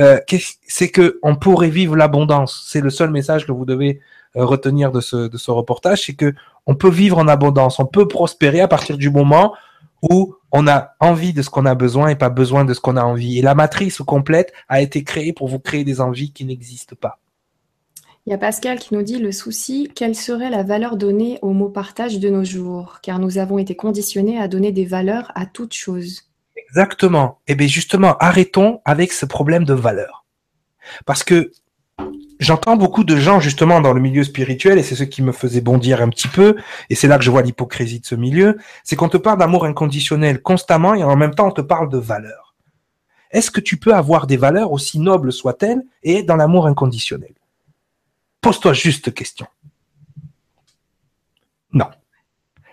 euh, c'est que on pourrait vivre l'abondance. C'est le seul message que vous devez euh, retenir de ce, de ce reportage, c'est que on peut vivre en abondance, on peut prospérer à partir du moment où on a envie de ce qu'on a besoin et pas besoin de ce qu'on a envie. Et la matrice complète a été créée pour vous créer des envies qui n'existent pas. Il y a Pascal qui nous dit le souci, quelle serait la valeur donnée au mot partage de nos jours? Car nous avons été conditionnés à donner des valeurs à toute chose. Exactement. Et eh bien justement, arrêtons avec ce problème de valeur. Parce que j'entends beaucoup de gens justement dans le milieu spirituel, et c'est ce qui me faisait bondir un petit peu, et c'est là que je vois l'hypocrisie de ce milieu, c'est qu'on te parle d'amour inconditionnel constamment, et en même temps on te parle de valeur. Est-ce que tu peux avoir des valeurs, aussi nobles soient-elles, et être dans l'amour inconditionnel? Pose-toi juste question. Non.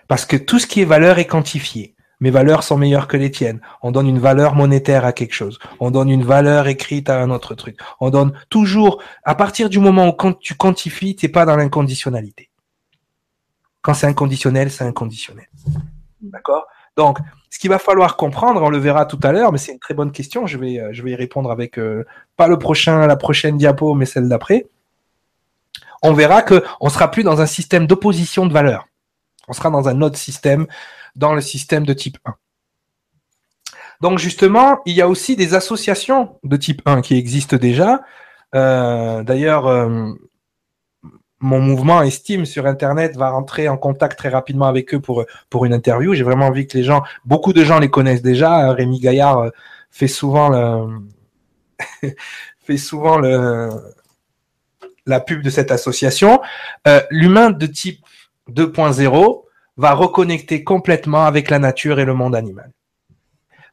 Parce que tout ce qui est valeur est quantifié mes valeurs sont meilleures que les tiennes. On donne une valeur monétaire à quelque chose. On donne une valeur écrite à un autre truc. On donne toujours, à partir du moment où quand tu quantifies, t'es pas dans l'inconditionnalité. Quand c'est inconditionnel, c'est inconditionnel. D'accord? Donc, ce qu'il va falloir comprendre, on le verra tout à l'heure, mais c'est une très bonne question. Je vais, euh, je vais y répondre avec euh, pas le prochain, la prochaine diapo, mais celle d'après. On verra que on sera plus dans un système d'opposition de valeurs. On sera dans un autre système dans le système de type 1. Donc justement, il y a aussi des associations de type 1 qui existent déjà. Euh, d'ailleurs, euh, mon mouvement Estime sur Internet va rentrer en contact très rapidement avec eux pour, pour une interview. J'ai vraiment envie que les gens, beaucoup de gens les connaissent déjà. Rémi Gaillard euh, fait souvent le, fait souvent le, la pub de cette association. L'humain de type 2.0, va reconnecter complètement avec la nature et le monde animal.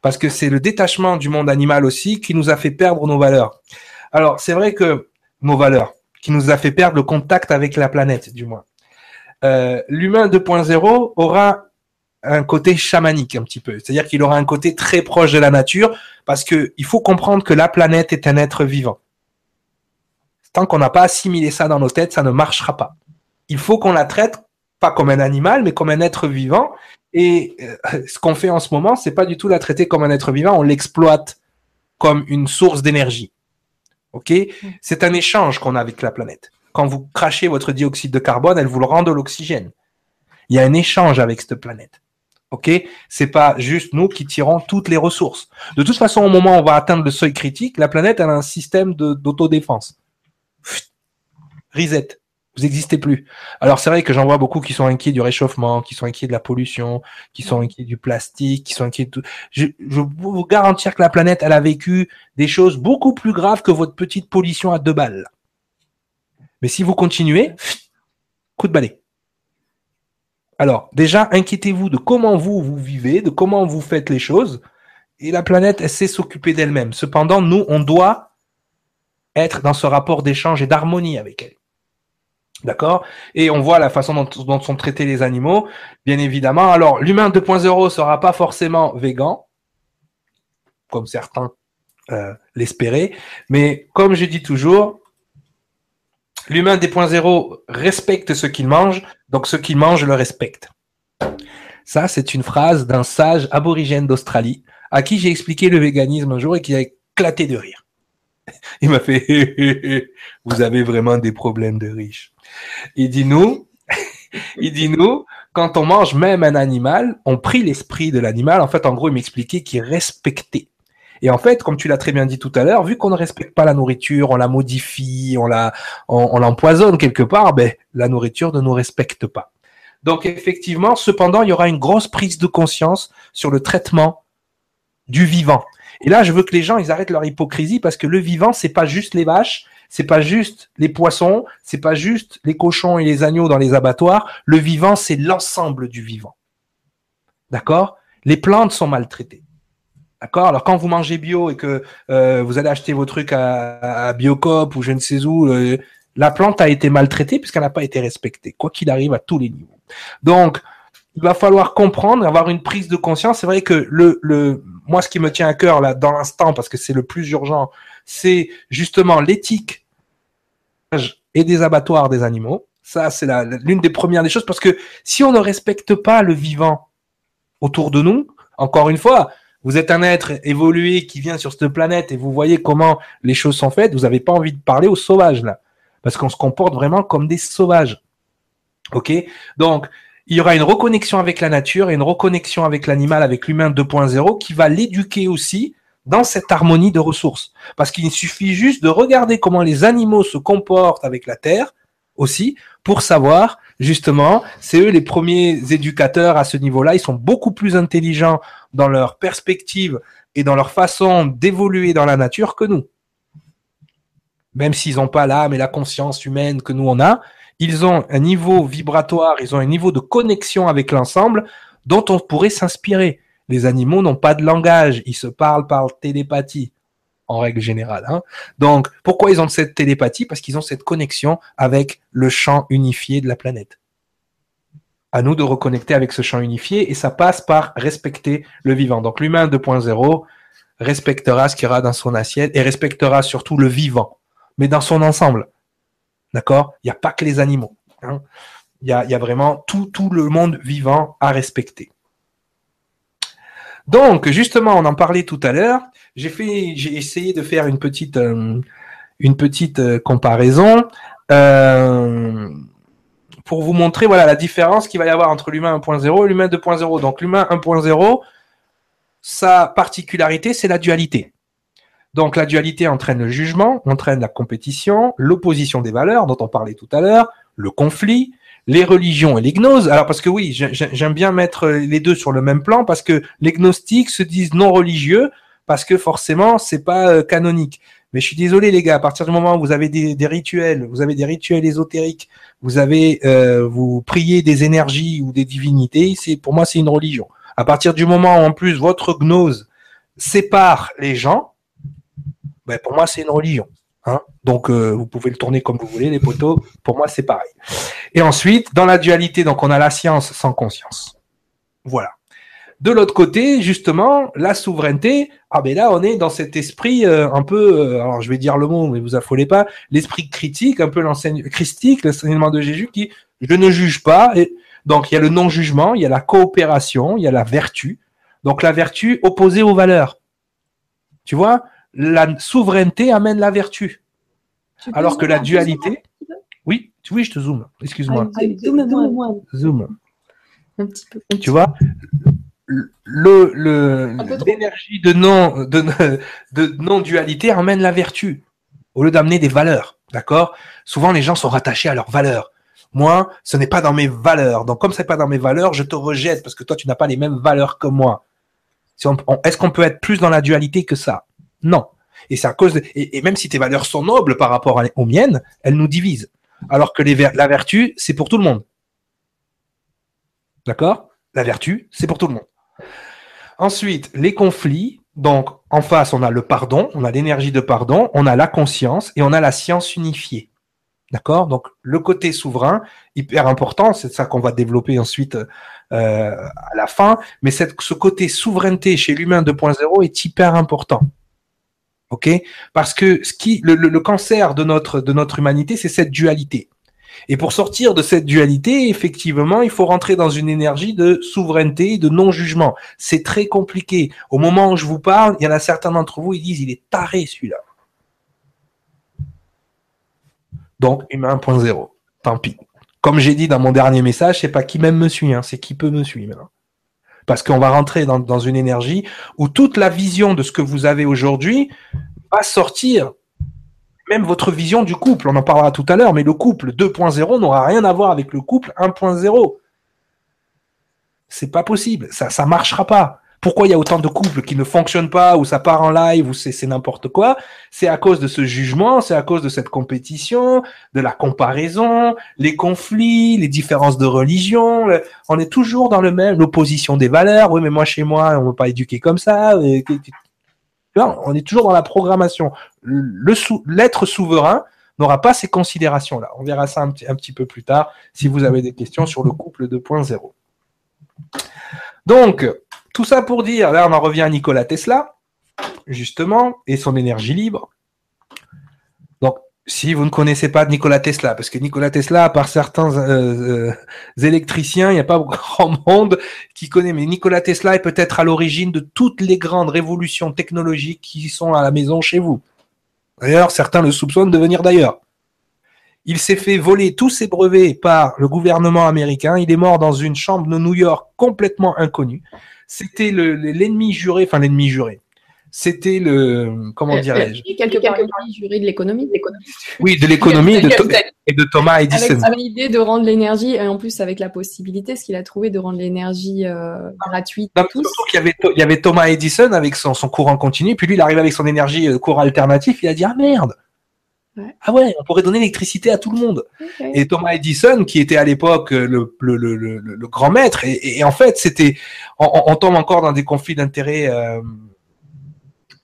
Parce que c'est le détachement du monde animal aussi qui nous a fait perdre nos valeurs. Alors, c'est vrai que nos valeurs, qui nous a fait perdre le contact avec la planète, du moins. Euh, L'humain 2.0 aura un côté chamanique un petit peu, c'est-à-dire qu'il aura un côté très proche de la nature, parce que il faut comprendre que la planète est un être vivant. Qu'on n'a pas assimilé ça dans nos têtes, ça ne marchera pas. Il faut qu'on la traite pas comme un animal, mais comme un être vivant. Et euh, ce qu'on fait en ce moment, c'est pas du tout la traiter comme un être vivant, on l'exploite comme une source d'énergie. Ok? C'est un échange qu'on a avec la planète. Quand vous crachez votre dioxyde de carbone, elle vous le rend de l'oxygène. Il y a un échange avec cette planète. Ok? C'est pas juste nous qui tirons toutes les ressources. De toute façon, au moment où on va atteindre le seuil critique, la planète a un système d'autodéfense. Reset vous n'existez plus. Alors c'est vrai que j'en vois beaucoup qui sont inquiets du réchauffement, qui sont inquiets de la pollution, qui sont inquiets du plastique, qui sont inquiets de tout. Je, je peux vous garantir que la planète, elle a vécu des choses beaucoup plus graves que votre petite pollution à deux balles. Mais si vous continuez, coup de balai. Alors, déjà, inquiétez-vous de comment vous, vous vivez, de comment vous faites les choses. Et la planète, elle sait s'occuper d'elle-même. Cependant, nous, on doit être dans ce rapport d'échange et d'harmonie avec elle. D'accord? Et on voit la façon dont, sont traités les animaux, bien évidemment. Alors, l'humain 2.0 sera pas forcément végan, comme certains euh, l'espéraient, mais comme je dis toujours, l'humain 2.0 respecte ce qu'il mange, donc ce qu'il mange le respecte. Ça, c'est une phrase d'un sage aborigène d'Australie, à qui j'ai expliqué le véganisme un jour et qui a éclaté de rire. Il m'a fait, vous avez vraiment des problèmes de riches. Il dit nous, il dit nous, quand on mange même un animal, on prie l'esprit de l'animal. En fait, en gros, il m'expliquait qu'il respectait. Et en fait, comme tu l'as très bien dit tout à l'heure, vu qu'on ne respecte pas la nourriture, on la modifie, on la, on, l'empoisonne quelque part, ben, la nourriture ne nous respecte pas. Donc effectivement, cependant, il y aura une grosse prise de conscience sur le traitement du vivant. Et là, je veux que les gens, ils arrêtent leur hypocrisie parce que le vivant, c'est pas juste les vaches, c'est pas juste les poissons, c'est pas juste les cochons et les agneaux dans les abattoirs. Le vivant, c'est l'ensemble du vivant. D'accord? Les plantes sont maltraitées. D'accord? Alors quand vous mangez bio et que euh, vous allez acheter vos trucs à, à Biocop ou je ne sais où, euh, la plante a été maltraitée puisqu'elle n'a pas été respectée, quoi qu'il arrive à tous les niveaux. Donc, il va falloir comprendre, avoir une prise de conscience. C'est vrai que le, le, moi, ce qui me tient à cœur là, dans l'instant, parce que c'est le plus urgent, c'est justement l'éthique et des abattoirs des animaux. Ça, c'est l'une des premières des choses, parce que si on ne respecte pas le vivant autour de nous, encore une fois, vous êtes un être évolué qui vient sur cette planète et vous voyez comment les choses sont faites, vous n'avez pas envie de parler aux sauvages là, parce qu'on se comporte vraiment comme des sauvages. Ok? Donc, il y aura une reconnexion avec la nature et une reconnexion avec l'animal, avec l'humain 2.0 qui va l'éduquer aussi dans cette harmonie de ressources. Parce qu'il suffit juste de regarder comment les animaux se comportent avec la terre aussi pour savoir justement, c'est eux les premiers éducateurs à ce niveau-là, ils sont beaucoup plus intelligents dans leur perspective et dans leur façon d'évoluer dans la nature que nous. Même s'ils n'ont pas l'âme et la conscience humaine que nous on a, ils ont un niveau vibratoire, ils ont un niveau de connexion avec l'ensemble dont on pourrait s'inspirer. Les animaux n'ont pas de langage, ils se parlent par télépathie, en règle générale. Hein. Donc, pourquoi ils ont cette télépathie? Parce qu'ils ont cette connexion avec le champ unifié de la planète. À nous de reconnecter avec ce champ unifié, et ça passe par respecter le vivant. Donc, l'humain 2.0 respectera ce qu'il y aura dans son assiette et respectera surtout le vivant, mais dans son ensemble. D'accord? Il n'y a pas que les animaux. Hein. Il, y a, vraiment tout, le monde vivant à respecter. Donc, justement, on en parlait tout à l'heure. J'ai essayé de faire une petite, euh, euh, comparaison euh, pour vous montrer, la différence qu'il va y avoir entre l'humain 1.0 et l'humain 2.0. Donc, l'humain 1.0, sa particularité, c'est la dualité. Donc, la dualité entraîne le jugement, entraîne la compétition, l'opposition des valeurs dont on parlait tout à l'heure, le conflit, les religions et les gnoses. Alors parce que oui, j'aime bien mettre les deux sur le même plan parce que les gnostiques se disent non religieux parce que forcément c'est pas euh, canonique. Mais je suis désolé les gars, à partir du moment où vous avez des, rituels, vous avez des rituels ésotériques, vous avez euh, vous priez des énergies ou des divinités, c'est pour moi c'est une religion. À partir du moment où en plus votre gnose sépare les gens, ben, pour moi c'est une religion. Hein. donc euh, vous pouvez le tourner comme vous voulez, les poteaux. Pour moi, c'est pareil. Et ensuite, dans la dualité, donc on a la science sans conscience. Voilà. De l'autre côté, justement, la souveraineté. Ah ben là, on est dans cet esprit euh, un peu, euh, alors je vais dire le mot, mais vous affolez pas, l'esprit critique, un peu l'enseignement christique, l'enseignement de Jésus qui je ne juge pas. Donc il y a le non-jugement, il y a la coopération, il y a la vertu. Donc la vertu opposée aux valeurs. Tu vois, la souveraineté amène la vertu. Alors que la dualité. Oui, oui, je te zoome. Excuse-moi. Zoom. Un petit peu. Tu vois, le, l'énergie de non, de, de non-dualité amène la vertu au lieu d'amener des valeurs. D'accord? Souvent, les gens sont rattachés à leurs valeurs. Moi, ce n'est pas dans mes valeurs. Donc, comme ce n'est pas dans mes valeurs, je te rejette parce que toi, tu n'as pas les mêmes valeurs que moi. est-ce qu'on peut être plus dans la dualité que ça? Non. Et même si tes valeurs sont nobles par rapport aux miennes, elles nous divisent. Alors que la vertu, c'est pour tout le monde. D'accord? La vertu, c'est pour tout le monde. Ensuite, les conflits. Donc, en face, on a le pardon, on a l'énergie de pardon, on a la conscience et on a la science unifiée. D'accord? Donc, le côté souverain, hyper important, c'est ça qu'on va développer ensuite euh, à la fin. Mais ce côté souveraineté chez l'humain 2.0 est hyper important. Ok? Parce que ce qui, le, le, cancer de notre, de notre humanité, c'est cette dualité. Et pour sortir de cette dualité, effectivement, il faut rentrer dans une énergie de souveraineté, de non-jugement. C'est très compliqué. Au moment où je vous parle, il y en a certains d'entre vous, ils disent, il est taré celui-là. Donc, humain 1.0. Tant pis. Comme j'ai dit dans mon dernier message, c'est pas qui même me suit, hein, c'est qui peut me suivre parce qu'on va rentrer dans, une énergie où toute la vision de ce que vous avez aujourd'hui va sortir. Même votre vision du couple, on en parlera tout à l'heure, mais le couple 2.0 n'aura rien à voir avec le couple 1.0. C'est pas possible, ça ça marchera pas. Pourquoi il y a autant de couples qui ne fonctionnent pas, ou ça part en live, ou c'est n'importe quoi C'est à cause de ce jugement, c'est à cause de cette compétition, de la comparaison, les conflits, les différences de religion. On est toujours dans le même, l'opposition des valeurs. Oui, mais moi chez moi, on ne veut pas éduquer comme ça. on est toujours dans la programmation. L'être souverain n'aura pas ces considérations-là. On verra ça un petit peu plus tard si vous avez des questions sur le couple 2.0. Donc, tout ça pour dire, là on en revient à Nikola Tesla, justement, et son énergie libre. Donc, si vous ne connaissez pas Nikola Tesla, parce que Nikola Tesla, à part certains euh, euh, électriciens, il n'y a pas grand monde qui connaît, mais Nikola Tesla est peut-être à l'origine de toutes les grandes révolutions technologiques qui sont à la maison chez vous. D'ailleurs, certains le soupçonnent de venir d'ailleurs. Il s'est fait voler tous ses brevets par le gouvernement américain. Il est mort dans une chambre de New York complètement inconnue. C'était l'ennemi juré, enfin l'ennemi juré. c'était le comment dirais-je? quelque part de l'économie. Oui de l'économie et de Thomas Edison. avec l'idée de rendre l'énergie et en plus avec la possibilité ce qu'il a trouvé de rendre l'énergie euh, gratuite il y avait il y avait Thomas Edison avec son, son courant continu puis lui il arrive avec son énergie euh, courant alternatif il a dit ah merde ah ouais, on pourrait donner l'électricité à tout le monde. Et Thomas Edison, qui était à l'époque le, le, le, le, grand maître, et, et en fait, c'était, on, on, tombe encore dans des conflits d'intérêts euh,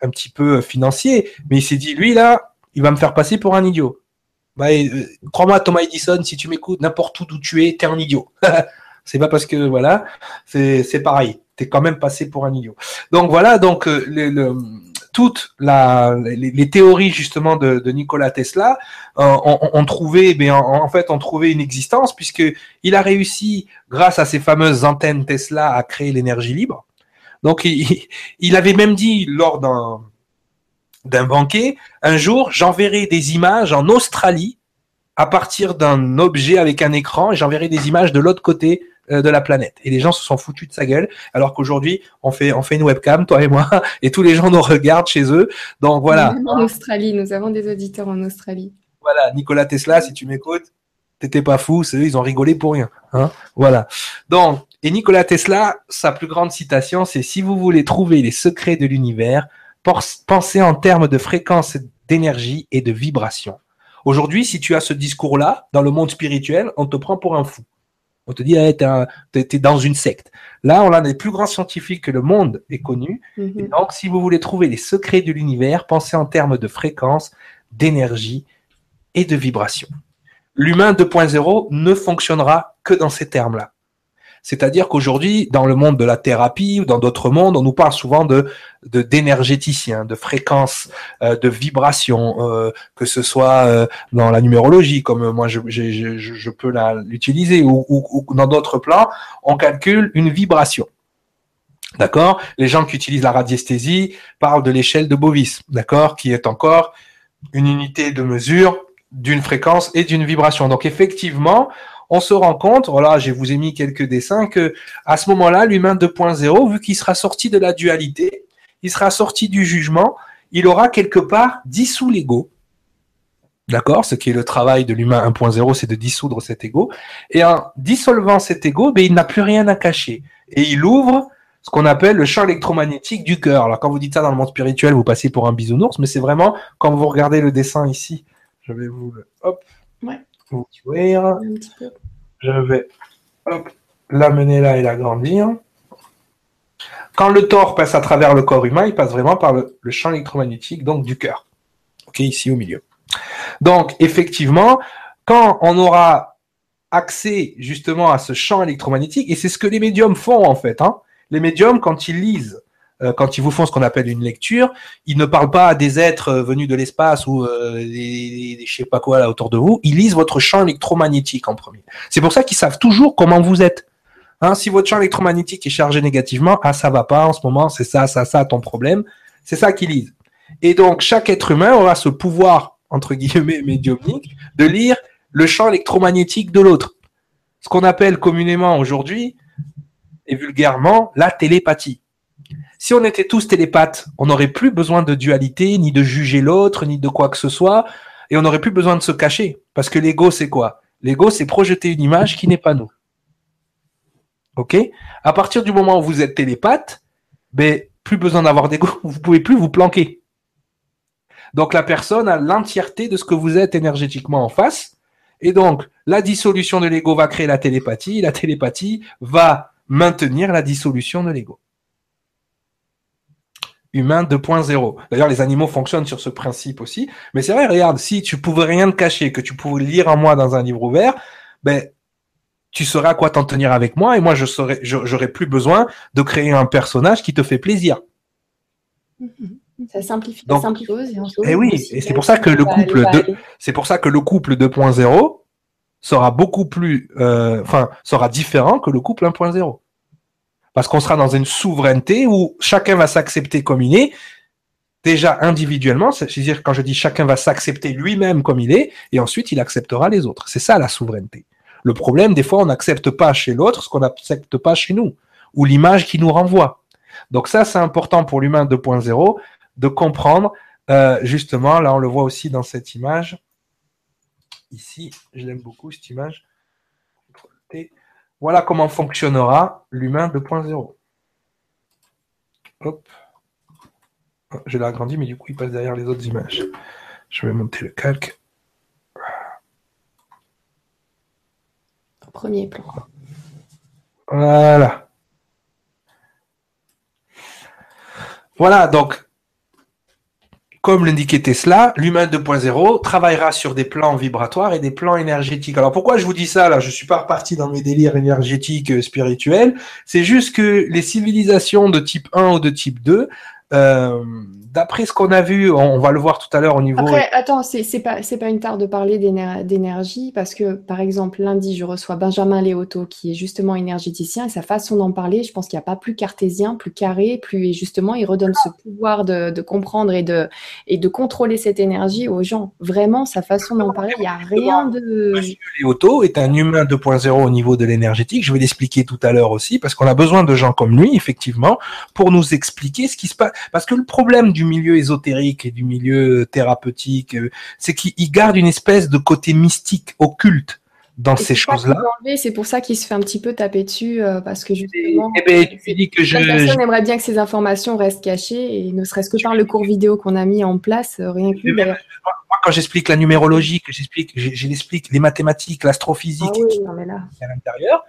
un petit peu financiers, mais il s'est dit, lui là, il va me faire passer pour un idiot. Bah, euh, crois-moi, Thomas Edison, si tu m'écoutes, n'importe où d'où tu es, t'es un idiot. c'est pas parce que voilà, c'est pareil. T'es quand même passé pour un idiot. Donc voilà, donc euh, le, toutes les, théories justement de, de Nikola Tesla euh, ont, trouvé, eh bien, en, fait, ont trouvé une existence puisque il a réussi, grâce à ces fameuses antennes Tesla, à créer l'énergie libre. Donc, il, il, avait même dit lors d'un d'un banquet, un jour, j'enverrai des images en Australie à partir d'un objet avec un écran et j'enverrai des images de l'autre côté de la planète. Et les gens se sont foutus de sa gueule, alors qu'aujourd'hui, on fait, on fait une webcam, toi et moi, et tous les gens nous regardent chez eux. Donc voilà. En Australie, nous avons des auditeurs en Australie. Voilà, Nicolas Tesla, si tu m'écoutes, t'étais pas fou, c'est eux, ils ont rigolé pour rien. Hein voilà. Donc, et Nicolas Tesla, sa plus grande citation, c'est si vous voulez trouver les secrets de l'univers, pensez en termes de fréquence d'énergie et de vibration. Aujourd'hui, si tu as ce discours-là, dans le monde spirituel, on te prend pour un fou. On te dit, hey, t'es, dans une secte. Là, on a des plus grands scientifiques que le monde est connu. Mhm. donc, si vous voulez trouver les secrets de l'univers, pensez en termes de fréquence, d'énergie et de vibration. L'humain 2.0 ne fonctionnera que dans ces termes-là. C'est-à-dire qu'aujourd'hui, dans le monde de la thérapie ou dans d'autres mondes, on nous parle souvent de d'énergéticiens, de, fréquences, euh, de vibrations, euh, que ce soit euh, dans la numérologie, comme moi je, peux l'utiliser, ou, ou, ou dans d'autres plans, on calcule une vibration. D'accord? Les gens qui utilisent la radiesthésie parlent de l'échelle de Bovis, d'accord? Qui est encore une unité de mesure d'une fréquence et d'une vibration. Donc effectivement, on se rend compte, voilà, je vous ai mis quelques dessins, que à ce moment-là, l'humain 2.0, vu qu'il sera sorti de la dualité, il sera sorti du jugement, il aura quelque part dissous l'ego. D'accord? Ce qui est le travail de l'humain 1.0, c'est de dissoudre cet ego. Et en dissolvant cet ego, ben, il n'a plus rien à cacher. Et il ouvre ce qu'on appelle le champ électromagnétique du cœur. Alors quand vous dites ça dans le monde spirituel, vous passez pour un bisounours, mais c'est vraiment quand vous regardez le dessin ici. Je vais vous le... Hop. Ouais. Je vais l'amener là et l'agrandir. Quand le tort passe à travers le corps humain, il passe vraiment par le, champ électromagnétique, donc du cœur. Ok, ici au milieu. Donc, effectivement, quand on aura accès justement à ce champ électromagnétique, et c'est ce que les médiums font en fait, hein. les médiums, quand ils lisent quand ils vous font ce qu'on appelle une lecture, ils ne parlent pas à des êtres euh, venus de l'espace ou euh, des, des, je sais pas quoi là autour de vous. Ils lisent votre champ électromagnétique en premier. C'est pour ça qu'ils savent toujours comment vous êtes. Hein, si votre champ électromagnétique est chargé négativement, ah ça va pas en ce moment, c'est ça, ça, ça ton problème. C'est ça qu'ils lisent. Et donc chaque être humain aura ce pouvoir entre guillemets médiumnique de lire le champ électromagnétique de l'autre. Ce qu'on appelle communément aujourd'hui et vulgairement la télépathie. Si on était tous télépathes, on n'aurait plus besoin de dualité, ni de juger l'autre, ni de quoi que ce soit, et on n'aurait plus besoin de se cacher. Parce que l'ego, c'est quoi? L'ego, c'est projeter une image qui n'est pas nous. OK? À partir du moment où vous êtes télépathe, ben, plus besoin d'avoir d'ego, vous pouvez plus vous planquer. Donc la personne a l'entièreté de ce que vous êtes énergétiquement en face. Et donc, la dissolution de l'ego va créer la télépathie, la télépathie va maintenir la dissolution de l'ego humain 2.0. D'ailleurs, les animaux fonctionnent sur ce principe aussi. Mais c'est vrai, regarde, si tu pouvais rien te cacher, que tu pouvais lire en moi dans un livre ouvert, ben, tu saurais à quoi t'en tenir avec moi et moi, je saurais, j'aurais plus besoin de créer un personnage qui te fait plaisir. Ça simplifie, Donc, simplifie et, eh oui, et c'est pour ça que le couple de, c'est pour ça que le couple 2.0 sera beaucoup plus, euh, enfin, sera différent que le couple 1.0 parce qu'on sera dans une souveraineté où chacun va s'accepter comme il est, déjà individuellement, c'est-à-dire quand je dis chacun va s'accepter lui-même comme il est, et ensuite il acceptera les autres. C'est ça la souveraineté. Le problème, des fois, on n'accepte pas chez l'autre ce qu'on n'accepte pas chez nous, ou l'image qui nous renvoie. Donc ça, c'est important pour l'humain 2.0, de comprendre euh, justement, là on le voit aussi dans cette image. Ici, je l'aime beaucoup cette image. Voilà comment fonctionnera l'humain 2.0. Hop. Oh, je l'ai agrandi, mais du coup, il passe derrière les autres images. Je vais monter le calque. Premier plan. Voilà. Voilà, donc comme l'indiquait Tesla, l'humain 2.0 travaillera sur des plans vibratoires et des plans énergétiques. Alors pourquoi je vous dis ça là? Je suis pas reparti dans mes délires énergétiques euh, spirituels. C'est juste que les civilisations de type 1 ou de type 2 euh, d'après ce qu'on a vu, on, va le voir tout à l'heure au niveau. Après, attends, c'est pas pas une tare de parler d'énergie parce que par exemple lundi je reçois Benjamin Léoto qui est justement énergéticien et sa façon d'en parler, je pense qu'il n'y a pas plus cartésien, plus carré, plus et justement il redonne ce pouvoir de, de, comprendre et de et de contrôler cette énergie aux gens. Vraiment sa façon d'en parler, il n'y a rien de. Monsieur Léoto est un humain 2.0 au niveau de l'énergétique. Je vais l'expliquer tout à l'heure aussi parce qu'on a besoin de gens comme lui effectivement pour nous expliquer ce qui se passe. Parce que le problème du milieu ésotérique et du milieu thérapeutique, euh, c'est qu'il garde une espèce de côté mystique, occulte dans ces choses-là. C'est pour ça qu'il se fait un petit peu taper dessus, euh, parce que justement, eh ben, tu dis que je, personne aimerait bien que ces informations restent cachées, et ne serait-ce que par le cours vidéo qu'on a mis en place, euh, rien que Moi, quand j'explique la numérologie, que j'explique, j'explique les mathématiques, l'astrophysique ah à l'intérieur,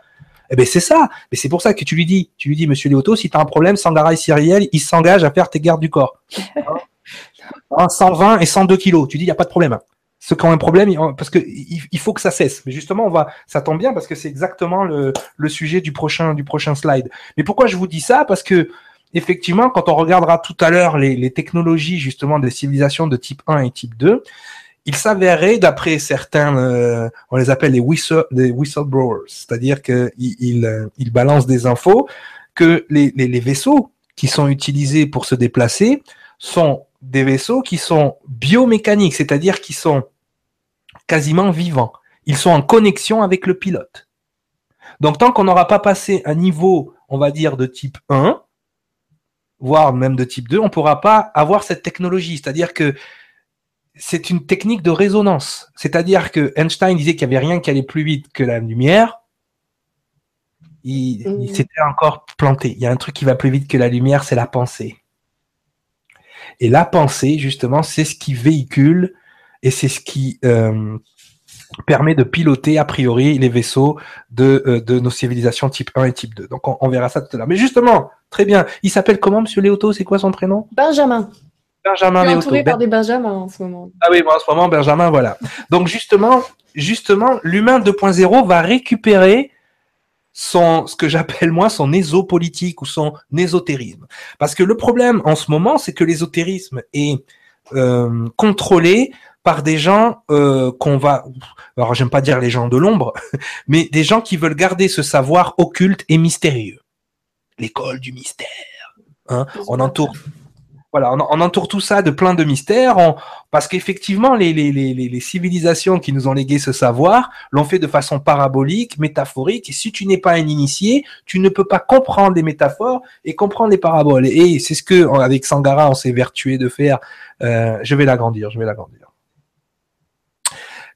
eh ben c'est ça. Mais c'est pour ça que tu lui dis, tu lui dis, Monsieur Léoto, si tu as un problème, Sangara Cyriel, il s'engage à faire tes gardes du corps. 120 et 102 kilos. Tu dis, il n'y a pas de problème. Ceux qui ont un problème, parce que il faut que ça cesse. Mais justement, on va, ça tombe bien parce que c'est exactement le, le sujet du prochain, du prochain slide. Mais pourquoi je vous dis ça? Parce que effectivement, quand on regardera tout à l'heure les, les technologies justement des civilisations de type 1 et type 2, il s'avérait, d'après certains, euh, on les appelle les, whistle, whistleblowers, c'est-à-dire qu'ils ils, euh, ils balancent des infos, que les, les, les, vaisseaux qui sont utilisés pour se déplacer sont des vaisseaux qui sont biomécaniques, c'est-à-dire qui sont quasiment vivants. Ils sont en connexion avec le pilote. Donc tant qu'on n'aura pas passé un niveau, on va dire, de type 1, voire même de type 2, on ne pourra pas avoir cette technologie. C'est-à-dire que c'est une technique de résonance. C'est-à-dire que Einstein disait qu'il n'y avait rien qui allait plus vite que la lumière. Il, mm. s'était encore planté. Il y a un truc qui va plus vite que la lumière, c'est la pensée. Et la pensée, justement, c'est ce qui véhicule et c'est ce qui euh, permet de piloter a priori les vaisseaux de, euh, de nos civilisations type 1 et type 2. Donc on, on verra ça tout à l'heure. Mais justement, très bien. Il s'appelle comment, Monsieur Léoto? C'est quoi son prénom? Benjamin. Benjamin Je suis entouré par des Benjamins en ce moment. Ah oui, moi en ce moment, Benjamin, voilà. Donc justement, justement, l'humain 2.0 va récupérer son, ce que j'appelle moi son ésopolitique ou son ésotérisme. Parce que le problème en ce moment, c'est que l'ésotérisme est euh, contrôlé par des gens euh, qu'on va, alors j'aime pas dire les gens de l'ombre, mais des gens qui veulent garder ce savoir occulte et mystérieux. L'école du mystère. Hein on entoure voilà, on, entoure tout ça de plein de mystères, parce qu'effectivement, les, civilisations qui nous ont légué ce savoir l'ont fait de façon parabolique, métaphorique, et si tu n'es pas un initié, tu ne peux pas comprendre les métaphores et comprendre les paraboles. Et c'est ce que, avec Sangara, on s'est vertué de faire. Euh, je vais l'agrandir, je vais l'agrandir.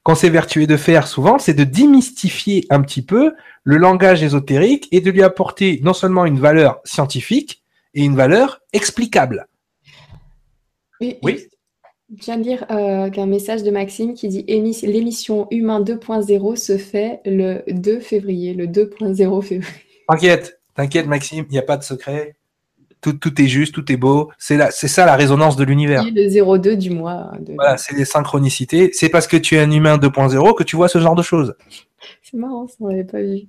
Qu'on s'est vertué de faire souvent, c'est de démystifier un petit peu le langage ésotérique et de lui apporter non seulement une valeur scientifique et une valeur explicable. Oui. Je viens de lire euh, qu'un message de Maxime qui dit l'émission Humain 2.0 se fait le 2 février, le 2.0 février. T'inquiète, t'inquiète Maxime, il n'y a pas de secret. Tout, tout, est juste, tout est beau. C'est c'est ça la résonance de l'univers. Le 02 du mois. Voilà, c'est des synchronicités. C'est parce que tu es un humain 2.0 que tu vois ce genre de choses. C'est marrant, ça on l'avait pas vu.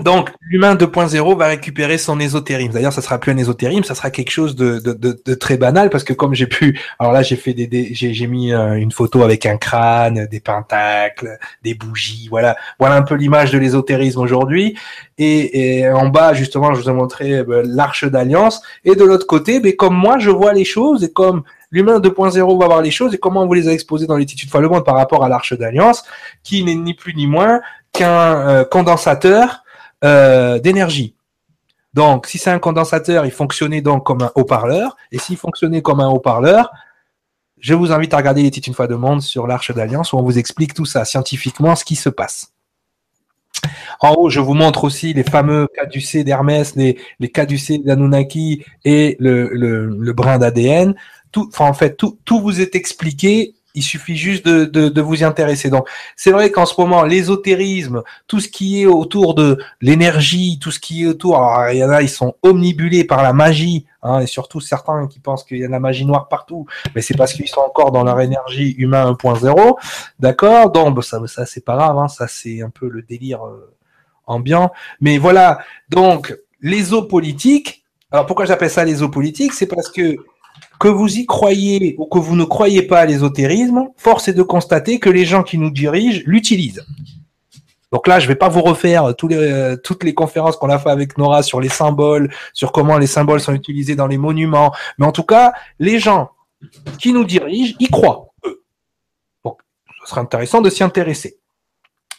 Donc, l'humain 2.0 va récupérer son ésotérisme. D'ailleurs, ça sera plus un ésotérisme, ça sera quelque chose de, de, de, très banal parce que comme j'ai pu, alors là, j'ai fait des, j'ai mis euh, une photo avec un crâne, des pentacles, des bougies, voilà, voilà un peu l'image de l'ésotérisme aujourd'hui. Et, et, en bas, justement, je vous ai montré euh, ben, l'arche d'alliance. Et de l'autre côté, ben, comme moi, je vois les choses et comme l'humain 2.0 va voir les choses et comment vous les a exposées dans l'étude fois le monde par rapport à l'arche d'alliance, qui n'est ni plus ni moins qu'un euh, condensateur euh, d'énergie. Donc, si c'est un condensateur, il fonctionnait donc comme un haut-parleur. Et s'il fonctionnait comme un haut-parleur, je vous invite à regarder les titres une fois de monde sur l'Arche d'Alliance où on vous explique tout ça scientifiquement, ce qui se passe. En haut, je vous montre aussi les fameux caducées d'Hermès, les, les caducées d'Anunnaki et le, brin d'ADN. En fait, tout vous est expliqué il suffit juste de, de, de vous y intéresser. Donc, c'est vrai qu'en ce moment, l'ésotérisme, tout ce qui est autour de l'énergie, tout ce qui est autour, alors, il y en a, ils sont omnibulés par la magie, hein, et surtout certains qui pensent qu'il y a de la magie noire partout, mais c'est parce qu'ils sont encore dans leur énergie humain 1.0, d'accord? Donc, ça, ça c'est pas grave, hein, ça c'est un peu le délire euh, ambiant. Mais voilà, donc, l'ésopolitique, alors pourquoi j'appelle ça l'ésopolitique C'est parce que que vous y croyez ou que vous ne croyez pas à l'ésotérisme, force est de constater que les gens qui nous dirigent l'utilisent. Donc là, je vais pas vous refaire euh, toutes les conférences qu'on a fait avec Nora sur les symboles, sur comment les symboles sont utilisés dans les monuments. Mais en tout cas, les gens qui nous dirigent y croient. Donc, ce sera intéressant de s'y intéresser.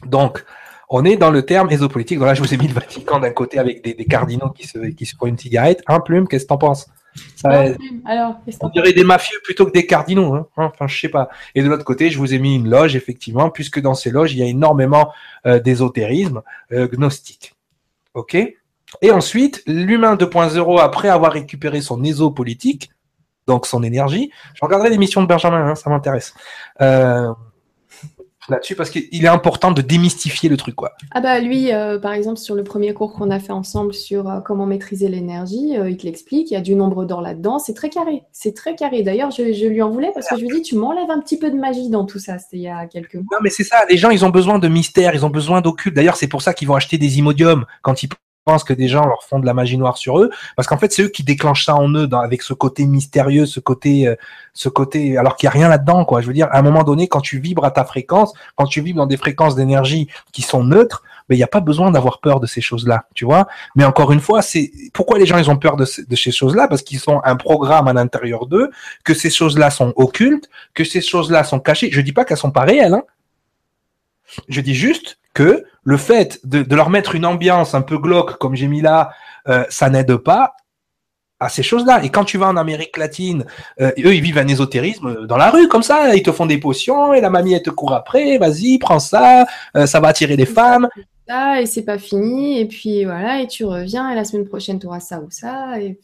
Donc, on est dans le terme ésopolitique. Donc là, je vous ai mis le Vatican d'un côté avec des, cardinaux qui se, font une cigarette. Un plume, qu'est-ce que t'en penses? Alors, on dirait des mafieux plutôt que des cardinaux. Hein. Enfin, je sais pas. Et de l'autre côté, je vous ai mis une loge, effectivement, puisque dans ces loges, il y a énormément euh, d'ésotérisme euh, gnostique. OK? Et ensuite, l'humain 2.0, après avoir récupéré son ésopolitique, donc son énergie, je regarderai l'émission de Benjamin, hein, ça m'intéresse. Euh, là-dessus parce qu'il est important de démystifier le truc quoi. Ah bah lui euh, par exemple sur le premier cours qu'on a fait ensemble sur euh, comment maîtriser l'énergie, euh, il te l'explique, il y a du nombre d'or là-dedans, c'est très carré, c'est très carré. D'ailleurs je, lui en voulais parce que je lui dis tu m'enlèves un petit peu de magie dans tout ça, c'était il y a quelques mois. Non mais c'est ça, les gens ils ont besoin de mystère, ils ont besoin d'occulte. D'ailleurs c'est pour ça qu'ils vont acheter des imodiums quand ils pense que des gens leur font de la magie noire sur eux, parce qu'en fait c'est eux qui déclenchent ça en eux, avec ce côté mystérieux, ce côté, euh, ce côté, alors qu'il y a rien là-dedans, quoi. Je veux dire, à un moment donné, quand tu vibres à ta fréquence, quand tu vibres dans des fréquences d'énergie qui sont neutres, mais il n'y a pas besoin d'avoir peur de ces choses-là, tu vois. Mais encore une fois, c'est pourquoi les gens ils ont peur de, de ces choses-là, parce qu'ils ont un programme à l'intérieur d'eux, que ces choses-là sont occultes, que ces choses-là sont cachées. Je dis pas qu'elles sont pas réelles, hein. Je dis juste que le fait de, leur mettre une ambiance un peu glauque, comme j'ai mis là, euh, ça n'aide pas à ces choses-là. Et quand tu vas en Amérique latine, euh, eux, ils vivent un ésotérisme dans la rue, comme ça, ils te font des potions, et la mamie, elle te court après, vas-y, prends ça, euh, ça va attirer les femmes. Ça, et c'est pas fini, et puis voilà, et tu reviens, et la semaine prochaine, tu auras ça ou ça, et...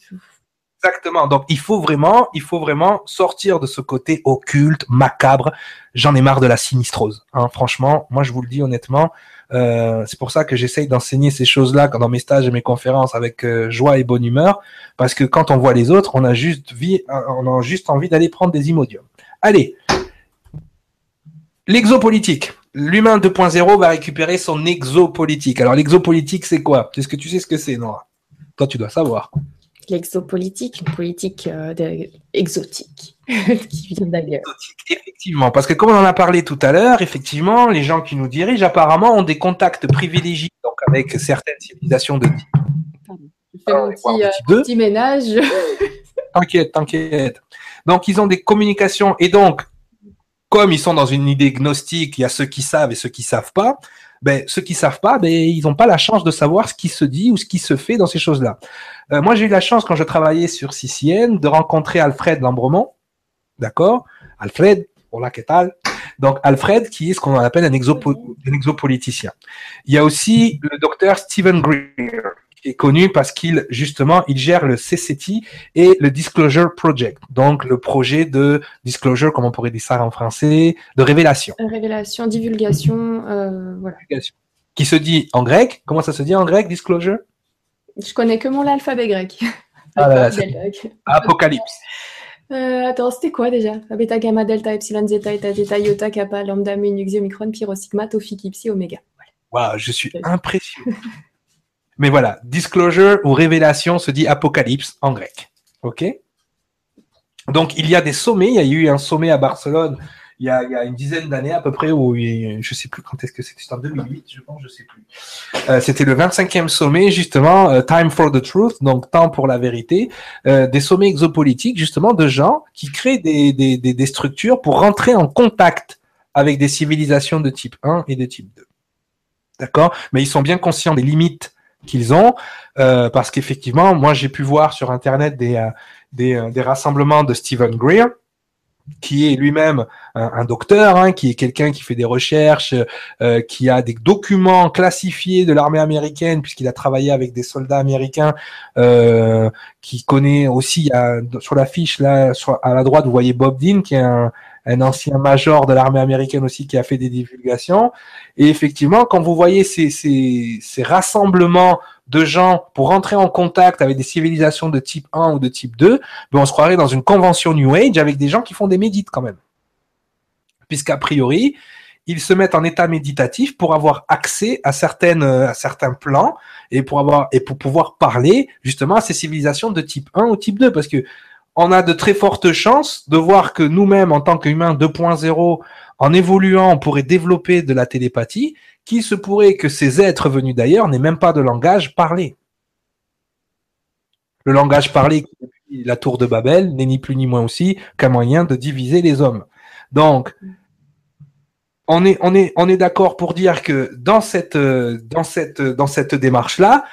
Exactement. Donc il faut vraiment, il faut vraiment sortir de ce côté occulte, macabre. J'en ai marre de la sinistrose. Hein. Franchement, moi je vous le dis honnêtement, euh, c'est pour ça que j'essaye d'enseigner ces choses-là dans mes stages et mes conférences avec euh, joie et bonne humeur, parce que quand on voit les autres, on a juste, on a juste envie d'aller prendre des imodiums. Allez, l'exopolitique. L'humain 2.0 va récupérer son exopolitique. Alors l'exopolitique, c'est quoi? Est-ce que tu sais ce que c'est, Nora? Toi, tu dois savoir l'exopolitique, une politique euh, exotique qui vient d'ailleurs. Effectivement, parce que comme on en a parlé tout à l'heure, effectivement, les gens qui nous dirigent apparemment ont des contacts privilégiés donc avec certaines civilisations de type. Je fais mon petit, euh, petit ménage. t'inquiète, t'inquiète. Donc ils ont des communications et donc comme ils sont dans une idée gnostique, il y a ceux qui savent et ceux qui savent pas ben, ceux qui savent pas, ben, ils n'ont pas la chance de savoir ce qui se dit ou ce qui se fait dans ces choses-là. Euh, moi, j'ai eu la chance, quand je travaillais sur CCN, de rencontrer Alfred Lambremont, d'accord? Alfred, hola, ¿qué tal? Donc, Alfred, qui est ce qu'on appelle un, un exopoliticien. Il y a aussi le docteur Stephen Greer, qui est connu parce qu'il justement il gère le CCT et le Disclosure Project, donc le projet de disclosure, comme on pourrait dire ça en français, de révélation. Révélation, divulgation, euh, voilà. Qui se dit en grec Comment ça se dit en grec, disclosure? Je connais que mon alphabet grec. Ah Apocalypse. Euh, attends, c'était quoi déjà? Beta, gamma, delta, epsilon, zeta, eta, zeta, iota, kappa, lambda, mu, nu, pi, rho, sigma, tau, phi, psi, oméga. Waouh, je suis impressionné. Mais voilà, disclosure ou révélation se dit apocalypse en grec. OK? Donc, il y a des sommets. Il y a eu un sommet à Barcelone il y a, une dizaine d'années à peu près, où je sais plus quand est-ce que c'était, c'était en 2008, je pense, je sais plus. Euh, c'était le 25e sommet, justement, euh, Time for the Truth, donc temps pour la vérité, euh, des sommets exopolitiques, justement, de gens qui créent des, des, des structures pour rentrer en contact avec des civilisations de type 1 et de type 2. D'accord? Mais ils sont bien conscients des limites qu'ils ont, parce qu'effectivement, moi j'ai pu voir sur internet des des, des rassemblements de Stephen Greer qui est lui-même un, docteur, hein, qui est quelqu'un qui fait des recherches, euh, qui a des documents classifiés de l'armée américaine, puisqu'il a travaillé avec des soldats américains, euh, qui connaît aussi, sur la fiche là, à la droite, vous voyez Bob Dean, qui est un, un ancien major de l'armée américaine aussi qui a fait des divulgations. Et effectivement, quand vous voyez ces, ces, ces rassemblements de gens pour entrer en contact avec des civilisations de type 1 ou de type 2, ben on se croirait dans une convention New Age avec des gens qui font des médites quand même. Puisqu'a priori, ils se mettent en état méditatif pour avoir accès à certaines à certains plans et pour avoir et pour pouvoir parler justement à ces civilisations de type 1 ou type 2 parce que on a de très fortes chances de voir que nous-mêmes en tant qu'humains 2.0 en évoluant, on pourrait développer de la télépathie qu'il se pourrait que ces êtres venus d'ailleurs n'aient même pas de langage parlé. Le langage parlé la tour de Babel n'est ni plus ni moins aussi qu'un moyen de diviser les hommes. Donc, on est, d'accord pour dire que dans cette, dans cette démarche-là,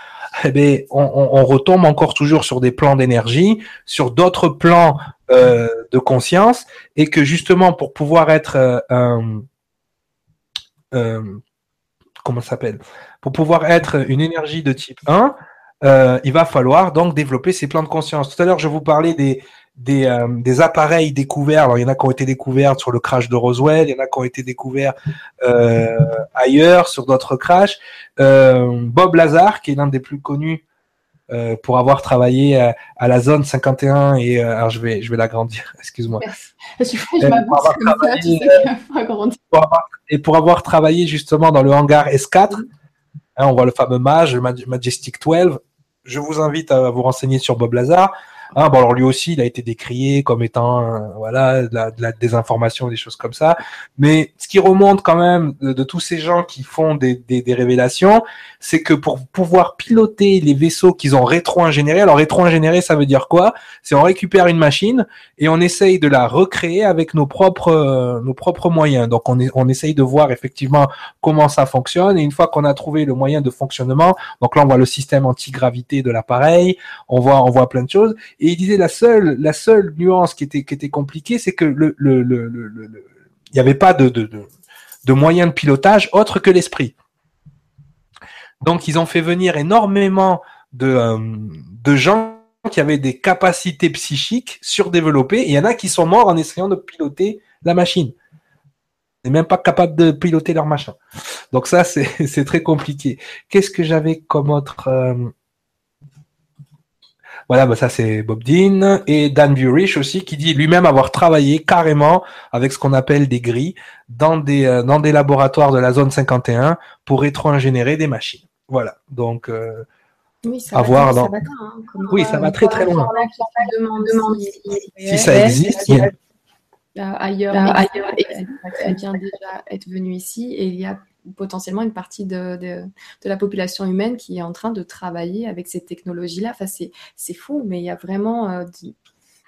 eh bien, on, retombe encore toujours sur des plans d'énergie, sur d'autres plans euh, de conscience, et que justement pour pouvoir être euh, euh, comment s'appelle? Pour pouvoir être une énergie de type 1, euh, il va falloir donc développer ces plans de conscience. Tout à l'heure, je vous parlais des, des, euh, des, appareils découverts. Alors, il y en a qui ont été découverts sur le crash de Roswell, il y en a qui ont été découverts euh, ailleurs, sur d'autres crashs. Bob Lazar, qui est l'un des plus connus pour avoir travaillé à, la zone 51 et alors je vais je vais l'agrandir excuse-moi et pour avoir travaillé justement dans le hangar S4, hein, on voit le fameux mage, le Majestic 12. Je vous invite à vous renseigner sur Bob Lazar. Ah, bon, alors lui aussi, il a été décrié comme étant euh, voilà de la, de la, désinformation, des choses comme ça. Mais ce qui remonte quand même de, tous ces gens qui font des, des, des révélations, c'est que pour pouvoir piloter les vaisseaux qu'ils ont rétro-ingénérés, alors rétro-ingénéré, ça veut dire quoi? C'est on récupère une machine et on essaye de la recréer avec nos propres euh, nos propres moyens. Donc on, est, on essaye de voir effectivement comment ça fonctionne et une fois qu'on a trouvé le moyen de fonctionnement, donc là on voit le système anti-gravité de l'appareil, on voit on voit plein de choses et il disait la seule, la seule nuance qui était, qui était compliquée, c'est que le, le, le, le, il n'y avait pas de, de, de, de moyen de pilotage autre que l'esprit. Donc, ils ont fait venir énormément de, euh, de gens qui avaient des capacités psychiques surdéveloppées. Il y en a qui sont morts en essayant de piloter la machine. Ils même pas capables de piloter leur machin. Donc ça, c'est très compliqué. Qu'est-ce que j'avais comme autre euh, voilà, bah ça c'est Bob Dean et Dan Burich aussi qui dit lui-même avoir travaillé carrément avec ce qu'on appelle des grilles dans des euh, dans des laboratoires de la zone 51 pour rétro-ingénérer des machines. Voilà, donc euh, oui, ça va, dans... ça hein, oui, ça va très très loin. Si ça existe. Ailleurs, ailleurs, elle vient déjà être venue ici et il y a potentiellement une partie de, de, la population humaine qui est en train de travailler avec ces technologies-là. Enfin, c'est fou, mais il y a vraiment euh,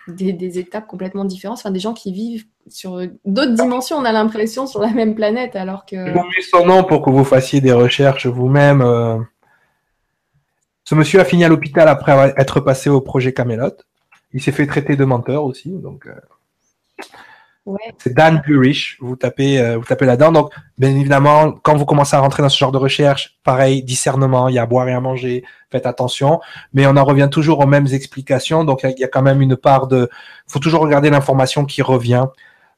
des, étapes complètement différentes. Enfin, des gens qui vivent sur d'autres dimensions, on a l'impression, sur la même planète, alors que... Je son nom pour que vous fassiez des recherches vous-même. Euh. Ce monsieur a fini à l'hôpital après être passé au projet Camelot. Il s'est fait traiter de menteur aussi, donc... Euh. C'est Dan Burich. Vous tapez, euh, vous tapez là-dedans. Donc, bien évidemment, quand vous commencez à rentrer dans ce genre de recherche, pareil, discernement, il y a à boire et à manger. Faites attention. Mais on en revient toujours aux mêmes explications. Donc, il y a quand même une part de, faut toujours regarder l'information qui revient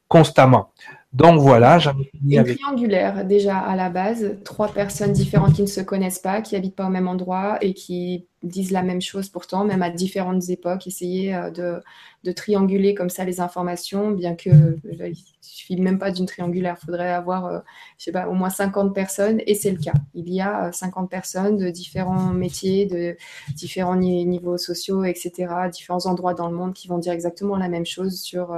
constamment. Donc voilà, j'avais fini Une triangulaire déjà à la base, trois personnes différentes qui ne se connaissent pas, qui habitent pas au même endroit et qui disent la même chose pourtant, même à différentes époques, essayer euh, de, de trianguler comme ça les informations, bien que euh, il suffit même pas d'une triangulaire, il faudrait avoir, euh, je sais pas, au moins 50 personnes et c'est le cas. Il y a 50 personnes de différents métiers, de différents niveaux sociaux, etc., différents endroits dans le monde qui vont dire exactement la même chose sur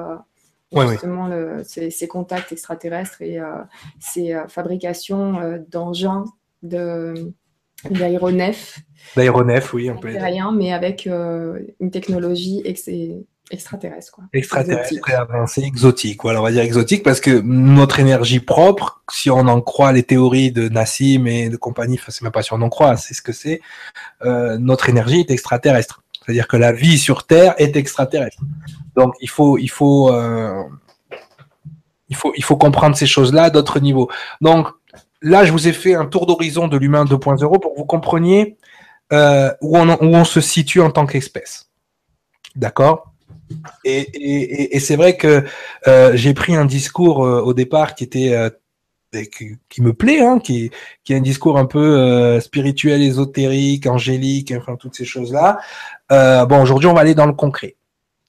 justement ces, contacts extraterrestres et euh, ces euh, fabrications euh, d'engins de d'aéronefs. D'aéronefs, oui, on peut rien, mais avec une technologie extraterrestre, quoi. Extraterrestre, exotique. avancé, exotique. Voilà, on va dire exotique parce que notre énergie propre, si on en croit les théories de Nassim et de compagnie, enfin, c'est même pas si on en croit, c'est ce que c'est, euh, notre énergie est extraterrestre. C'est-à-dire que la vie sur Terre est extraterrestre. Donc, il faut, il faut, euh, il faut, il faut comprendre ces choses-là à d'autres niveaux. Donc, là, je vous ai fait un tour d'horizon de l'humain 2.0 pour que vous compreniez euh, où, on, se situe en tant qu'espèce. D'accord? Et, c'est vrai que euh, j'ai pris un discours au départ qui était qui, qui, me plaît, hein, qui, qui est un discours un peu euh, spirituel, ésotérique, angélique, enfin toutes ces choses-là. Euh, bon, aujourd'hui, on va aller dans le concret.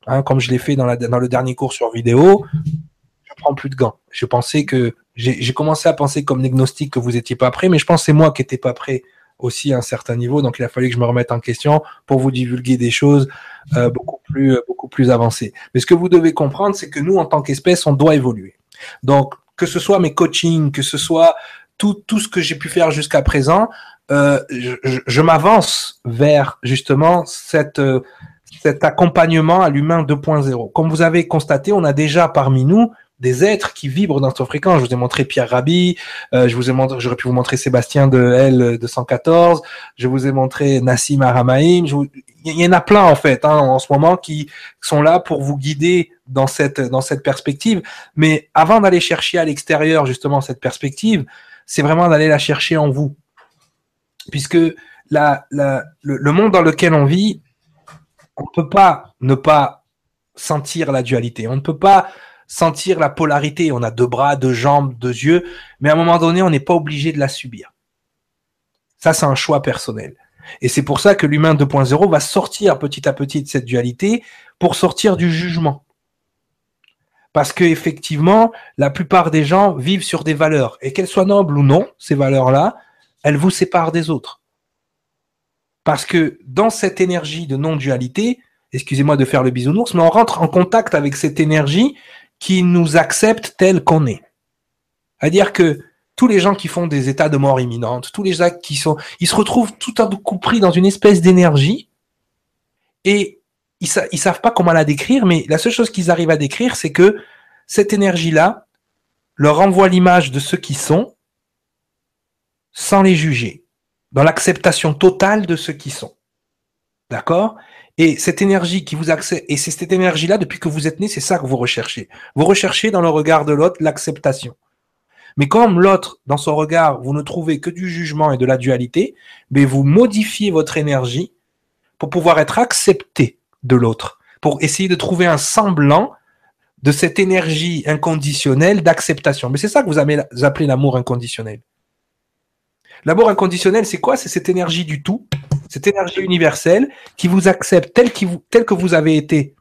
Hein, comme je l'ai fait dans, la, dans le dernier cours sur vidéo, je prends plus de gants. Je pensais que j'ai commencé à penser comme agnostique que vous étiez pas prêt, mais je pense c'est moi qui n'étais pas prêt aussi à un certain niveau. Donc il a fallu que je me remette en question pour vous divulguer des choses euh, beaucoup plus beaucoup plus avancées. Mais ce que vous devez comprendre, c'est que nous, en tant qu'espèce, on doit évoluer. Donc que ce soit mes coachings, que ce soit tout tout ce que j'ai pu faire jusqu'à présent, euh, je, je m'avance vers justement cette euh, cet accompagnement à l'humain 2.0. Comme vous avez constaté, on a déjà parmi nous des êtres qui vibrent dans cette fréquence. Je vous ai montré Pierre Rabhi, euh, je vous ai montré, j'aurais pu vous montrer Sébastien de L214, je vous ai montré Nassim Aramaïm, il y en a plein en fait hein, en ce moment qui sont là pour vous guider dans cette dans cette perspective. Mais avant d'aller chercher à l'extérieur justement cette perspective, c'est vraiment d'aller la chercher en vous, puisque la, le, le monde dans lequel on vit, on ne peut pas ne pas sentir la dualité. On ne peut pas sentir la polarité. On a deux bras, deux jambes, deux yeux, mais à un moment donné, on n'est pas obligé de la subir. Ça, c'est un choix personnel. Et c'est pour ça que l'humain 2.0 va sortir petit à petit de cette dualité pour sortir du jugement. Parce que effectivement, la plupart des gens vivent sur des valeurs et qu'elles soient nobles ou non, ces valeurs-là, elles vous séparent des autres. Parce que dans cette énergie de non-dualité, excusez-moi de faire le bisounours, mais on rentre en contact avec cette énergie qui nous accepte tel qu'on est. C'est-à-dire que tous les gens qui font des états de mort imminente, tous les actes qui sont, ils se retrouvent tout un coup pris dans une espèce d'énergie et ils, ils savent pas comment la décrire, mais la seule chose qu'ils arrivent à décrire, c'est que cette énergie-là leur envoie l'image de ceux qui sont sans les juger, dans l'acceptation totale de ceux qui sont. D'accord? Et cette énergie qui vous accède, et c'est cette énergie-là, depuis que vous êtes né, c'est ça que vous recherchez. Vous recherchez dans le regard de l'autre l'acceptation. Mais comme l'autre, dans son regard, vous ne trouvez que du jugement et de la dualité, mais vous modifiez votre énergie pour pouvoir être accepté de l'autre, pour essayer de trouver un semblant de cette énergie inconditionnelle d'acceptation. Mais c'est ça que vous appelez l'amour inconditionnel. L'amour inconditionnel, c'est quoi? C'est cette énergie du tout cette énergie universelle qui vous accepte tel, que vous avez été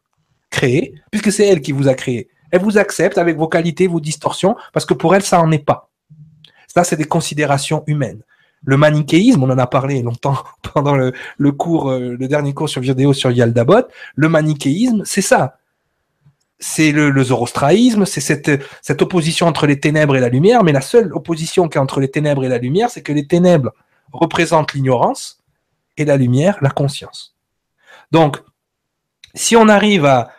créé, puisque c'est elle qui vous a créé. Elle vous accepte avec vos qualités, vos distorsions, parce que pour elle, ça n'en est pas. Ça, c'est des considérations humaines. Le manichéisme, on en a parlé longtemps pendant le, le euh, le dernier cours sur vidéo sur Yaldabot. Le manichéisme, c'est ça. C'est le, le c'est cette, cette opposition entre les ténèbres et la lumière, mais la seule opposition qu'il y a entre les ténèbres et la lumière, c'est que les ténèbres représentent l'ignorance et la lumière, la conscience. Donc, si on arrive à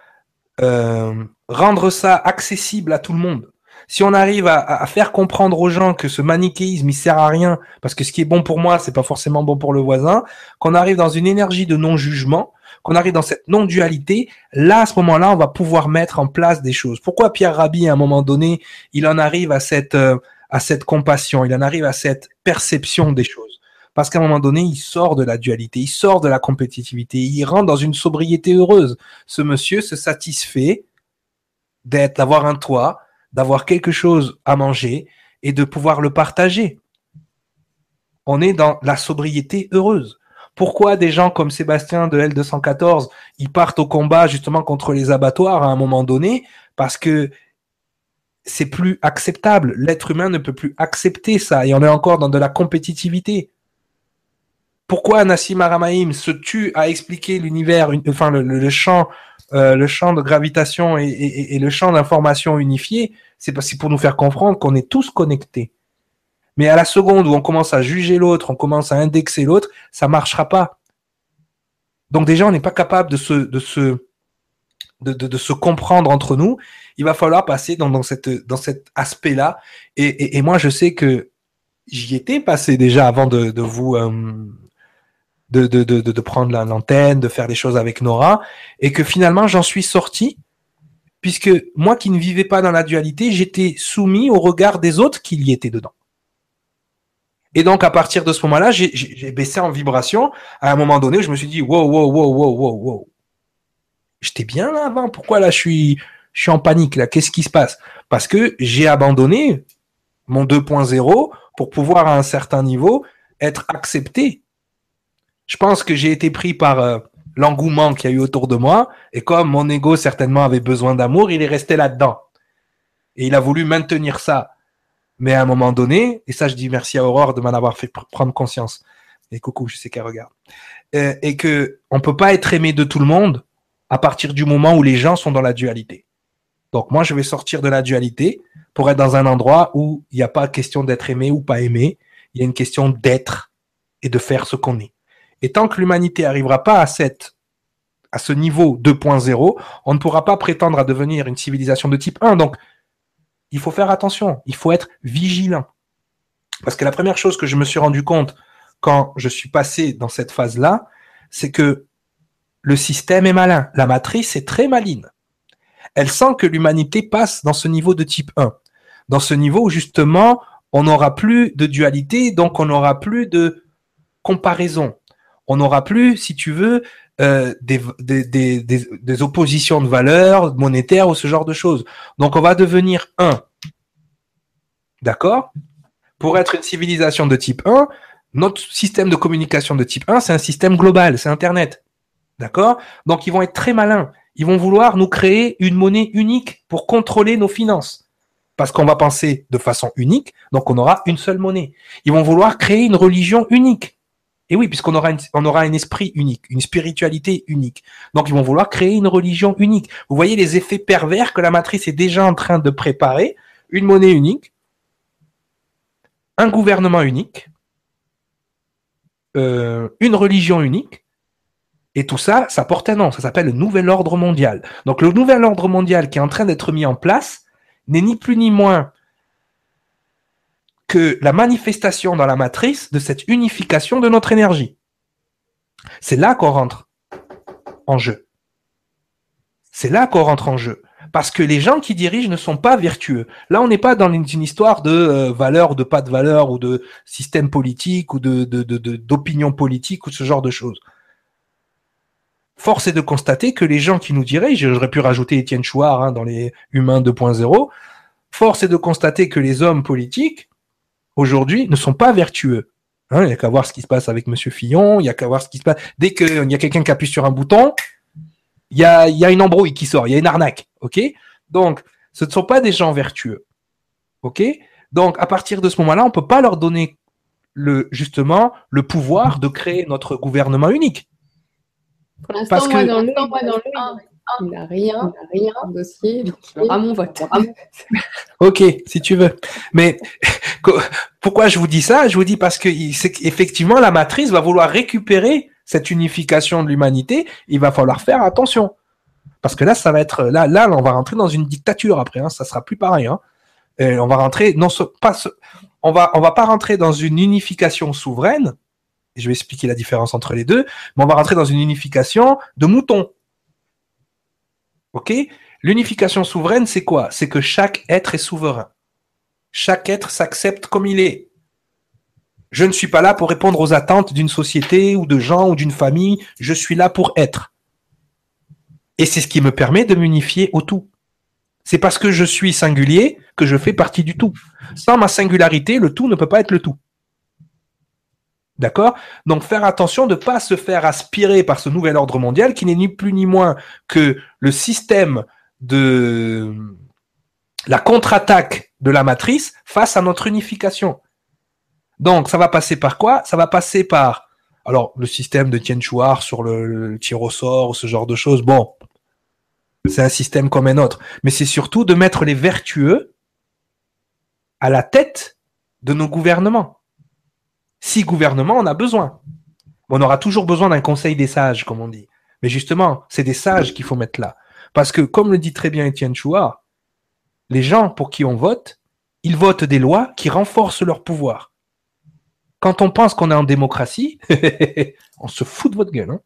euh, rendre ça accessible à tout le monde, si on arrive à, faire comprendre aux gens que ce manichéisme il sert à rien parce que ce qui est bon pour moi c'est pas forcément bon pour le voisin, qu'on arrive dans une énergie de non-jugement, qu'on arrive dans cette non-dualité, là à ce moment-là on va pouvoir mettre en place des choses. Pourquoi Pierre Rabhi à un moment donné il en arrive à cette euh, à cette compassion, il en arrive à cette perception des choses? Parce qu'à un moment donné, il sort de la dualité, il sort de la compétitivité, il rentre dans une sobriété heureuse. Ce monsieur se satisfait d'avoir un toit, d'avoir quelque chose à manger et de pouvoir le partager. On est dans la sobriété heureuse. Pourquoi des gens comme Sébastien de L214, ils partent au combat justement contre les abattoirs à un moment donné? Parce que c'est plus acceptable. L'être humain ne peut plus accepter ça. Et on est encore dans de la compétitivité pourquoi Nassim Aramaim se tue à expliquer l'univers, enfin le, champ, euh, le champ de gravitation et, le champ d'information unifié, c'est pour nous faire comprendre qu'on est tous connectés. Mais à la seconde où on commence à juger l'autre, on commence à indexer l'autre, ça marchera pas. Donc déjà, on n'est pas capable de se, de se, de, se comprendre entre nous, il va falloir passer dans, cette, dans cet aspect-là. Et, moi, je sais que j'y étais passé déjà avant de, de vous... Euh, de, de, de, de prendre l'antenne, de faire des choses avec Nora, et que finalement j'en suis sorti, puisque moi qui ne vivais pas dans la dualité, j'étais soumis au regard des autres qui y étaient dedans. Et donc à partir de ce moment-là, j'ai baissé en vibration à un moment donné où je me suis dit wow wow wow wow wow wow j'étais bien là avant. Pourquoi là je suis, je suis en panique là? Qu'est-ce qui se passe? Parce que j'ai abandonné mon 2.0 pour pouvoir à un certain niveau être accepté. Je pense que j'ai été pris par euh, l'engouement qu'il y a eu autour de moi et comme mon ego certainement avait besoin d'amour, il est resté là-dedans. Et il a voulu maintenir ça. Mais à un moment donné, et ça je dis merci à Aurore de m'en avoir fait prendre conscience. Et coucou, je sais qu'elle regarde. Euh, et que on peut pas être aimé de tout le monde à partir du moment où les gens sont dans la dualité. Donc moi, je vais sortir de la dualité pour être dans un endroit où il n'y a pas question d'être aimé ou pas aimé, il y a une question d'être et de faire ce qu'on est. Et tant que l'humanité n'arrivera pas à cette à ce niveau 2.0, on ne pourra pas prétendre à devenir une civilisation de type 1. Donc, il faut faire attention, il faut être vigilant. Parce que la première chose que je me suis rendu compte quand je suis passé dans cette phase-là, c'est que le système est malin. La matrice est très maline. Elle sent que l'humanité passe dans ce niveau de type 1. Dans ce niveau où justement, on n'aura plus de dualité, donc on n'aura plus de comparaison. On n'aura plus, si tu veux, euh, des, des, oppositions de valeurs monétaires ou ce genre de choses. Donc on va devenir 1. D'accord? Pour être une civilisation de type 1, notre système de communication de type 1, c'est un système global, c'est Internet. D'accord? Donc ils vont être très malins. Ils vont vouloir nous créer une monnaie unique pour contrôler nos finances. Parce qu'on va penser de façon unique, donc on aura une seule monnaie. Ils vont vouloir créer une religion unique. Et oui, puisqu'on aura, un esprit unique, une spiritualité unique. Donc ils vont vouloir créer une religion unique. Vous voyez les effets pervers que la matrice est déjà en train de préparer. Une monnaie unique, un gouvernement unique, euh, une religion unique, et tout ça, ça porte un nom, ça s'appelle le nouvel ordre mondial. Donc le nouvel ordre mondial qui est en train d'être mis en place n'est ni plus ni moins que la manifestation dans la matrice de cette unification de notre énergie. C'est là qu'on rentre en jeu. C'est là qu'on rentre en jeu. Parce que les gens qui dirigent ne sont pas vertueux. Là, on n'est pas dans une, histoire de euh, valeur de pas de valeur ou de système politique ou de d'opinion politique ou ce genre de choses force est de constater que les gens qui nous diraient, j'aurais pu rajouter Étienne Chouard hein, dans les humains 2.0, force est de constater que les hommes politiques, aujourd'hui, ne sont pas vertueux. Hein, il n'y a qu'à voir ce qui se passe avec Monsieur Fillon, il y a qu'à voir ce qui se passe. Dès qu'il y a quelqu'un qui appuie sur un bouton, il y a, y a une embrouille qui sort, il y a une arnaque. OK? Donc, ce ne sont pas des gens vertueux. OK? Donc, à partir de ce moment-là, on ne peut pas leur donner le, justement, le pouvoir de créer notre gouvernement unique. Pour l'instant, moi, dans le, moi, dans le, il n'a rien, il rien, dossier, donc il aura mon vote. ok, si tu veux. Mais pourquoi je vous dis ça? Je vous dis parce que effectivement, la matrice va vouloir récupérer cette unification de l'humanité. Il va falloir faire attention. Parce que là, ça va être là, là, on va rentrer dans une dictature après. Hein, ça sera plus pareil. Hein. Et on va rentrer non pas, on va, on va pas rentrer dans une unification souveraine, je vais expliquer la différence entre les deux, mais on va rentrer dans une unification de moutons. OK? L'unification souveraine, c'est quoi? C'est que chaque être est souverain. Chaque être s'accepte comme il est. Je ne suis pas là pour répondre aux attentes d'une société ou de gens ou d'une famille, je suis là pour être. Et c'est ce qui me permet de m'unifier au tout. C'est parce que je suis singulier que je fais partie du tout. Sans ma singularité, le tout ne peut pas être le tout. D'accord? Donc faire attention de ne pas se faire aspirer par ce nouvel ordre mondial qui n'est ni plus ni moins que le système de la contre-attaque de la matrice face à notre unification. Donc ça va passer par quoi? Ça va passer par alors le système de Tien sur le, tir au sort ou ce genre de choses. Bon, c'est un système comme un autre, mais c'est surtout de mettre les vertueux à la tête de nos gouvernements. Si gouvernement, on a besoin. On aura toujours besoin d'un conseil des sages, comme on dit. Mais justement, c'est des sages qu'il faut mettre là. Parce que, comme le dit très bien Étienne Chouard, les gens pour qui on vote, ils votent des lois qui renforcent leur pouvoir. Quand on pense qu'on est en démocratie, on se fout de votre gueule. Hein.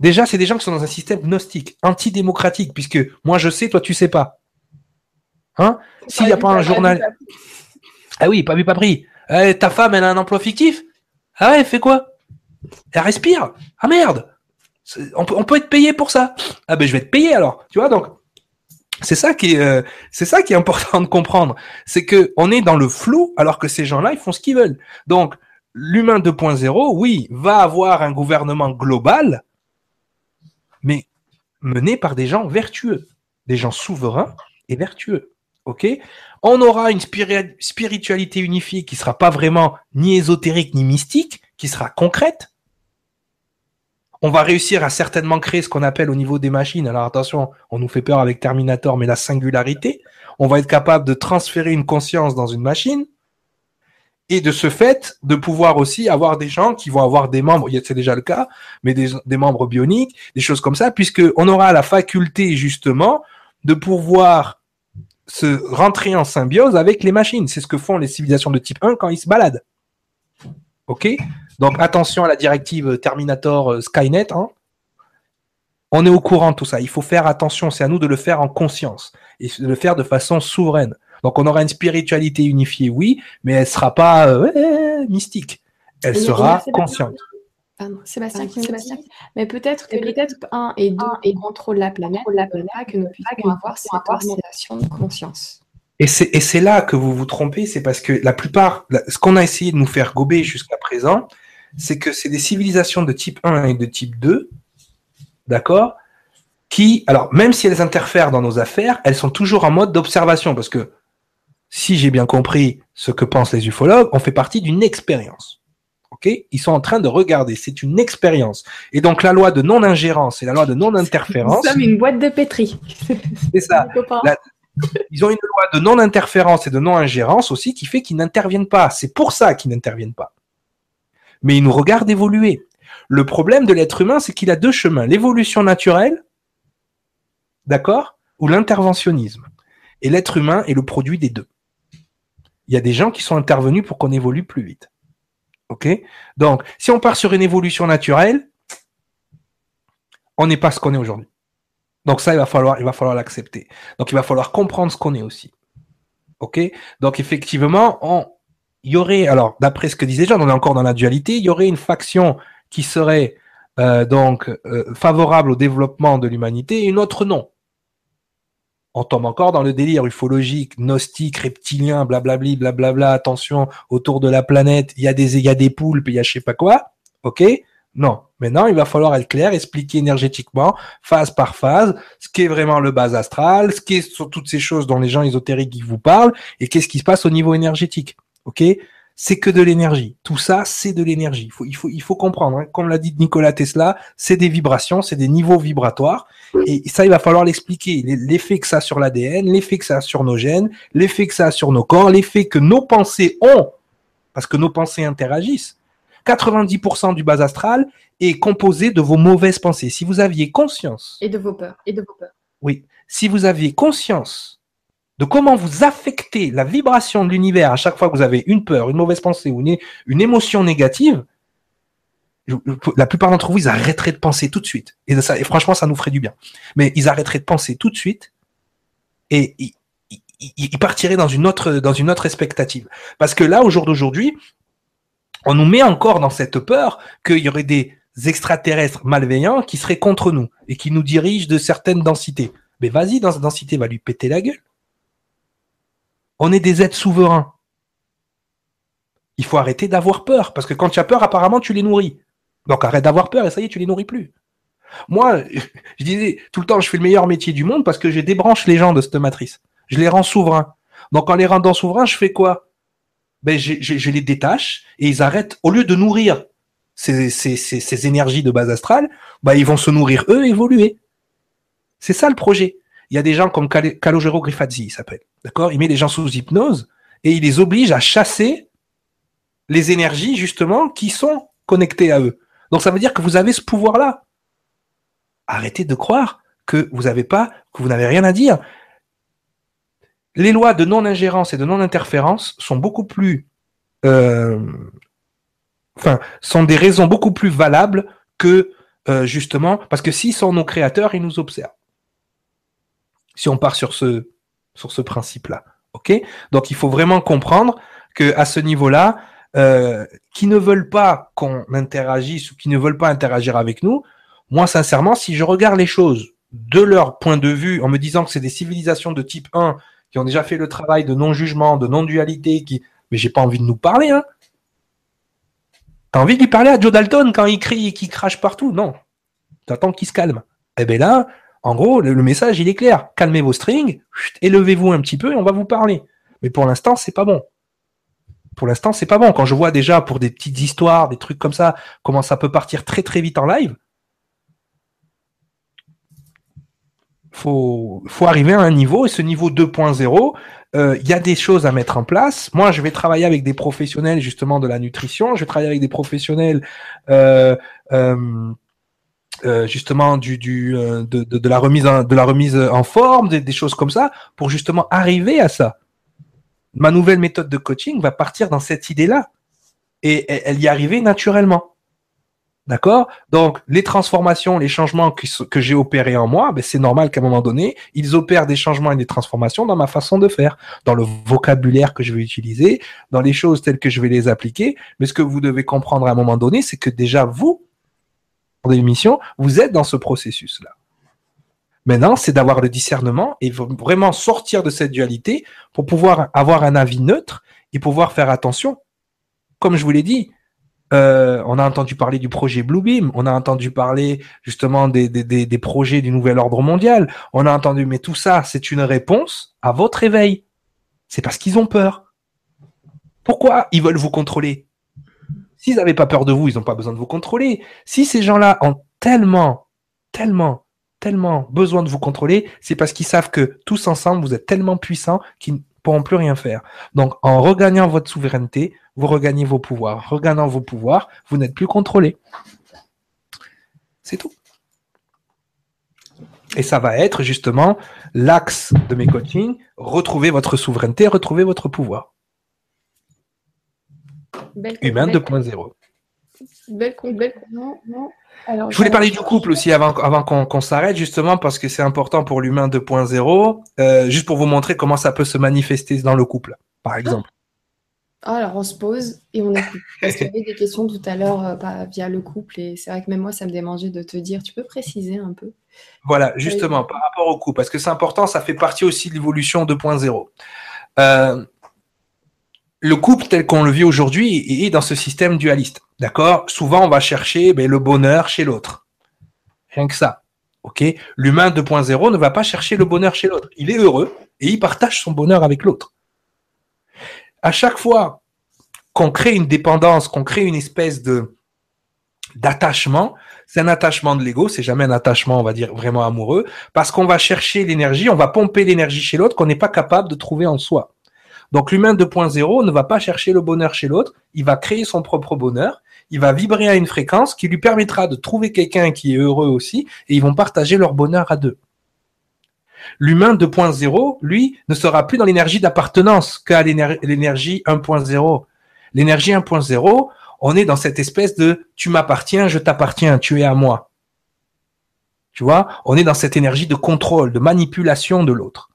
Déjà, c'est des gens qui sont dans un système gnostique, antidémocratique, puisque moi je sais, toi tu sais pas. Hein? S'il n'y a pas un journal. Ah oui, pas vu, pas pris. Eh, ta femme, elle a un emploi fictif Ah ouais, elle fait quoi? Elle respire Ah merde on peut, être payé pour ça. Ah ben je vais être payé alors. Tu vois, donc c'est ça qui est, euh, c'est ça qui est important de comprendre. C'est que on est dans le flou alors que ces gens-là, ils font ce qu'ils veulent. Donc, l'humain 2.0, oui, va avoir un gouvernement global, mais mené par des gens vertueux, des gens souverains et vertueux. OK? On aura une spiritualité unifiée qui sera pas vraiment ni ésotérique ni mystique, qui sera concrète, on va réussir à certainement créer ce qu'on appelle au niveau des machines. Alors attention, on nous fait peur avec Terminator, mais la singularité. On va être capable de transférer une conscience dans une machine. Et de ce fait, de pouvoir aussi avoir des gens qui vont avoir des membres, c'est déjà le cas, mais des, membres bioniques, des choses comme ça, puisque on aura la faculté justement de pouvoir se rentrer en symbiose avec les machines. C'est ce que font les civilisations de type 1 quand ils se baladent. OK? Donc attention à la directive Terminator euh, Skynet. Hein. On est au courant de tout ça. Il faut faire attention. C'est à nous de le faire en conscience et de le faire de façon souveraine. Donc on aura une spiritualité unifiée, oui, mais elle ne sera pas euh, mystique. Elle sera consciente. Pardon, Sébastien, qui Sébastien. Mais peut-être que peut-être un et deux et contrôle la planète, la planète que nous puissions avoir cette orientation de conscience. Et c'est là que vous vous trompez, c'est parce que la plupart, ce qu'on a essayé de nous faire gober jusqu'à présent, c'est que c'est des civilisations de type 1 et de type 2, d'accord Qui, alors, même si elles interfèrent dans nos affaires, elles sont toujours en mode d'observation, parce que si j'ai bien compris ce que pensent les ufologues, on fait partie d'une expérience. Ok? Ils sont en train de regarder, c'est une expérience. Et donc la loi de non-ingérence et la loi de non-interférence. Nous sommes une boîte de pétri. C'est ça. ils ont une loi de non-interférence et de non-ingérence aussi qui fait qu'ils n'interviennent pas. C'est pour ça qu'ils n'interviennent pas mais il nous regarde évoluer. Le problème de l'être humain, c'est qu'il a deux chemins, l'évolution naturelle, d'accord, ou l'interventionnisme. Et l'être humain est le produit des deux. Il y a des gens qui sont intervenus pour qu'on évolue plus vite. Donc, si on part sur une évolution naturelle, on n'est pas ce qu'on est aujourd'hui. Donc ça, il va falloir, il va falloir l'accepter. Donc il va falloir comprendre ce qu'on est aussi. OK? Donc effectivement, on, il y aurait, alors d'après ce que disait Jean, on est encore dans la dualité, il y aurait une faction qui serait euh, donc euh, favorable au développement de l'humanité et une autre non. On tombe encore dans le délire ufologique, gnostique, reptilien, blablabli, blablabla, attention, autour de la planète, il y a des, il y a des poulpes, il y a je sais pas quoi. OK? Non. Maintenant, il va falloir être clair, expliquer énergétiquement, phase par phase, ce qu'est vraiment le bas astral, ce qu'est toutes ces choses dont les gens ésotériques vous parlent, et qu'est-ce qui se passe au niveau énergétique ok? C'est que de l'énergie. Tout ça, c'est de l'énergie. Il faut, il faut, il faut comprendre. Hein. Comme l'a dit Nicolas Tesla, c'est des vibrations, c'est des niveaux vibratoires. Et ça, il va falloir l'expliquer. L'effet que ça a sur l'ADN, l'effet que ça a sur nos gènes, l'effet que ça a sur nos corps, l'effet que nos pensées ont, parce que nos pensées interagissent. 90% du bas astral est composé de vos mauvaises pensées. Si vous aviez conscience. Et de vos peurs. Et de vos peurs. Oui. Si vous aviez conscience de comment vous affectez la vibration de l'univers à chaque fois que vous avez une peur, une mauvaise pensée ou une, émotion négative, la plupart d'entre vous, ils arrêteraient de penser tout de suite. Et, ça, franchement, ça nous ferait du bien. Mais ils arrêteraient de penser tout de suite et ils, ils partiraient dans une autre, dans une autre expectative. Parce que là, au jour d'aujourd'hui, on nous met encore dans cette peur qu'il y aurait des extraterrestres malveillants qui seraient contre nous et qui nous dirigent de certaines densités. Mais vas-y, dans cette densité, va lui péter la gueule. On est des êtres souverains. Il faut arrêter d'avoir peur, parce que quand tu as peur, apparemment, tu les nourris. Donc arrête d'avoir peur et ça y est, tu les nourris plus. Moi, je disais tout le temps, je fais le meilleur métier du monde parce que je débranche les gens de cette matrice. Je les rends souverains. Donc en les rendant souverains, je fais quoi? Ben, je, les détache et ils arrêtent, au lieu de nourrir ces, énergies de base astrale, ben, ils vont se nourrir eux évoluer. C'est ça le projet. Il y a des gens comme Calogero Grifazzi, il s'appelle. D'accord? Il met les gens sous hypnose et il les oblige à chasser les énergies, justement, qui sont connectées à eux. Donc ça veut dire que vous avez ce pouvoir-là. Arrêtez de croire que vous n'avez pas, que vous n'avez rien à dire. Les lois de non-ingérence et de non-interférence sont beaucoup plus, euh, enfin, sont des raisons beaucoup plus valables que euh, justement, parce que s'ils sont nos créateurs, ils nous observent. Si on part sur ce, sur ce principe-là, ok? Donc il faut vraiment comprendre que à ce niveau-là, euh, qui ne veulent pas qu'on interagisse ou qui ne veulent pas interagir avec nous, moi sincèrement, si je regarde les choses de leur point de vue en me disant que c'est des civilisations de type 1 qui ont déjà fait le travail de non-jugement, de non-dualité, qui, mais j'ai pas envie de nous parler, hein. T'as envie de lui parler à Joe Dalton quand il crie et qu'il crache partout? Non. T'attends qu'il se calme. Eh ben là, en gros, le, message, il est clair. Calmez vos strings, élevez-vous un petit peu et on va vous parler. Mais pour l'instant, c'est pas bon. Pour l'instant, c'est pas bon. Quand je vois déjà pour des petites histoires, des trucs comme ça, comment ça peut partir très très vite en live, faut, faut arriver à un niveau et ce niveau 2.0, euh, il y a des choses à mettre en place. Moi, je vais travailler avec des professionnels justement de la nutrition. Je vais travailler avec des professionnels euh, euh, euh justement du, du euh, de, de, la remise en, de la remise en forme, des, choses comme ça, pour justement arriver à ça. Ma nouvelle méthode de coaching va partir dans cette idée-là et elle y arriver naturellement. D'accord? Donc, les transformations, les changements que, que j'ai opérés en moi, ben, c'est normal qu'à un moment donné, ils opèrent des changements et des transformations dans ma façon de faire, dans le vocabulaire que je vais utiliser, dans les choses telles que je vais les appliquer. Mais ce que vous devez comprendre à un moment donné, c'est que déjà vous, en émission, vous êtes dans ce processus-là. Maintenant, c'est d'avoir le discernement et vraiment sortir de cette dualité pour pouvoir avoir un avis neutre et pouvoir faire attention. Comme je vous l'ai dit, euh, on a entendu parler du projet Bluebeam, on a entendu parler justement des, des, des, projets du nouvel ordre mondial, on a entendu, mais tout ça, c'est une réponse à votre éveil. C'est parce qu'ils ont peur. Pourquoi ils veulent vous contrôler? S'ils n'avaient pas peur de vous, ils n'ont pas besoin de vous contrôler. Si ces gens-là ont tellement, tellement, tellement besoin de vous contrôler, c'est parce qu'ils savent que tous ensemble, vous êtes tellement puissants qu'ils ne pourront plus rien faire. Donc, en regagnant votre souveraineté, vous regagnez vos pouvoirs. Regagnant vos pouvoirs, vous n'êtes plus contrôlé. C'est tout. Et ça va être justement l'axe de mes coachings, retrouver votre souveraineté, retrouver votre pouvoir. Humain 2.0. Belle, belle, non, non. je voulais parler du couple aussi avant, avant qu'on s'arrête, justement, parce que c'est important pour l'humain 2.0, euh, juste pour vous montrer comment ça peut se manifester dans le couple, par exemple. Ah, alors on se pose et on écoute. Parce qu'il y avait des questions tout à l'heure euh, via le couple et c'est vrai que même moi ça me démangeait de te dire, tu peux préciser un peu? Voilà, justement, par rapport au couple, parce que c'est important, ça fait partie aussi de l'évolution 2.0. Euh, le couple tel qu'on le vit aujourd'hui est dans ce système dualiste. D'accord? Souvent on va chercher ben, le bonheur chez l'autre. Rien que ça. Ok? L'humain 2.0 ne va pas chercher le bonheur chez l'autre. Il est heureux et il partage son bonheur avec l'autre à chaque fois qu'on crée une dépendance, qu'on crée une espèce de d'attachement, c'est un attachement de l'ego, c'est jamais un attachement, on va dire, vraiment amoureux, parce qu'on va chercher l'énergie, on va pomper l'énergie chez l'autre qu'on n'est pas capable de trouver en soi. Donc l'humain 2.0 ne va pas chercher le bonheur chez l'autre, il va créer son propre bonheur, il va vibrer à une fréquence qui lui permettra de trouver quelqu'un qui est heureux aussi, et ils vont partager leur bonheur à deux. L'humain 2.0, lui, ne sera plus dans l'énergie d'appartenance qu'à l'énergie 1.0. L'énergie 1.0, on est dans cette espèce de tu m'appartiens, je t'appartiens, tu es à moi. Tu vois, on est dans cette énergie de contrôle, de manipulation de l'autre.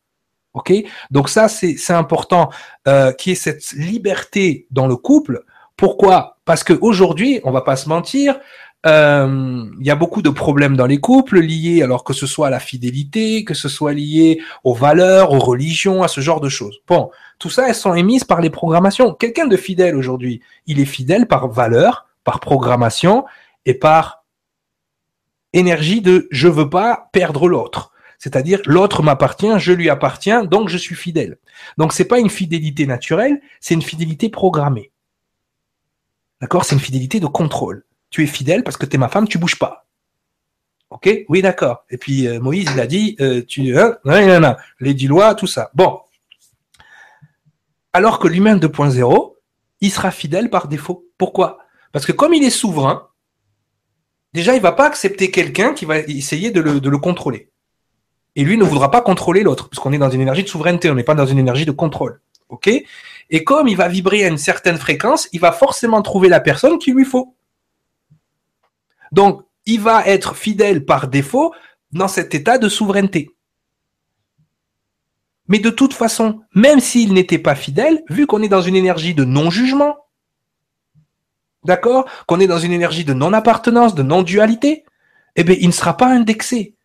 Donc ça, c'est important euh, qui est cette liberté dans le couple. Pourquoi? Parce qu'aujourd'hui, on va pas se mentir, euh, il y a beaucoup de problèmes dans les couples liés, alors que ce soit à la fidélité, que ce soit lié aux valeurs, aux religions, à ce genre de choses. Bon, tout ça, elles sont émises par les programmations. Quelqu'un de fidèle aujourd'hui, il est fidèle par valeur, par programmation et par énergie de je veux pas perdre l'autre. C'est-à-dire l'autre m'appartient, je lui appartiens, donc je suis fidèle. Donc c'est pas une fidélité naturelle, c'est une fidélité programmée. D'accord? C'est une fidélité de contrôle tu es fidèle parce que tu es ma femme, tu bouges pas. Ok? Oui, d'accord. Et puis euh, Moïse, il a dit, euh, tu, hein, les dix lois, tout ça. Bon. Alors que l'humain 2.0, il sera fidèle par défaut. Pourquoi? Parce que comme il est souverain, déjà, il va pas accepter quelqu'un qui va essayer de le, de le contrôler. Et lui ne voudra pas contrôler l'autre, puisqu'on est dans une énergie de souveraineté, on n'est pas dans une énergie de contrôle. Et comme il va vibrer à une certaine fréquence, il va forcément trouver la personne qu'il lui faut. Donc, il va être fidèle par défaut dans cet état de souveraineté. Mais de toute façon, même s'il n'était pas fidèle, vu qu'on est dans une énergie de non-jugement, d'accord? Qu'on est dans une énergie de non-appartenance, de non-dualité, eh bien, il ne sera pas indexé.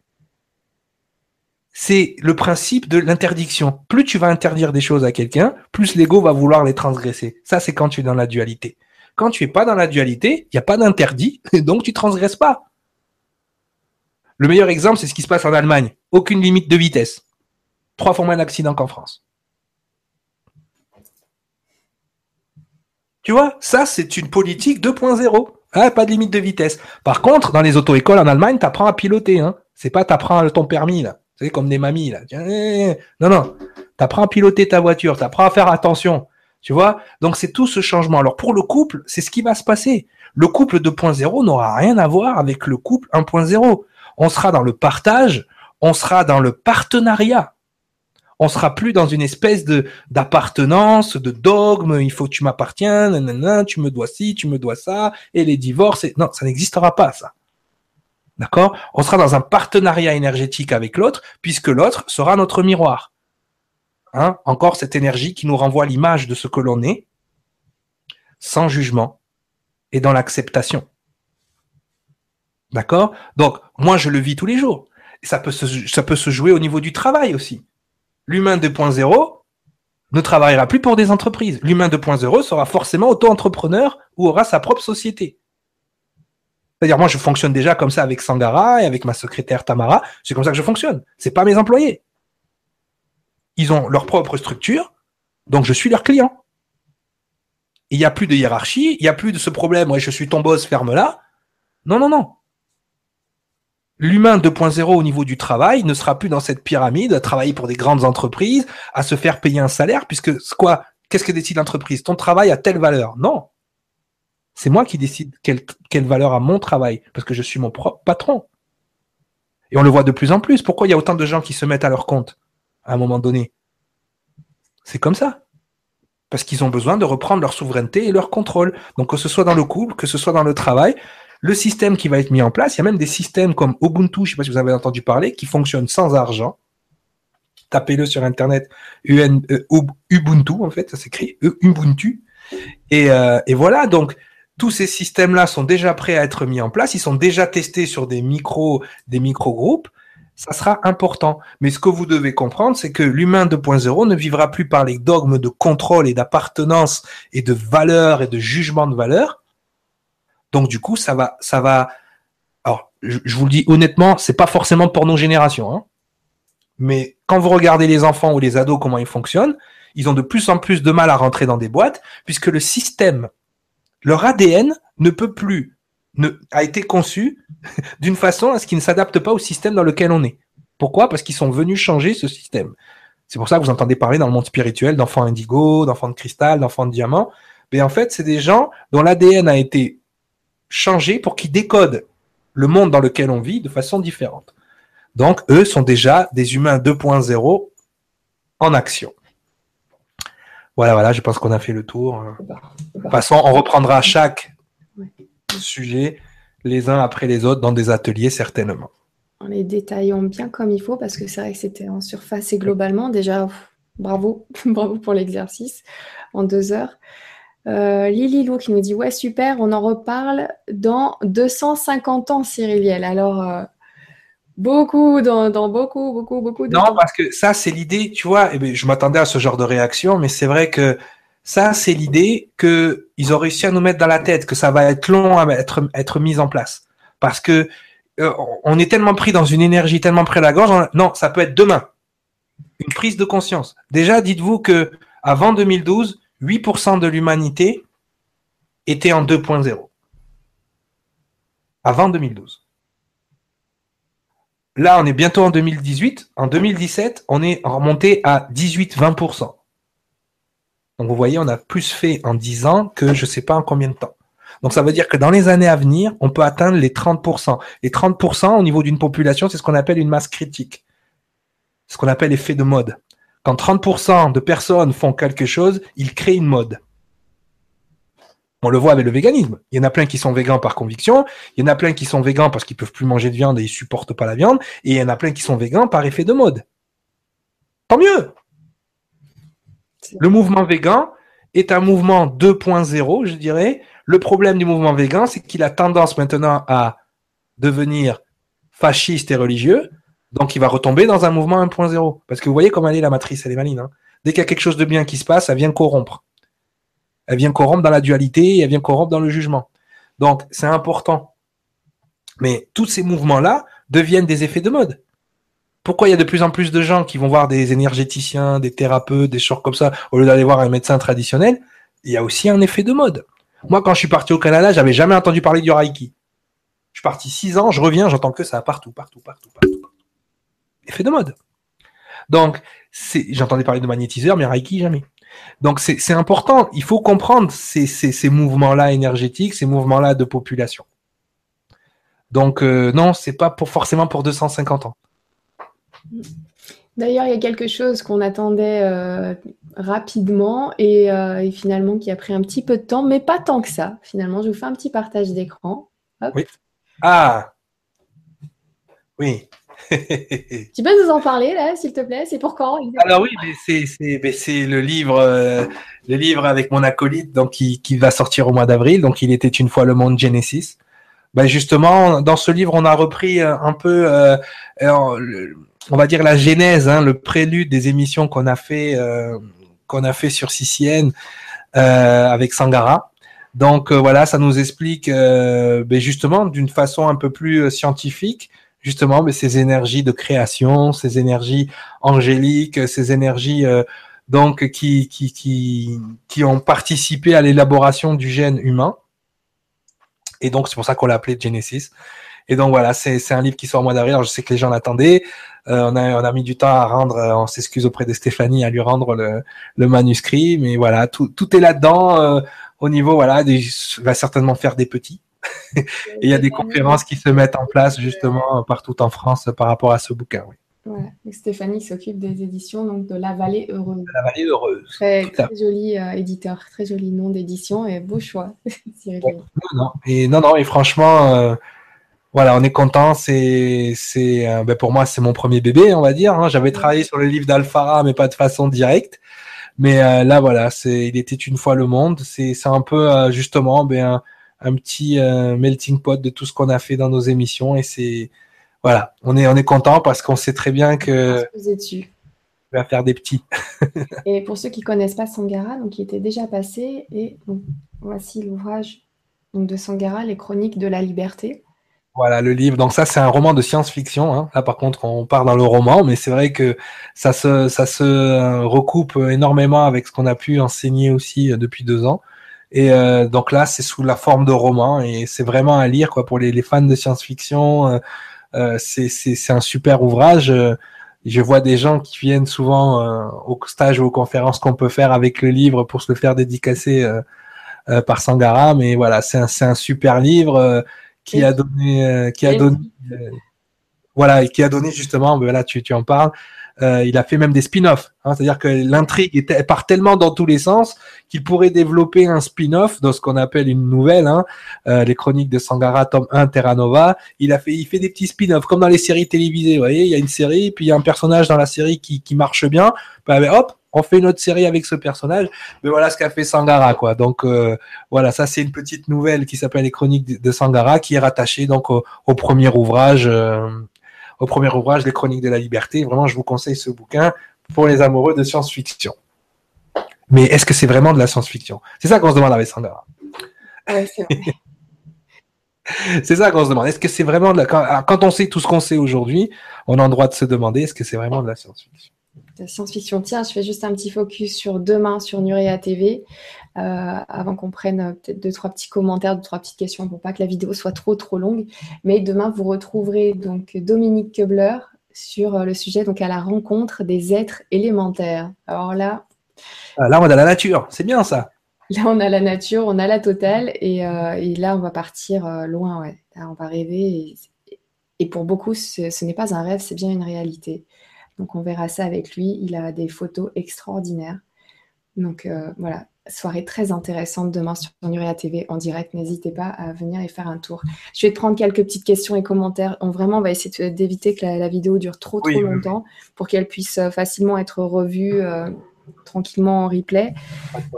C'est le principe de l'interdiction. Plus tu vas interdire des choses à quelqu'un, plus l'ego va vouloir les transgresser. Ça, c'est quand tu es dans la dualité. Quand tu es pas dans la dualité, il n'y a pas d'interdit, donc tu transgresses pas. Le meilleur exemple, c'est ce qui se passe en Allemagne. Aucune limite de vitesse. Trois fois moins d'accidents qu'en France. Tu vois, ça, c'est une politique 2.0. Ah, pas de limite de vitesse. Par contre, dans les auto-écoles en Allemagne, tu apprends à piloter. Hein. C'est pas t'apprends ton permis, là. Comme des mamies, là. Eh, eh, eh. Non, non. T'apprends à piloter ta voiture, t'apprends à faire attention. Tu vois? Donc, c'est tout ce changement. Alors, pour le couple, c'est ce qui va se passer. Le couple 2.0 n'aura rien à voir avec le couple 1.0. On sera dans le partage, on sera dans le partenariat on sera plus dans une espèce d'appartenance, de dogme, il faut que tu m'appartiens, tu me dois ci, tu me dois ça, et les divorces, non, ça n'existera pas, ça. D'accord? On sera dans un partenariat énergétique avec l'autre, puisque l'autre sera notre miroir. Hein? Encore cette énergie qui nous renvoie l'image de ce que l'on est, sans jugement et dans l'acceptation. D'accord? Donc, moi, je le vis tous les jours. ça peut, ça peut se jouer au niveau du travail aussi l'humain 2.0 ne travaillera plus pour des entreprises. L'humain 2.0 sera forcément auto-entrepreneur ou aura sa propre société. C'est-à-dire, moi, je fonctionne déjà comme ça avec Sangara et avec ma secrétaire Tamara. C'est comme ça que je fonctionne. C'est pas mes employés. Ils ont leur propre structure, donc je suis leur client. Il n'y a plus de hiérarchie, il n'y a plus de ce problème, ouais, je suis ton boss, ferme-la. Non, non, non l'humain 2.0 au niveau du travail ne sera plus dans cette pyramide, à travailler pour des grandes entreprises, à se faire payer un salaire, puisque quoi Qu'est-ce que décide l'entreprise? Ton travail a telle valeur Non. C'est moi qui décide quelle, quelle valeur a mon travail, parce que je suis mon propre patron. Et on le voit de plus en plus. Pourquoi il y a autant de gens qui se mettent à leur compte à un moment donné? C'est comme ça. Parce qu'ils ont besoin de reprendre leur souveraineté et leur contrôle. Donc que ce soit dans le couple, que ce soit dans le travail, le système qui va être mis en place, il y a même des systèmes comme Ubuntu, je ne sais pas si vous avez entendu parler, qui fonctionnent sans argent. Tapez-le sur Internet, euh, Ubuntu, en fait, ça s'écrit Ubuntu. Et, euh, et voilà, donc tous ces systèmes-là sont déjà prêts à être mis en place, ils sont déjà testés sur des micros, des micro-groupes ça sera important. Mais ce que vous devez comprendre, c'est que l'humain 2.0 ne vivra plus par les dogmes de contrôle et d'appartenance et de valeur et de jugement de valeur, donc du coup, ça va, ça va. Alors, je, vous le dis honnêtement, c'est pas forcément pour nos générations, hein. mais quand vous regardez les enfants ou les ados comment ils fonctionnent, ils ont de plus en plus de mal à rentrer dans des boîtes puisque le système, leur ADN ne peut plus, ne, a été conçu d'une façon à ce qu'il ne s'adapte pas au système dans lequel on est. Pourquoi? Parce qu'ils sont venus changer ce système. C'est pour ça que vous entendez parler dans le monde spirituel d'enfants indigo, d'enfants de cristal, d'enfants de diamant. Mais en fait, c'est des gens dont l'ADN a été changer pour qu'ils décodent le monde dans lequel on vit de façon différente. Donc, eux sont déjà des humains 2.0 en action. Voilà, voilà, je pense qu'on a fait le tour. De toute façon, on reprendra chaque sujet les uns après les autres dans des ateliers, certainement. En les détaillant bien comme il faut, parce que c'est vrai que c'était en surface et globalement. Déjà, bravo, bravo pour l'exercice en deux heures. Euh, Lily Lou qui nous dit Ouais, super, on en reparle dans 250 ans, Cyriliel. Alors, euh, beaucoup, dans, beaucoup, beaucoup, beaucoup de Non, parce que ça, c'est l'idée, tu vois, eh ben, je m'attendais à ce genre de réaction, mais c'est vrai que ça, c'est l'idée qu'ils ont réussi à nous mettre dans la tête, que ça va être long à être, être mis en place. Parce que euh, on est tellement pris dans une énergie, tellement près de la gorge. Non, ça peut être demain. Une prise de conscience. Déjà, dites-vous que avant 2012, 8% de l'humanité était en 2.0 avant 2012. Là, on est bientôt en 2018. En 2017, on est remonté à 18-20%. Donc vous voyez, on a plus fait en 10 ans que je ne sais pas en combien de temps. Donc ça veut dire que dans les années à venir, on peut atteindre les 30%. Les 30% au niveau d'une population, c'est ce qu'on appelle une masse critique. ce qu'on appelle effet de mode. Quand 30% de personnes font quelque chose, ils créent une mode. On le voit avec le véganisme. Il y en a plein qui sont végans par conviction, il y en a plein qui sont végans parce qu'ils peuvent plus manger de viande et ils supportent pas la viande, et il y en a plein qui sont végans par effet de mode. Tant mieux. Le mouvement végan est un mouvement 2.0, je dirais. Le problème du mouvement végan, c'est qu'il a tendance maintenant à devenir fasciste et religieux, donc il va retomber dans un mouvement 1.0. Parce que vous voyez comment elle est la matrice, elle est maline. Hein. Dès qu'il y a quelque chose de bien qui se passe, elle vient corrompre. Elle vient corrompre dans la dualité, elle vient corrompre dans le jugement. Donc c'est important. Mais tous ces mouvements-là deviennent des effets de mode. Pourquoi il y a de plus en plus de gens qui vont voir des énergéticiens, des thérapeutes, des choses comme ça, au lieu d'aller voir un médecin traditionnel Il y a aussi un effet de mode. Moi, quand je suis parti au Canada, j'avais jamais entendu parler du Reiki. Je suis parti six ans, je reviens, j'entends que ça partout, partout, partout, partout. Effet de mode. Donc, j'entendais parler de magnétiseur, mais Reiki, jamais. Donc, c'est important. Il faut comprendre ces, ces, mouvements-là énergétiques, ces mouvements-là de population. Donc, euh, non, c'est pas pour, forcément pour 250 ans. D'ailleurs, il y a quelque chose qu'on attendait euh, rapidement euh, et, finalement qui a pris un petit peu de temps, mais pas tant que ça. Finalement, je vous fais un petit partage d'écran. Oui. Ah Oui. tu peux nous en parler là, s'il te plaît? C'est pour quand Alors oui, c'est le livre, euh, le livre avec mon acolyte, donc qui, va sortir au mois d'avril. Donc il était une fois le monde Genesis. Ben justement, dans ce livre, on a repris un peu, on va dire la genèse, hein, le prélude des émissions qu'on a fait, euh, qu'on a fait sur CCN euh, avec Sangara. Donc euh, voilà, ça nous explique ben, justement d'une façon un peu plus scientifique, justement ben, ces énergies de création, ces énergies angéliques, ces énergies donc qui, qui, qui, qui ont participé à l'élaboration du gène humain. Et donc c'est pour ça qu'on l'a appelé Genesis. Et donc voilà, c'est un livre qui sort au mois d'avril. Je sais que les gens l'attendaient. Euh, on, a, on a mis du temps à rendre, euh, on s'excuse auprès de Stéphanie à lui rendre le, le manuscrit, mais voilà, tout, tout est là-dedans. Euh, au niveau, voilà, des, va certainement faire des petits. Et il y a des conférences qui se mettent en place justement partout en France par rapport à ce bouquin. Oui. Voilà. Stéphanie s'occupe des éditions donc de La Vallée Heureuse. La Vallée Heureuse. Très, joli éditeur, très joli nom d'édition et beau choix. non, et non, non, et franchement, voilà, on est content. C'est, c'est, euh, ben pour moi, c'est mon premier bébé, on va dire. Hein. J'avais travaillé sur le livre d'Alfara, mais pas de façon directe. Mais euh, là, voilà, c'est, il était une fois le monde. C'est, c'est un peu euh, justement ben, un, petit melting pot de tout ce qu'on a fait dans nos émissions. Et c'est, voilà, on est, on est content parce qu'on sait très bien que. Dessus. va faire des petits. et pour ceux qui connaissent pas Sangara, donc il était déjà passé. Et voici l'ouvrage de Sangara, Les Chroniques de la Liberté. Voilà le livre. Donc ça, c'est un roman de science-fiction. Hein. Là, par contre, on part dans le roman, mais c'est vrai que ça se, ça se euh, recoupe énormément avec ce qu'on a pu enseigner aussi euh, depuis deux ans. Et euh, donc là, c'est sous la forme de roman et c'est vraiment à lire quoi pour les, les fans de science-fiction. Euh, c'est, c'est, c'est un super ouvrage. Je vois des gens qui viennent souvent au stage ou aux conférences qu'on peut faire avec le livre pour se le faire dédicacer par Sangara. Mais voilà, c'est un, c'est un super livre qui a donné, euh, qui a donné, euh, voilà, et qui a donné justement, ben voilà, tu, tu en parles. Euh, il a fait même des spin-offs, hein, c'est-à-dire que l'intrigue part tellement dans tous les sens qu'il pourrait développer un spin-off dans ce qu'on appelle une nouvelle, hein, euh, les chroniques de Sangara, tome 1, Terra Nova. Il a fait, il fait des petits spin-offs comme dans les séries télévisées. Vous voyez, il y a une série, puis il y a un personnage dans la série qui, qui marche bien. Ben, hop, on fait une autre série avec ce personnage. Mais voilà ce qu'a fait Sangara, quoi. Donc euh, voilà, ça c'est une petite nouvelle qui s'appelle Les Chroniques de Sangara, qui est rattachée donc au, premier ouvrage, euh, au premier ouvrage Les Chroniques de la Liberté. Vraiment, je vous conseille ce bouquin pour les amoureux de science-fiction. Mais est-ce que c'est vraiment de la science-fiction? C'est ça qu'on se demande avec Sangara. c'est ça qu'on se demande. Est-ce que c'est vraiment de la... quand on sait tout ce qu'on sait aujourd'hui, on a le droit de se demander est-ce que c'est vraiment de la science-fiction? Science-fiction. Tiens, je fais juste un petit focus sur demain sur Nurea TV, avant qu'on prenne euh, peut-être deux, trois petits commentaires, deux, trois petites questions pour pas que la vidéo soit trop, trop longue. Mais demain, vous retrouverez donc Dominique Keubler sur euh, le sujet, donc à la rencontre des êtres élémentaires. Alors là. Ah, là, on a la nature, c'est bien ça. Là, on a la nature, on a la totale, et, là, on va partir loin, ouais. Là, on va rêver, et, pour beaucoup, ce n'est pas un rêve, c'est bien une réalité. Donc on verra ça avec lui. Il a des photos extraordinaires. Donc voilà, soirée très intéressante demain sur Nuria TV en direct. N'hésitez pas à venir et faire un tour. Je vais te prendre quelques petites questions et commentaires. On vraiment va essayer d'éviter que la, vidéo dure trop trop longtemps pour qu'elle puisse euh, facilement être revue euh, tranquillement en replay.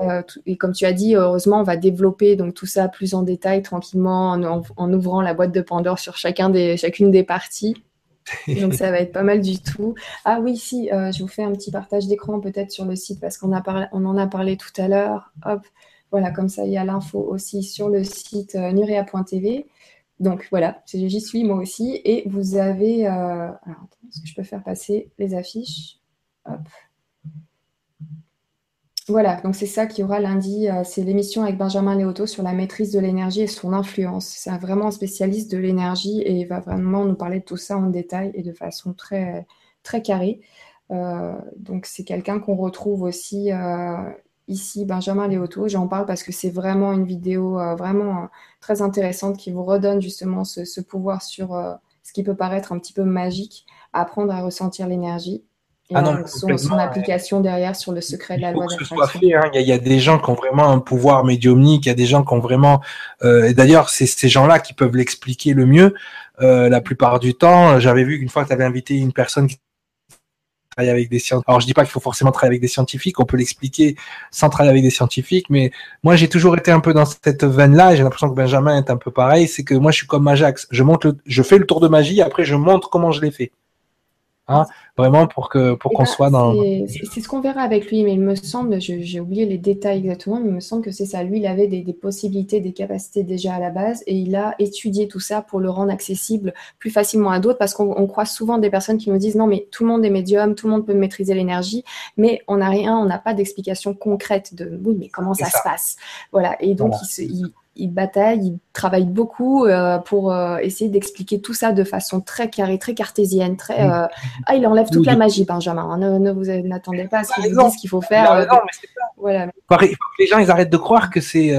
Euh, et comme tu as dit, heureusement, on va développer donc tout ça plus en détail tranquillement en, ouvrant la boîte de Pandore sur chacun des, chacune des parties. Donc ça va être pas mal du tout. Ah oui, si, euh, je vous fais un petit partage d'écran peut-être sur le site parce qu'on on en a parlé tout à l'heure. Hop, voilà, comme ça il y a l'info aussi sur le site euh, nurea.tv. Donc voilà, j'y suis moi aussi. Et vous avez... Euh, alors, est-ce que je peux faire passer les affiches Hop. Voilà, donc c'est ça qui aura lundi. Euh, c'est l'émission avec Benjamin Léoto sur la maîtrise de l'énergie et son influence. C'est vraiment un spécialiste de l'énergie et il va vraiment nous parler de tout ça en détail et de façon très, très carrée. Euh, donc c'est quelqu'un qu'on retrouve aussi euh, ici, Benjamin Léoto. J'en parle parce que c'est vraiment une vidéo vraiment très intéressante qui vous redonne justement ce pouvoir sur ce qui peut paraître un petit peu magique, apprendre à ressentir l'énergie ah non, son, application derrière sur le secret de la loi d'attraction. Hein. Il, y a des gens qui ont vraiment un pouvoir médiumnique, il y a des gens qui ont vraiment... Euh, et d'ailleurs, c'est ces gens-là qui peuvent l'expliquer le mieux. Euh, la plupart du temps, j'avais vu qu'une fois que tu avais invité une personne qui travaille avec des scientifiques. Alors je dis pas qu'il faut forcément travailler avec des scientifiques, on peut l'expliquer sans travailler avec des scientifiques, mais moi j'ai toujours été un peu dans cette veine-là, et j'ai l'impression que Benjamin est un peu pareil, c'est que moi je suis comme Majax, je monte je fais le tour de magie, après je montre comment je l'ai fait. Hein, vraiment pour que pour eh qu'on ben, soit dans. C'est ce qu'on verra avec lui, mais il me semble, j'ai oublié les détails exactement, mais il me semble que c'est ça. Lui, il avait des, possibilités, des capacités déjà à la base, et il a étudié tout ça pour le rendre accessible plus facilement à d'autres, parce qu'on croit souvent des personnes qui nous disent non, mais tout le monde est médium, tout le monde peut maîtriser l'énergie, mais on n'a rien, on n'a pas d'explication concrète de oui, mais comment ça, se passe? Voilà, et donc il, se, il il bataille, il travaille beaucoup euh, pour euh, essayer d'expliquer tout ça de façon très carrée, très cartésienne, très. Euh, ah, il enlève toute la magie, Benjamin. Hein. Ne, vous n'attendez pas à ce qu'il vous dise qu'il faut faire. voilà. Les gens, ils arrêtent de croire que c'est.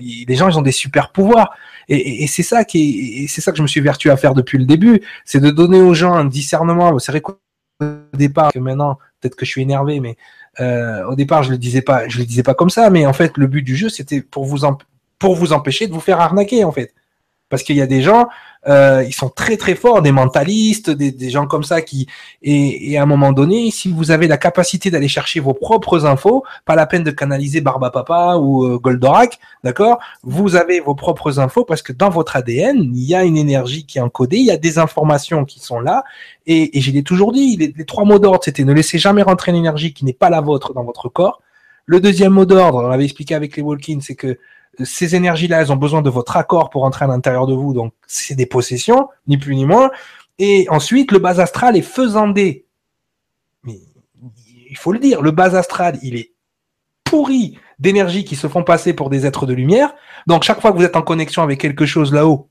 les gens, ils ont des super pouvoirs. Et, c'est ça qui, c'est ça que je me suis vertu à faire depuis le début, c'est de donner aux gens un discernement. C'est vrai qu'au départ, que maintenant, peut-être que je suis énervé, mais au départ, je le disais pas, je le disais pas comme ça. Mais en fait, le but du jeu, c'était pour vous pour vous empêcher de vous faire arnaquer en fait. Parce qu'il y a des gens, euh, ils sont très très forts, des mentalistes, des, gens comme ça qui et, à un moment donné, si vous avez la capacité d'aller chercher vos propres infos, pas la peine de canaliser Barba Papa ou euh, Goldorak, d'accord? Vous avez vos propres infos parce que dans votre ADN, il y a une énergie qui est encodée, il y a des informations qui sont là. Et, et je l'ai toujours dit, les, les trois mots d'ordre, c'était ne laissez jamais rentrer une énergie qui n'est pas la vôtre dans votre corps. Le deuxième mot d'ordre, on l'avait expliqué avec les Walkins, c'est que ces énergies-là, elles ont besoin de votre accord pour entrer à l'intérieur de vous. Donc, c'est des possessions, ni plus ni moins. Et ensuite, le bas astral est faisandé. Mais il faut le dire, le bas astral, il est pourri d'énergies qui se font passer pour des êtres de lumière. Donc, chaque fois que vous êtes en connexion avec quelque chose là-haut,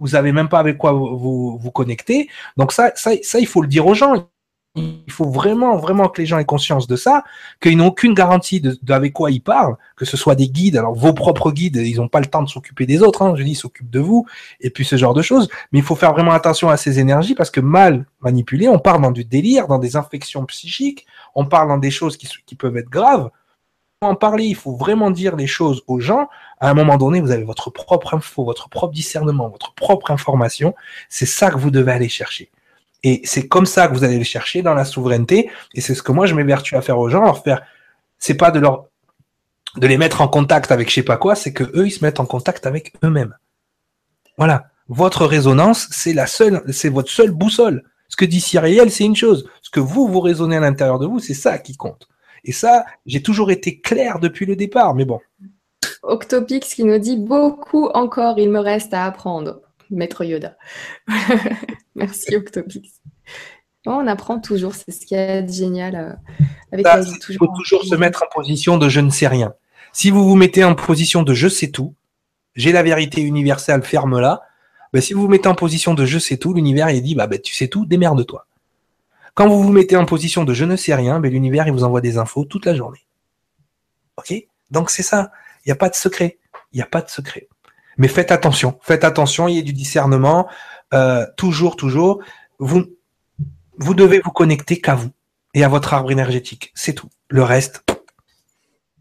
vous n'avez même pas avec quoi vous, vous, vous connecter. Donc ça, ça, ça, il faut le dire aux gens il faut vraiment, vraiment que les gens aient conscience de ça, qu'ils n'ont aucune garantie de, avec quoi ils parlent, que ce soit des guides, alors vos propres guides, ils n'ont pas le temps de s'occuper des autres, hein, je dis, ils s'occupent de vous, et puis ce genre de choses. Mais il faut faire vraiment attention à ces énergies parce que mal manipulées, on part dans du délire, dans des infections psychiques, on parle dans des choses qui, qui peuvent être graves. En parler, il faut vraiment dire les choses aux gens. À un moment donné, vous avez votre propre info, votre propre discernement, votre propre information. C'est ça que vous devez aller chercher. Et c'est comme ça que vous allez le chercher dans la souveraineté. Et c'est ce que moi je m'évertue à faire aux gens, leur faire. C'est pas de leur de les mettre en contact avec je sais pas quoi, c'est que eux ils se mettent en contact avec eux-mêmes. Voilà. Votre résonance, c'est la seule, c'est votre seule boussole. Ce que dit Cyriel, c'est une chose. Ce que vous vous raisonnez à l'intérieur de vous, c'est ça qui compte. Et ça, j'ai toujours été clair depuis le départ. Mais bon. Octopix qui nous dit beaucoup encore, il me reste à apprendre. Maître Yoda. Merci Octopix. On apprend toujours, c'est ce qui est génial euh, avec la vie. Il faut toujours se mettre en position de je ne sais rien. Si vous vous mettez en position de je sais tout, j'ai la vérité universelle, ferme-la. Ben, si vous vous mettez en position de je sais tout, l'univers il dit bah ben, tu sais tout, démerde-toi. Quand vous vous mettez en position de je ne sais rien, ben, l'univers il vous envoie des infos toute la journée. Ok? Donc c'est ça. Il n'y a pas de secret. Il n'y a pas de secret. Mais faites attention, faites attention, il y a du discernement, euh, toujours, toujours. Vous, vous devez vous connecter qu'à vous et à votre arbre énergétique. C'est tout. Le reste,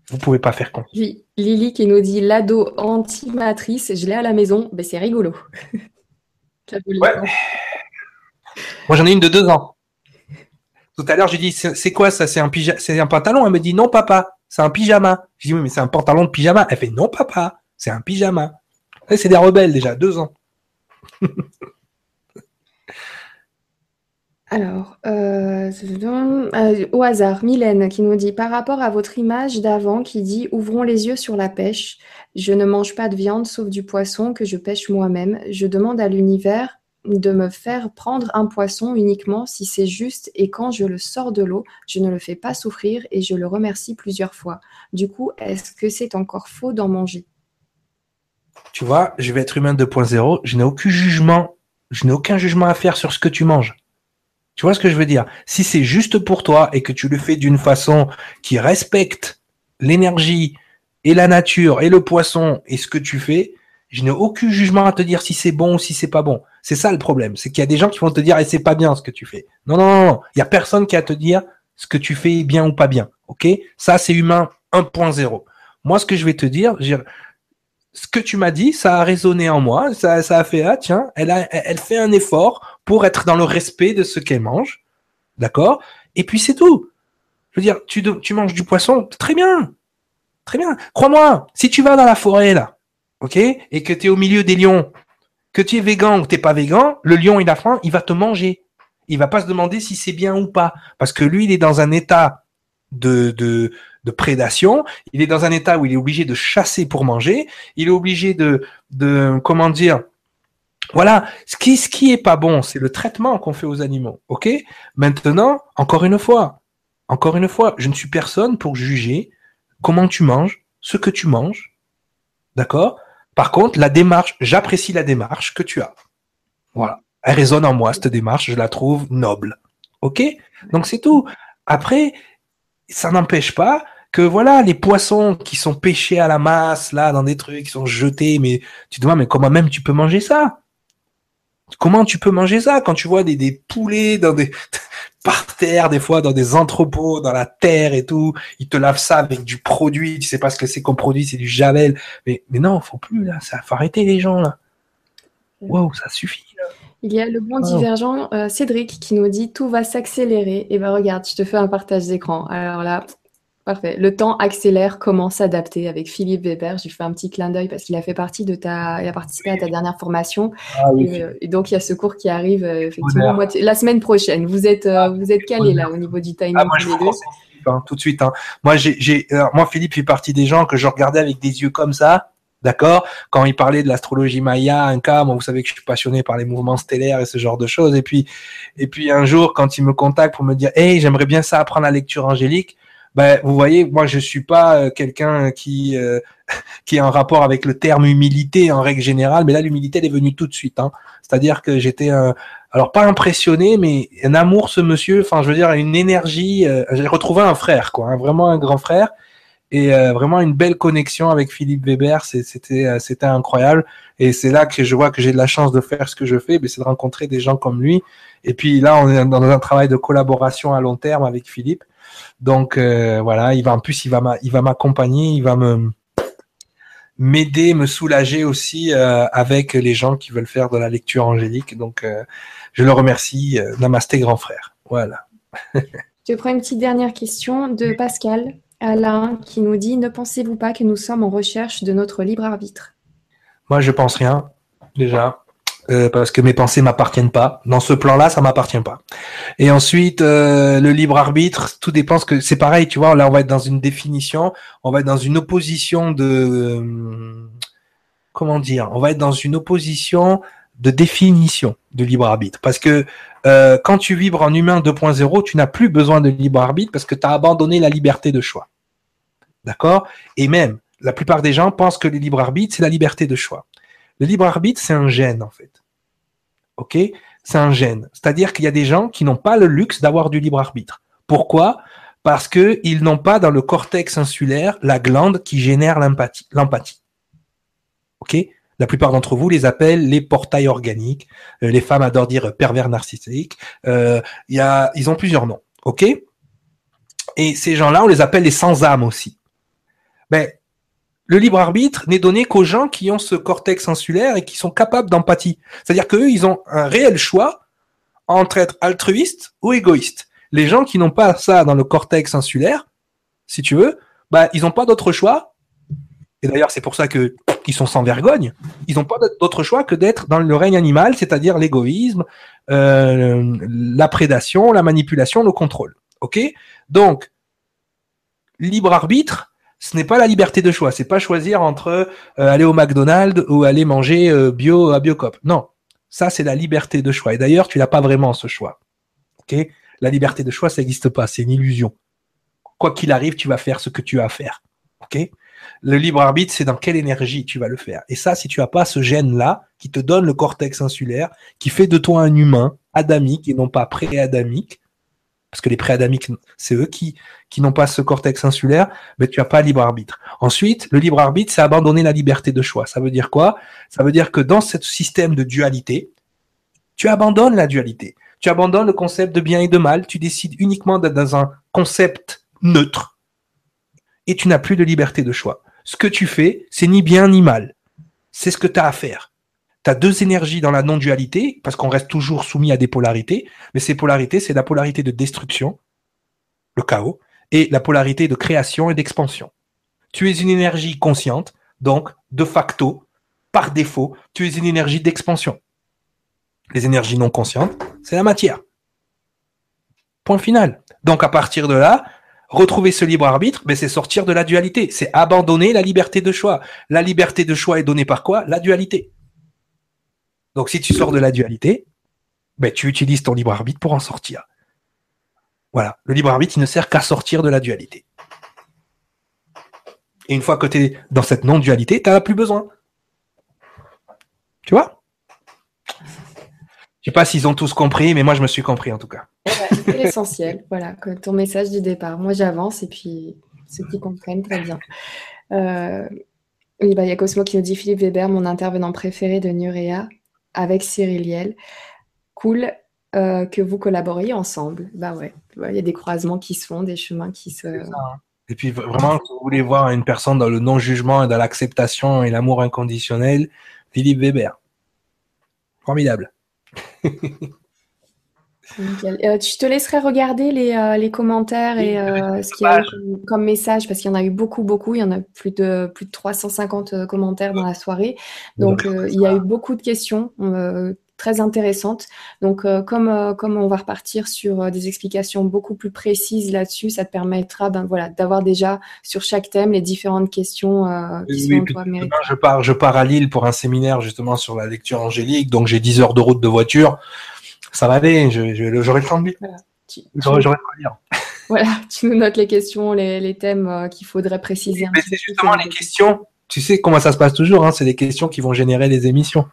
vous pouvez pas faire con. Lily qui nous dit l'ado anti-matrice, je l'ai à la maison, ben c'est rigolo. Moi j'en ai une de deux ans. Tout à l'heure, j'ai dit c'est quoi ça? C'est un, c'est un pantalon? Elle me dit non papa, c'est un pyjama. Je dis oui mais c'est un pantalon de pyjama. Elle fait non papa, c'est un pyjama. C'est des rebelles déjà, deux ans. Alors, euh, euh, au hasard, Mylène qui nous dit par rapport à votre image d'avant qui dit ouvrons les yeux sur la pêche. Je ne mange pas de viande sauf du poisson que je pêche moi-même. Je demande à l'univers de me faire prendre un poisson uniquement si c'est juste et quand je le sors de l'eau, je ne le fais pas souffrir et je le remercie plusieurs fois. Du coup, est-ce que c'est encore faux d'en manger? Tu vois, je vais être humain 2.0, je n'ai aucun jugement, je n'ai aucun jugement à faire sur ce que tu manges. Tu vois ce que je veux dire? Si c'est juste pour toi et que tu le fais d'une façon qui respecte l'énergie et la nature et le poisson et ce que tu fais, je n'ai aucun jugement à te dire si c'est bon ou si c'est pas bon. C'est ça le problème, c'est qu'il y a des gens qui vont te dire et eh, c'est pas bien ce que tu fais. Non non non, il y a personne qui a à te dire ce que tu fais bien ou pas bien. OK? Ça c'est humain 1.0. Moi ce que je vais te dire, ce que tu m'as dit, ça a résonné en moi, ça, ça a fait ah tiens, elle a, elle fait un effort pour être dans le respect de ce qu'elle mange, d'accord? Et puis c'est tout. Je veux dire, tu, tu manges du poisson, très bien, très bien. Crois-moi, si tu vas dans la forêt là, ok, et que tu es au milieu des lions, que tu es végan ou t'es pas végan, le lion il a faim, il va te manger. Il va pas se demander si c'est bien ou pas, parce que lui il est dans un état de, de, de prédation. Il est dans un état où il est obligé de chasser pour manger. Il est obligé de, de comment dire, voilà, ce qui, ce qui est pas bon, c'est le traitement qu'on fait aux animaux. Ok? Maintenant, encore une fois, encore une fois, je ne suis personne pour juger comment tu manges, ce que tu manges. D'accord? Par contre, la démarche, j'apprécie la démarche que tu as. Voilà. Elle résonne en moi, cette démarche, je la trouve noble. Ok? Donc c'est tout. Après, ça n'empêche pas que voilà, les poissons qui sont pêchés à la masse, là, dans des trucs, qui sont jetés, mais tu te demandes, mais comment même tu peux manger ça? Comment tu peux manger ça quand tu vois des, des poulets dans des par terre, des fois dans des entrepôts, dans la terre et tout, ils te lavent ça avec du produit, tu sais pas ce que c'est comme produit, c'est du javel. Mais, mais non, faut plus là, ça faut arrêter les gens là. Wow, ça suffit. Il y a le bon divergent euh, Cédric qui nous dit tout va s'accélérer. Et ben regarde, je te fais un partage d'écran. Alors là, parfait. Le temps accélère, comment s'adapter? Avec Philippe Weber. J'ai fait un petit clin d'œil parce qu'il a fait partie de ta, il a participé à ta dernière formation. Ah euh, et, donc il y a ce cours qui arrive euh, effectivement la semaine prochaine. Vous êtes, vous êtes calé là au niveau du timing. Ah, moi, je hein, tout de suite. Hein. Moi, j'ai, moi, Philippe fait partie des gens que je regardais avec des yeux comme ça D'accord? Quand il parlait de l'astrologie maya, un cas, vous savez que je suis passionné par les mouvements stellaires et ce genre de choses. Et puis, et puis un jour, quand il me contacte pour me dire, hey, j'aimerais bien ça apprendre la lecture angélique, ben vous voyez, moi je suis pas euh, quelqu'un qui euh, qui est en rapport avec le terme humilité en règle générale, mais là l'humilité elle est venue tout de suite. Hein. C'est-à-dire que j'étais un, alors pas impressionné, mais un amour ce monsieur. Enfin, je veux dire une énergie. Euh, j'ai retrouvé un frère, quoi, hein, vraiment un grand frère et euh, vraiment une belle connexion avec Philippe Weber, c'était euh, c'était incroyable et c'est là que je vois que j'ai de la chance de faire ce que je fais, c'est de rencontrer des gens comme lui et puis là on est dans un travail de collaboration à long terme avec Philippe. Donc euh, voilà, il va en plus il va m'accompagner, il va me m'aider, me soulager aussi avec les gens qui veulent faire de la lecture angélique. Donc je le remercie, namasté grand frère. Voilà. je prends une petite dernière question de Pascal. Alain qui nous dit Ne pensez-vous pas que nous sommes en recherche de notre libre arbitre? Moi, je pense rien, déjà. Euh, parce que mes pensées m'appartiennent pas. Dans ce plan-là, ça m'appartient pas. Et ensuite, euh, le libre arbitre, tout dépend. que c'est pareil, tu vois. Là, on va être dans une définition, on va être dans une opposition de euh, comment dire On va être dans une opposition de définition de libre arbitre. Parce que euh, quand tu vibres en humain 2.0, tu n'as plus besoin de libre arbitre parce que tu as abandonné la liberté de choix. D'accord? Et même, la plupart des gens pensent que le libre arbitre, c'est la liberté de choix. Le libre arbitre, c'est un gène, en fait. OK? C'est un gène. C'est-à-dire qu'il y a des gens qui n'ont pas le luxe d'avoir du libre arbitre. Pourquoi? Parce qu'ils n'ont pas dans le cortex insulaire la glande qui génère l'empathie. OK? La plupart d'entre vous les appellent les portails organiques. Euh, les femmes adorent dire pervers narcissiques. Euh, ils ont plusieurs noms. OK? Et ces gens-là, on les appelle les sans-âme aussi. Ben, le libre arbitre n'est donné qu'aux gens qui ont ce cortex insulaire et qui sont capables d'empathie. C'est-à-dire qu'eux, ils ont un réel choix entre être altruiste ou égoïste. Les gens qui n'ont pas ça dans le cortex insulaire, si tu veux, bah, ils n'ont pas d'autre choix. Et d'ailleurs, c'est pour ça que ils sont sans vergogne. Ils n'ont pas d'autre choix que d'être dans le règne animal, c'est-à-dire l'égoïsme, euh, la prédation, la manipulation, le contrôle. Ok? Donc, libre arbitre, ce n'est pas la liberté de choix. C'est pas choisir entre euh, aller au McDonald's ou aller manger euh, bio à Biocop. Non, ça c'est la liberté de choix. Et d'ailleurs, tu n'as pas vraiment ce choix. Ok? La liberté de choix, ça n'existe pas. C'est une illusion. Quoi qu'il arrive, tu vas faire ce que tu as à faire. Ok? Le libre arbitre, c'est dans quelle énergie tu vas le faire. Et ça, si tu as pas ce gène-là qui te donne le cortex insulaire, qui fait de toi un humain adamique et non pas pré-adamique, parce que les préadamiques, c'est eux qui, qui n'ont pas ce cortex insulaire, mais tu n'as pas libre arbitre. Ensuite, le libre arbitre, c'est abandonner la liberté de choix. Ça veut dire quoi? Ça veut dire que dans ce système de dualité, tu abandonnes la dualité. Tu abandonnes le concept de bien et de mal. Tu décides uniquement d'être dans un concept neutre. Et tu n'as plus de liberté de choix. Ce que tu fais, c'est ni bien ni mal. C'est ce que tu as à faire tu as deux énergies dans la non-dualité, parce qu'on reste toujours soumis à des polarités, mais ces polarités, c'est la polarité de destruction, le chaos, et la polarité de création et d'expansion. Tu es une énergie consciente, donc de facto, par défaut, tu es une énergie d'expansion. Les énergies non conscientes, c'est la matière. Point final. Donc à partir de là, retrouver ce libre arbitre, mais c'est sortir de la dualité, c'est abandonner la liberté de choix. La liberté de choix est donnée par quoi? La dualité. Donc si tu sors de la dualité, ben, tu utilises ton libre arbitre pour en sortir. Voilà, le libre arbitre, il ne sert qu'à sortir de la dualité. Et une fois que tu es dans cette non-dualité, tu n'en as plus besoin. Tu vois? Je sais pas s'ils ont tous compris, mais moi je me suis compris en tout cas. c'est l'essentiel, voilà, ton message du départ. Moi j'avance et puis ceux qui comprennent très bien. Euh, bah, il y a Cosmo qui nous dit Philippe Weber, mon intervenant préféré de Nurea avec Cyril Liel. Cool euh, que vous collaboriez ensemble. Bah ouais, il y a des croisements qui se font, des chemins qui se. Hein. Et puis vraiment, si vous voulez voir une personne dans le non-jugement et dans l'acceptation et l'amour inconditionnel, Philippe Weber. Formidable. euh, je te laisserai regarder les, euh, les commentaires et euh, ce qu'il y a comme, comme message, parce qu'il y en a eu beaucoup, beaucoup. Il y en a plus de, plus de 350 commentaires dans la soirée. Donc, il y a eu beaucoup de questions très intéressante. Donc, euh, comme, euh, comme on va repartir sur euh, des explications beaucoup plus précises là-dessus, ça te permettra ben, voilà, d'avoir déjà sur chaque thème les différentes questions qui sont toi je pars, je pars à Lille pour un séminaire justement sur la lecture angélique, donc j'ai 10 heures de route de voiture. Ça va aller, j'aurai le temps de voilà. J'aurai de lire. Voilà, tu nous notes les questions, les, les thèmes qu'il faudrait préciser. c'est justement les questions. Tu sais comment ça se passe toujours, hein, c'est les questions qui vont générer les émissions.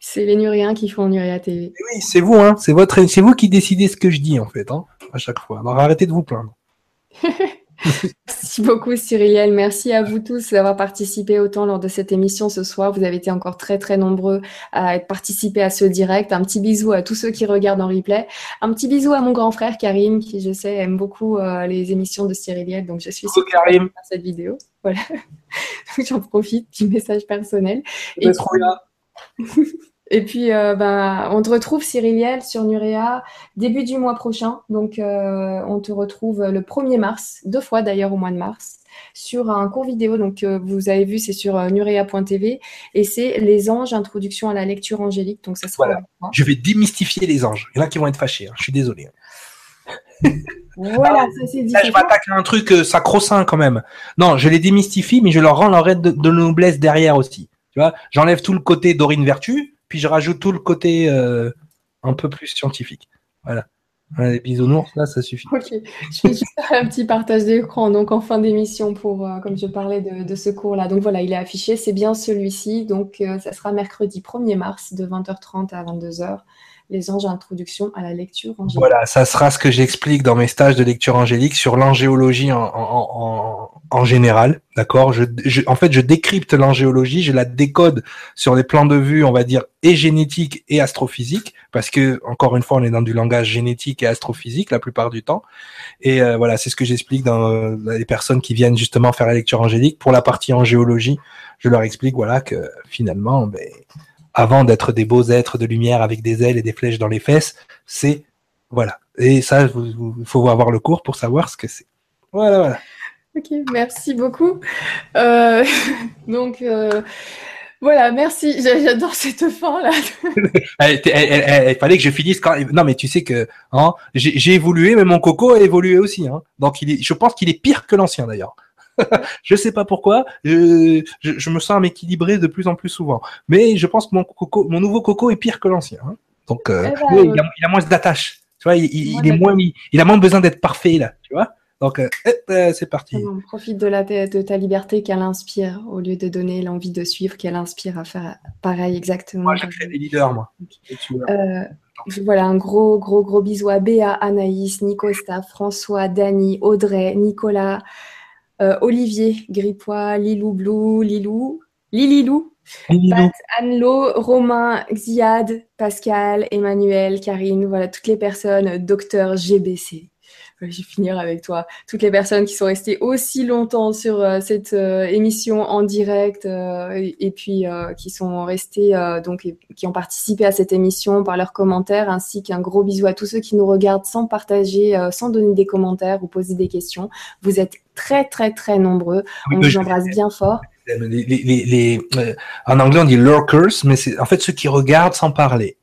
C'est les Nuriens qui font Nuria TV. Oui, c'est vous, hein. C'est votre, c'est vous qui décidez ce que je dis en fait, hein, à chaque fois. Alors arrêtez de vous plaindre. Merci beaucoup Cyrielle. Merci à vous tous d'avoir participé autant lors de cette émission ce soir. Vous avez été encore très très nombreux à participer à ce direct. Un petit bisou à tous ceux qui regardent en replay. Un petit bisou à mon grand frère Karim qui je sais aime beaucoup euh, les émissions de Cyrielle. Donc je suis sûre Karim. cette vidéo. Voilà. J'en profite, petit message personnel. Et trop là. Et puis, euh, ben, on te retrouve, Cyriliel, sur Nurea début du mois prochain. Donc, euh, on te retrouve le 1er mars, deux fois d'ailleurs au mois de mars, sur un court vidéo. Donc, euh, vous avez vu, c'est sur nurea.tv et c'est Les anges, introduction à la lecture angélique. Donc, ça sera. Je vais démystifier les anges. Il y en a qui vont être fâchés. Hein. Je suis désolé. voilà, ça c'est Là, je m'attaque à un truc sacro-saint quand même. Non, je les démystifie, mais je leur rends leur aide de, de noblesse derrière aussi. Tu vois, j'enlève tout le côté Dorine Vertu, puis je rajoute tout le côté euh, un peu plus scientifique. Voilà. les bisounours, là, ça suffit. Ok, je fais juste un petit partage d'écran, donc en fin d'émission, pour, euh, comme je parlais de, ce cours-là. Donc voilà, il est affiché, c'est bien celui-ci. Donc euh, ça sera mercredi 1er mars de 20h30 à 22h les anges introduction à la lecture angélique. Voilà, ça sera ce que j'explique dans mes stages de lecture angélique sur l'angéologie en, général. D'accord? En fait, je décrypte l'angéologie, je la décode sur les plans de vue, on va dire, et génétique et astrophysique, parce que, encore une fois, on est dans du langage génétique et astrophysique la plupart du temps. Et euh, voilà, c'est ce que j'explique dans euh, les personnes qui viennent justement faire la lecture angélique. Pour la partie angéologie, je leur explique voilà que finalement, ben, avant d'être des beaux êtres de lumière avec des ailes et des flèches dans les fesses, c'est voilà. Et ça, il faut avoir le cours pour savoir ce que c'est. Voilà, voilà. Ok, merci beaucoup. Euh, donc euh, voilà, merci. J'adore cette fin là. il fallait que je finisse quand. Non, mais tu sais que hein, j'ai évolué, mais mon coco a évolué aussi. Hein. Donc il est, je pense qu'il est pire que l'ancien d'ailleurs. je sais pas pourquoi. Je, je, me sens m'équilibrer de plus en plus souvent. Mais je pense que mon coco, mon nouveau coco est pire que l'ancien. Hein. Donc, euh, eh ben, il, a, moins d'attache. Tu vois, il, est moins, il, a moins besoin d'être parfait là. Tu vois. Donc, euh, euh, c'est parti. On profite de, la, de ta liberté qu'elle inspire, au lieu de donner l'envie de suivre, qu'elle inspire à faire pareil exactement. Moi, j'ai créé des leaders, moi. voilà, un gros, gros, gros bisou à Béa, Anaïs, Nicosta, François, Dani, Audrey, Nicolas, euh, Olivier Gripois, Lilou Blou, Lilou, Lililou, Pat, Anne-Lo, Romain, Xiad, Pascal, Emmanuel, Karine, voilà, toutes les personnes, docteur GBC je vais finir avec toi. Toutes les personnes qui sont restées aussi longtemps sur euh, cette euh, émission en direct euh, et, puis qui sont restées donc qui ont participé à cette émission par leurs commentaires, ainsi qu'un gros bisou à tous ceux qui nous regardent sans partager, sans donner des commentaires ou poser des questions. Vous êtes très très très nombreux. on vous embrasse bien fort. Les, les, les, en anglais, on dit lurkers, mais c'est en fait ceux qui regardent sans parler.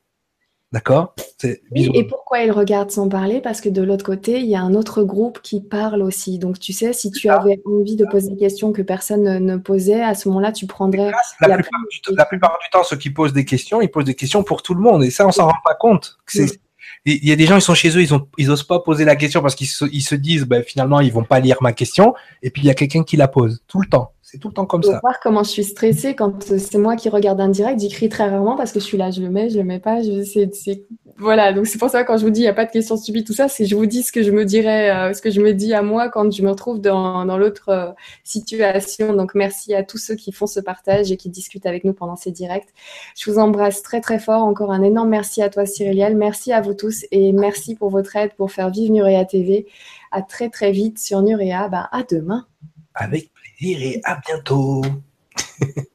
D'accord? Oui, Et pourquoi ils regardent sans parler? Parce que de l'autre côté, il y a un autre groupe qui parle aussi. Donc, tu sais, si tu avais envie de poser des questions que personne ne, posait, à ce moment-là, tu prendrais. La, plupart du, temps, ceux qui posent des questions, ils posent des questions pour tout le monde. Et ça, on s'en rend pas compte. Il y a des gens, ils sont chez eux, ils, ont, ils pas poser la question parce qu'ils se, ils se disent, ben, finalement, ils vont pas lire ma question. Et puis, il y a quelqu'un qui la pose tout le temps. C'est tout le temps comme ça. voir comment je suis stressée quand c'est moi qui regarde un direct. J'écris très rarement parce que je suis là, je le mets, je le mets pas. Je, voilà, donc c'est pour ça quand je vous dis il n'y a pas de questions stupides, tout ça, c'est je vous dis ce que je me dirais, euh, ce que je me dis à moi quand je me retrouve dans, dans l'autre euh, situation. Donc merci à tous ceux qui font ce partage et qui discutent avec nous pendant ces directs. Je vous embrasse très très fort. Encore un énorme merci à toi Cyriliel. Merci à vous tous et merci pour votre aide pour faire vivre Nurea TV. À très très vite sur Nurea. Bah, à demain. Avec et à bientôt.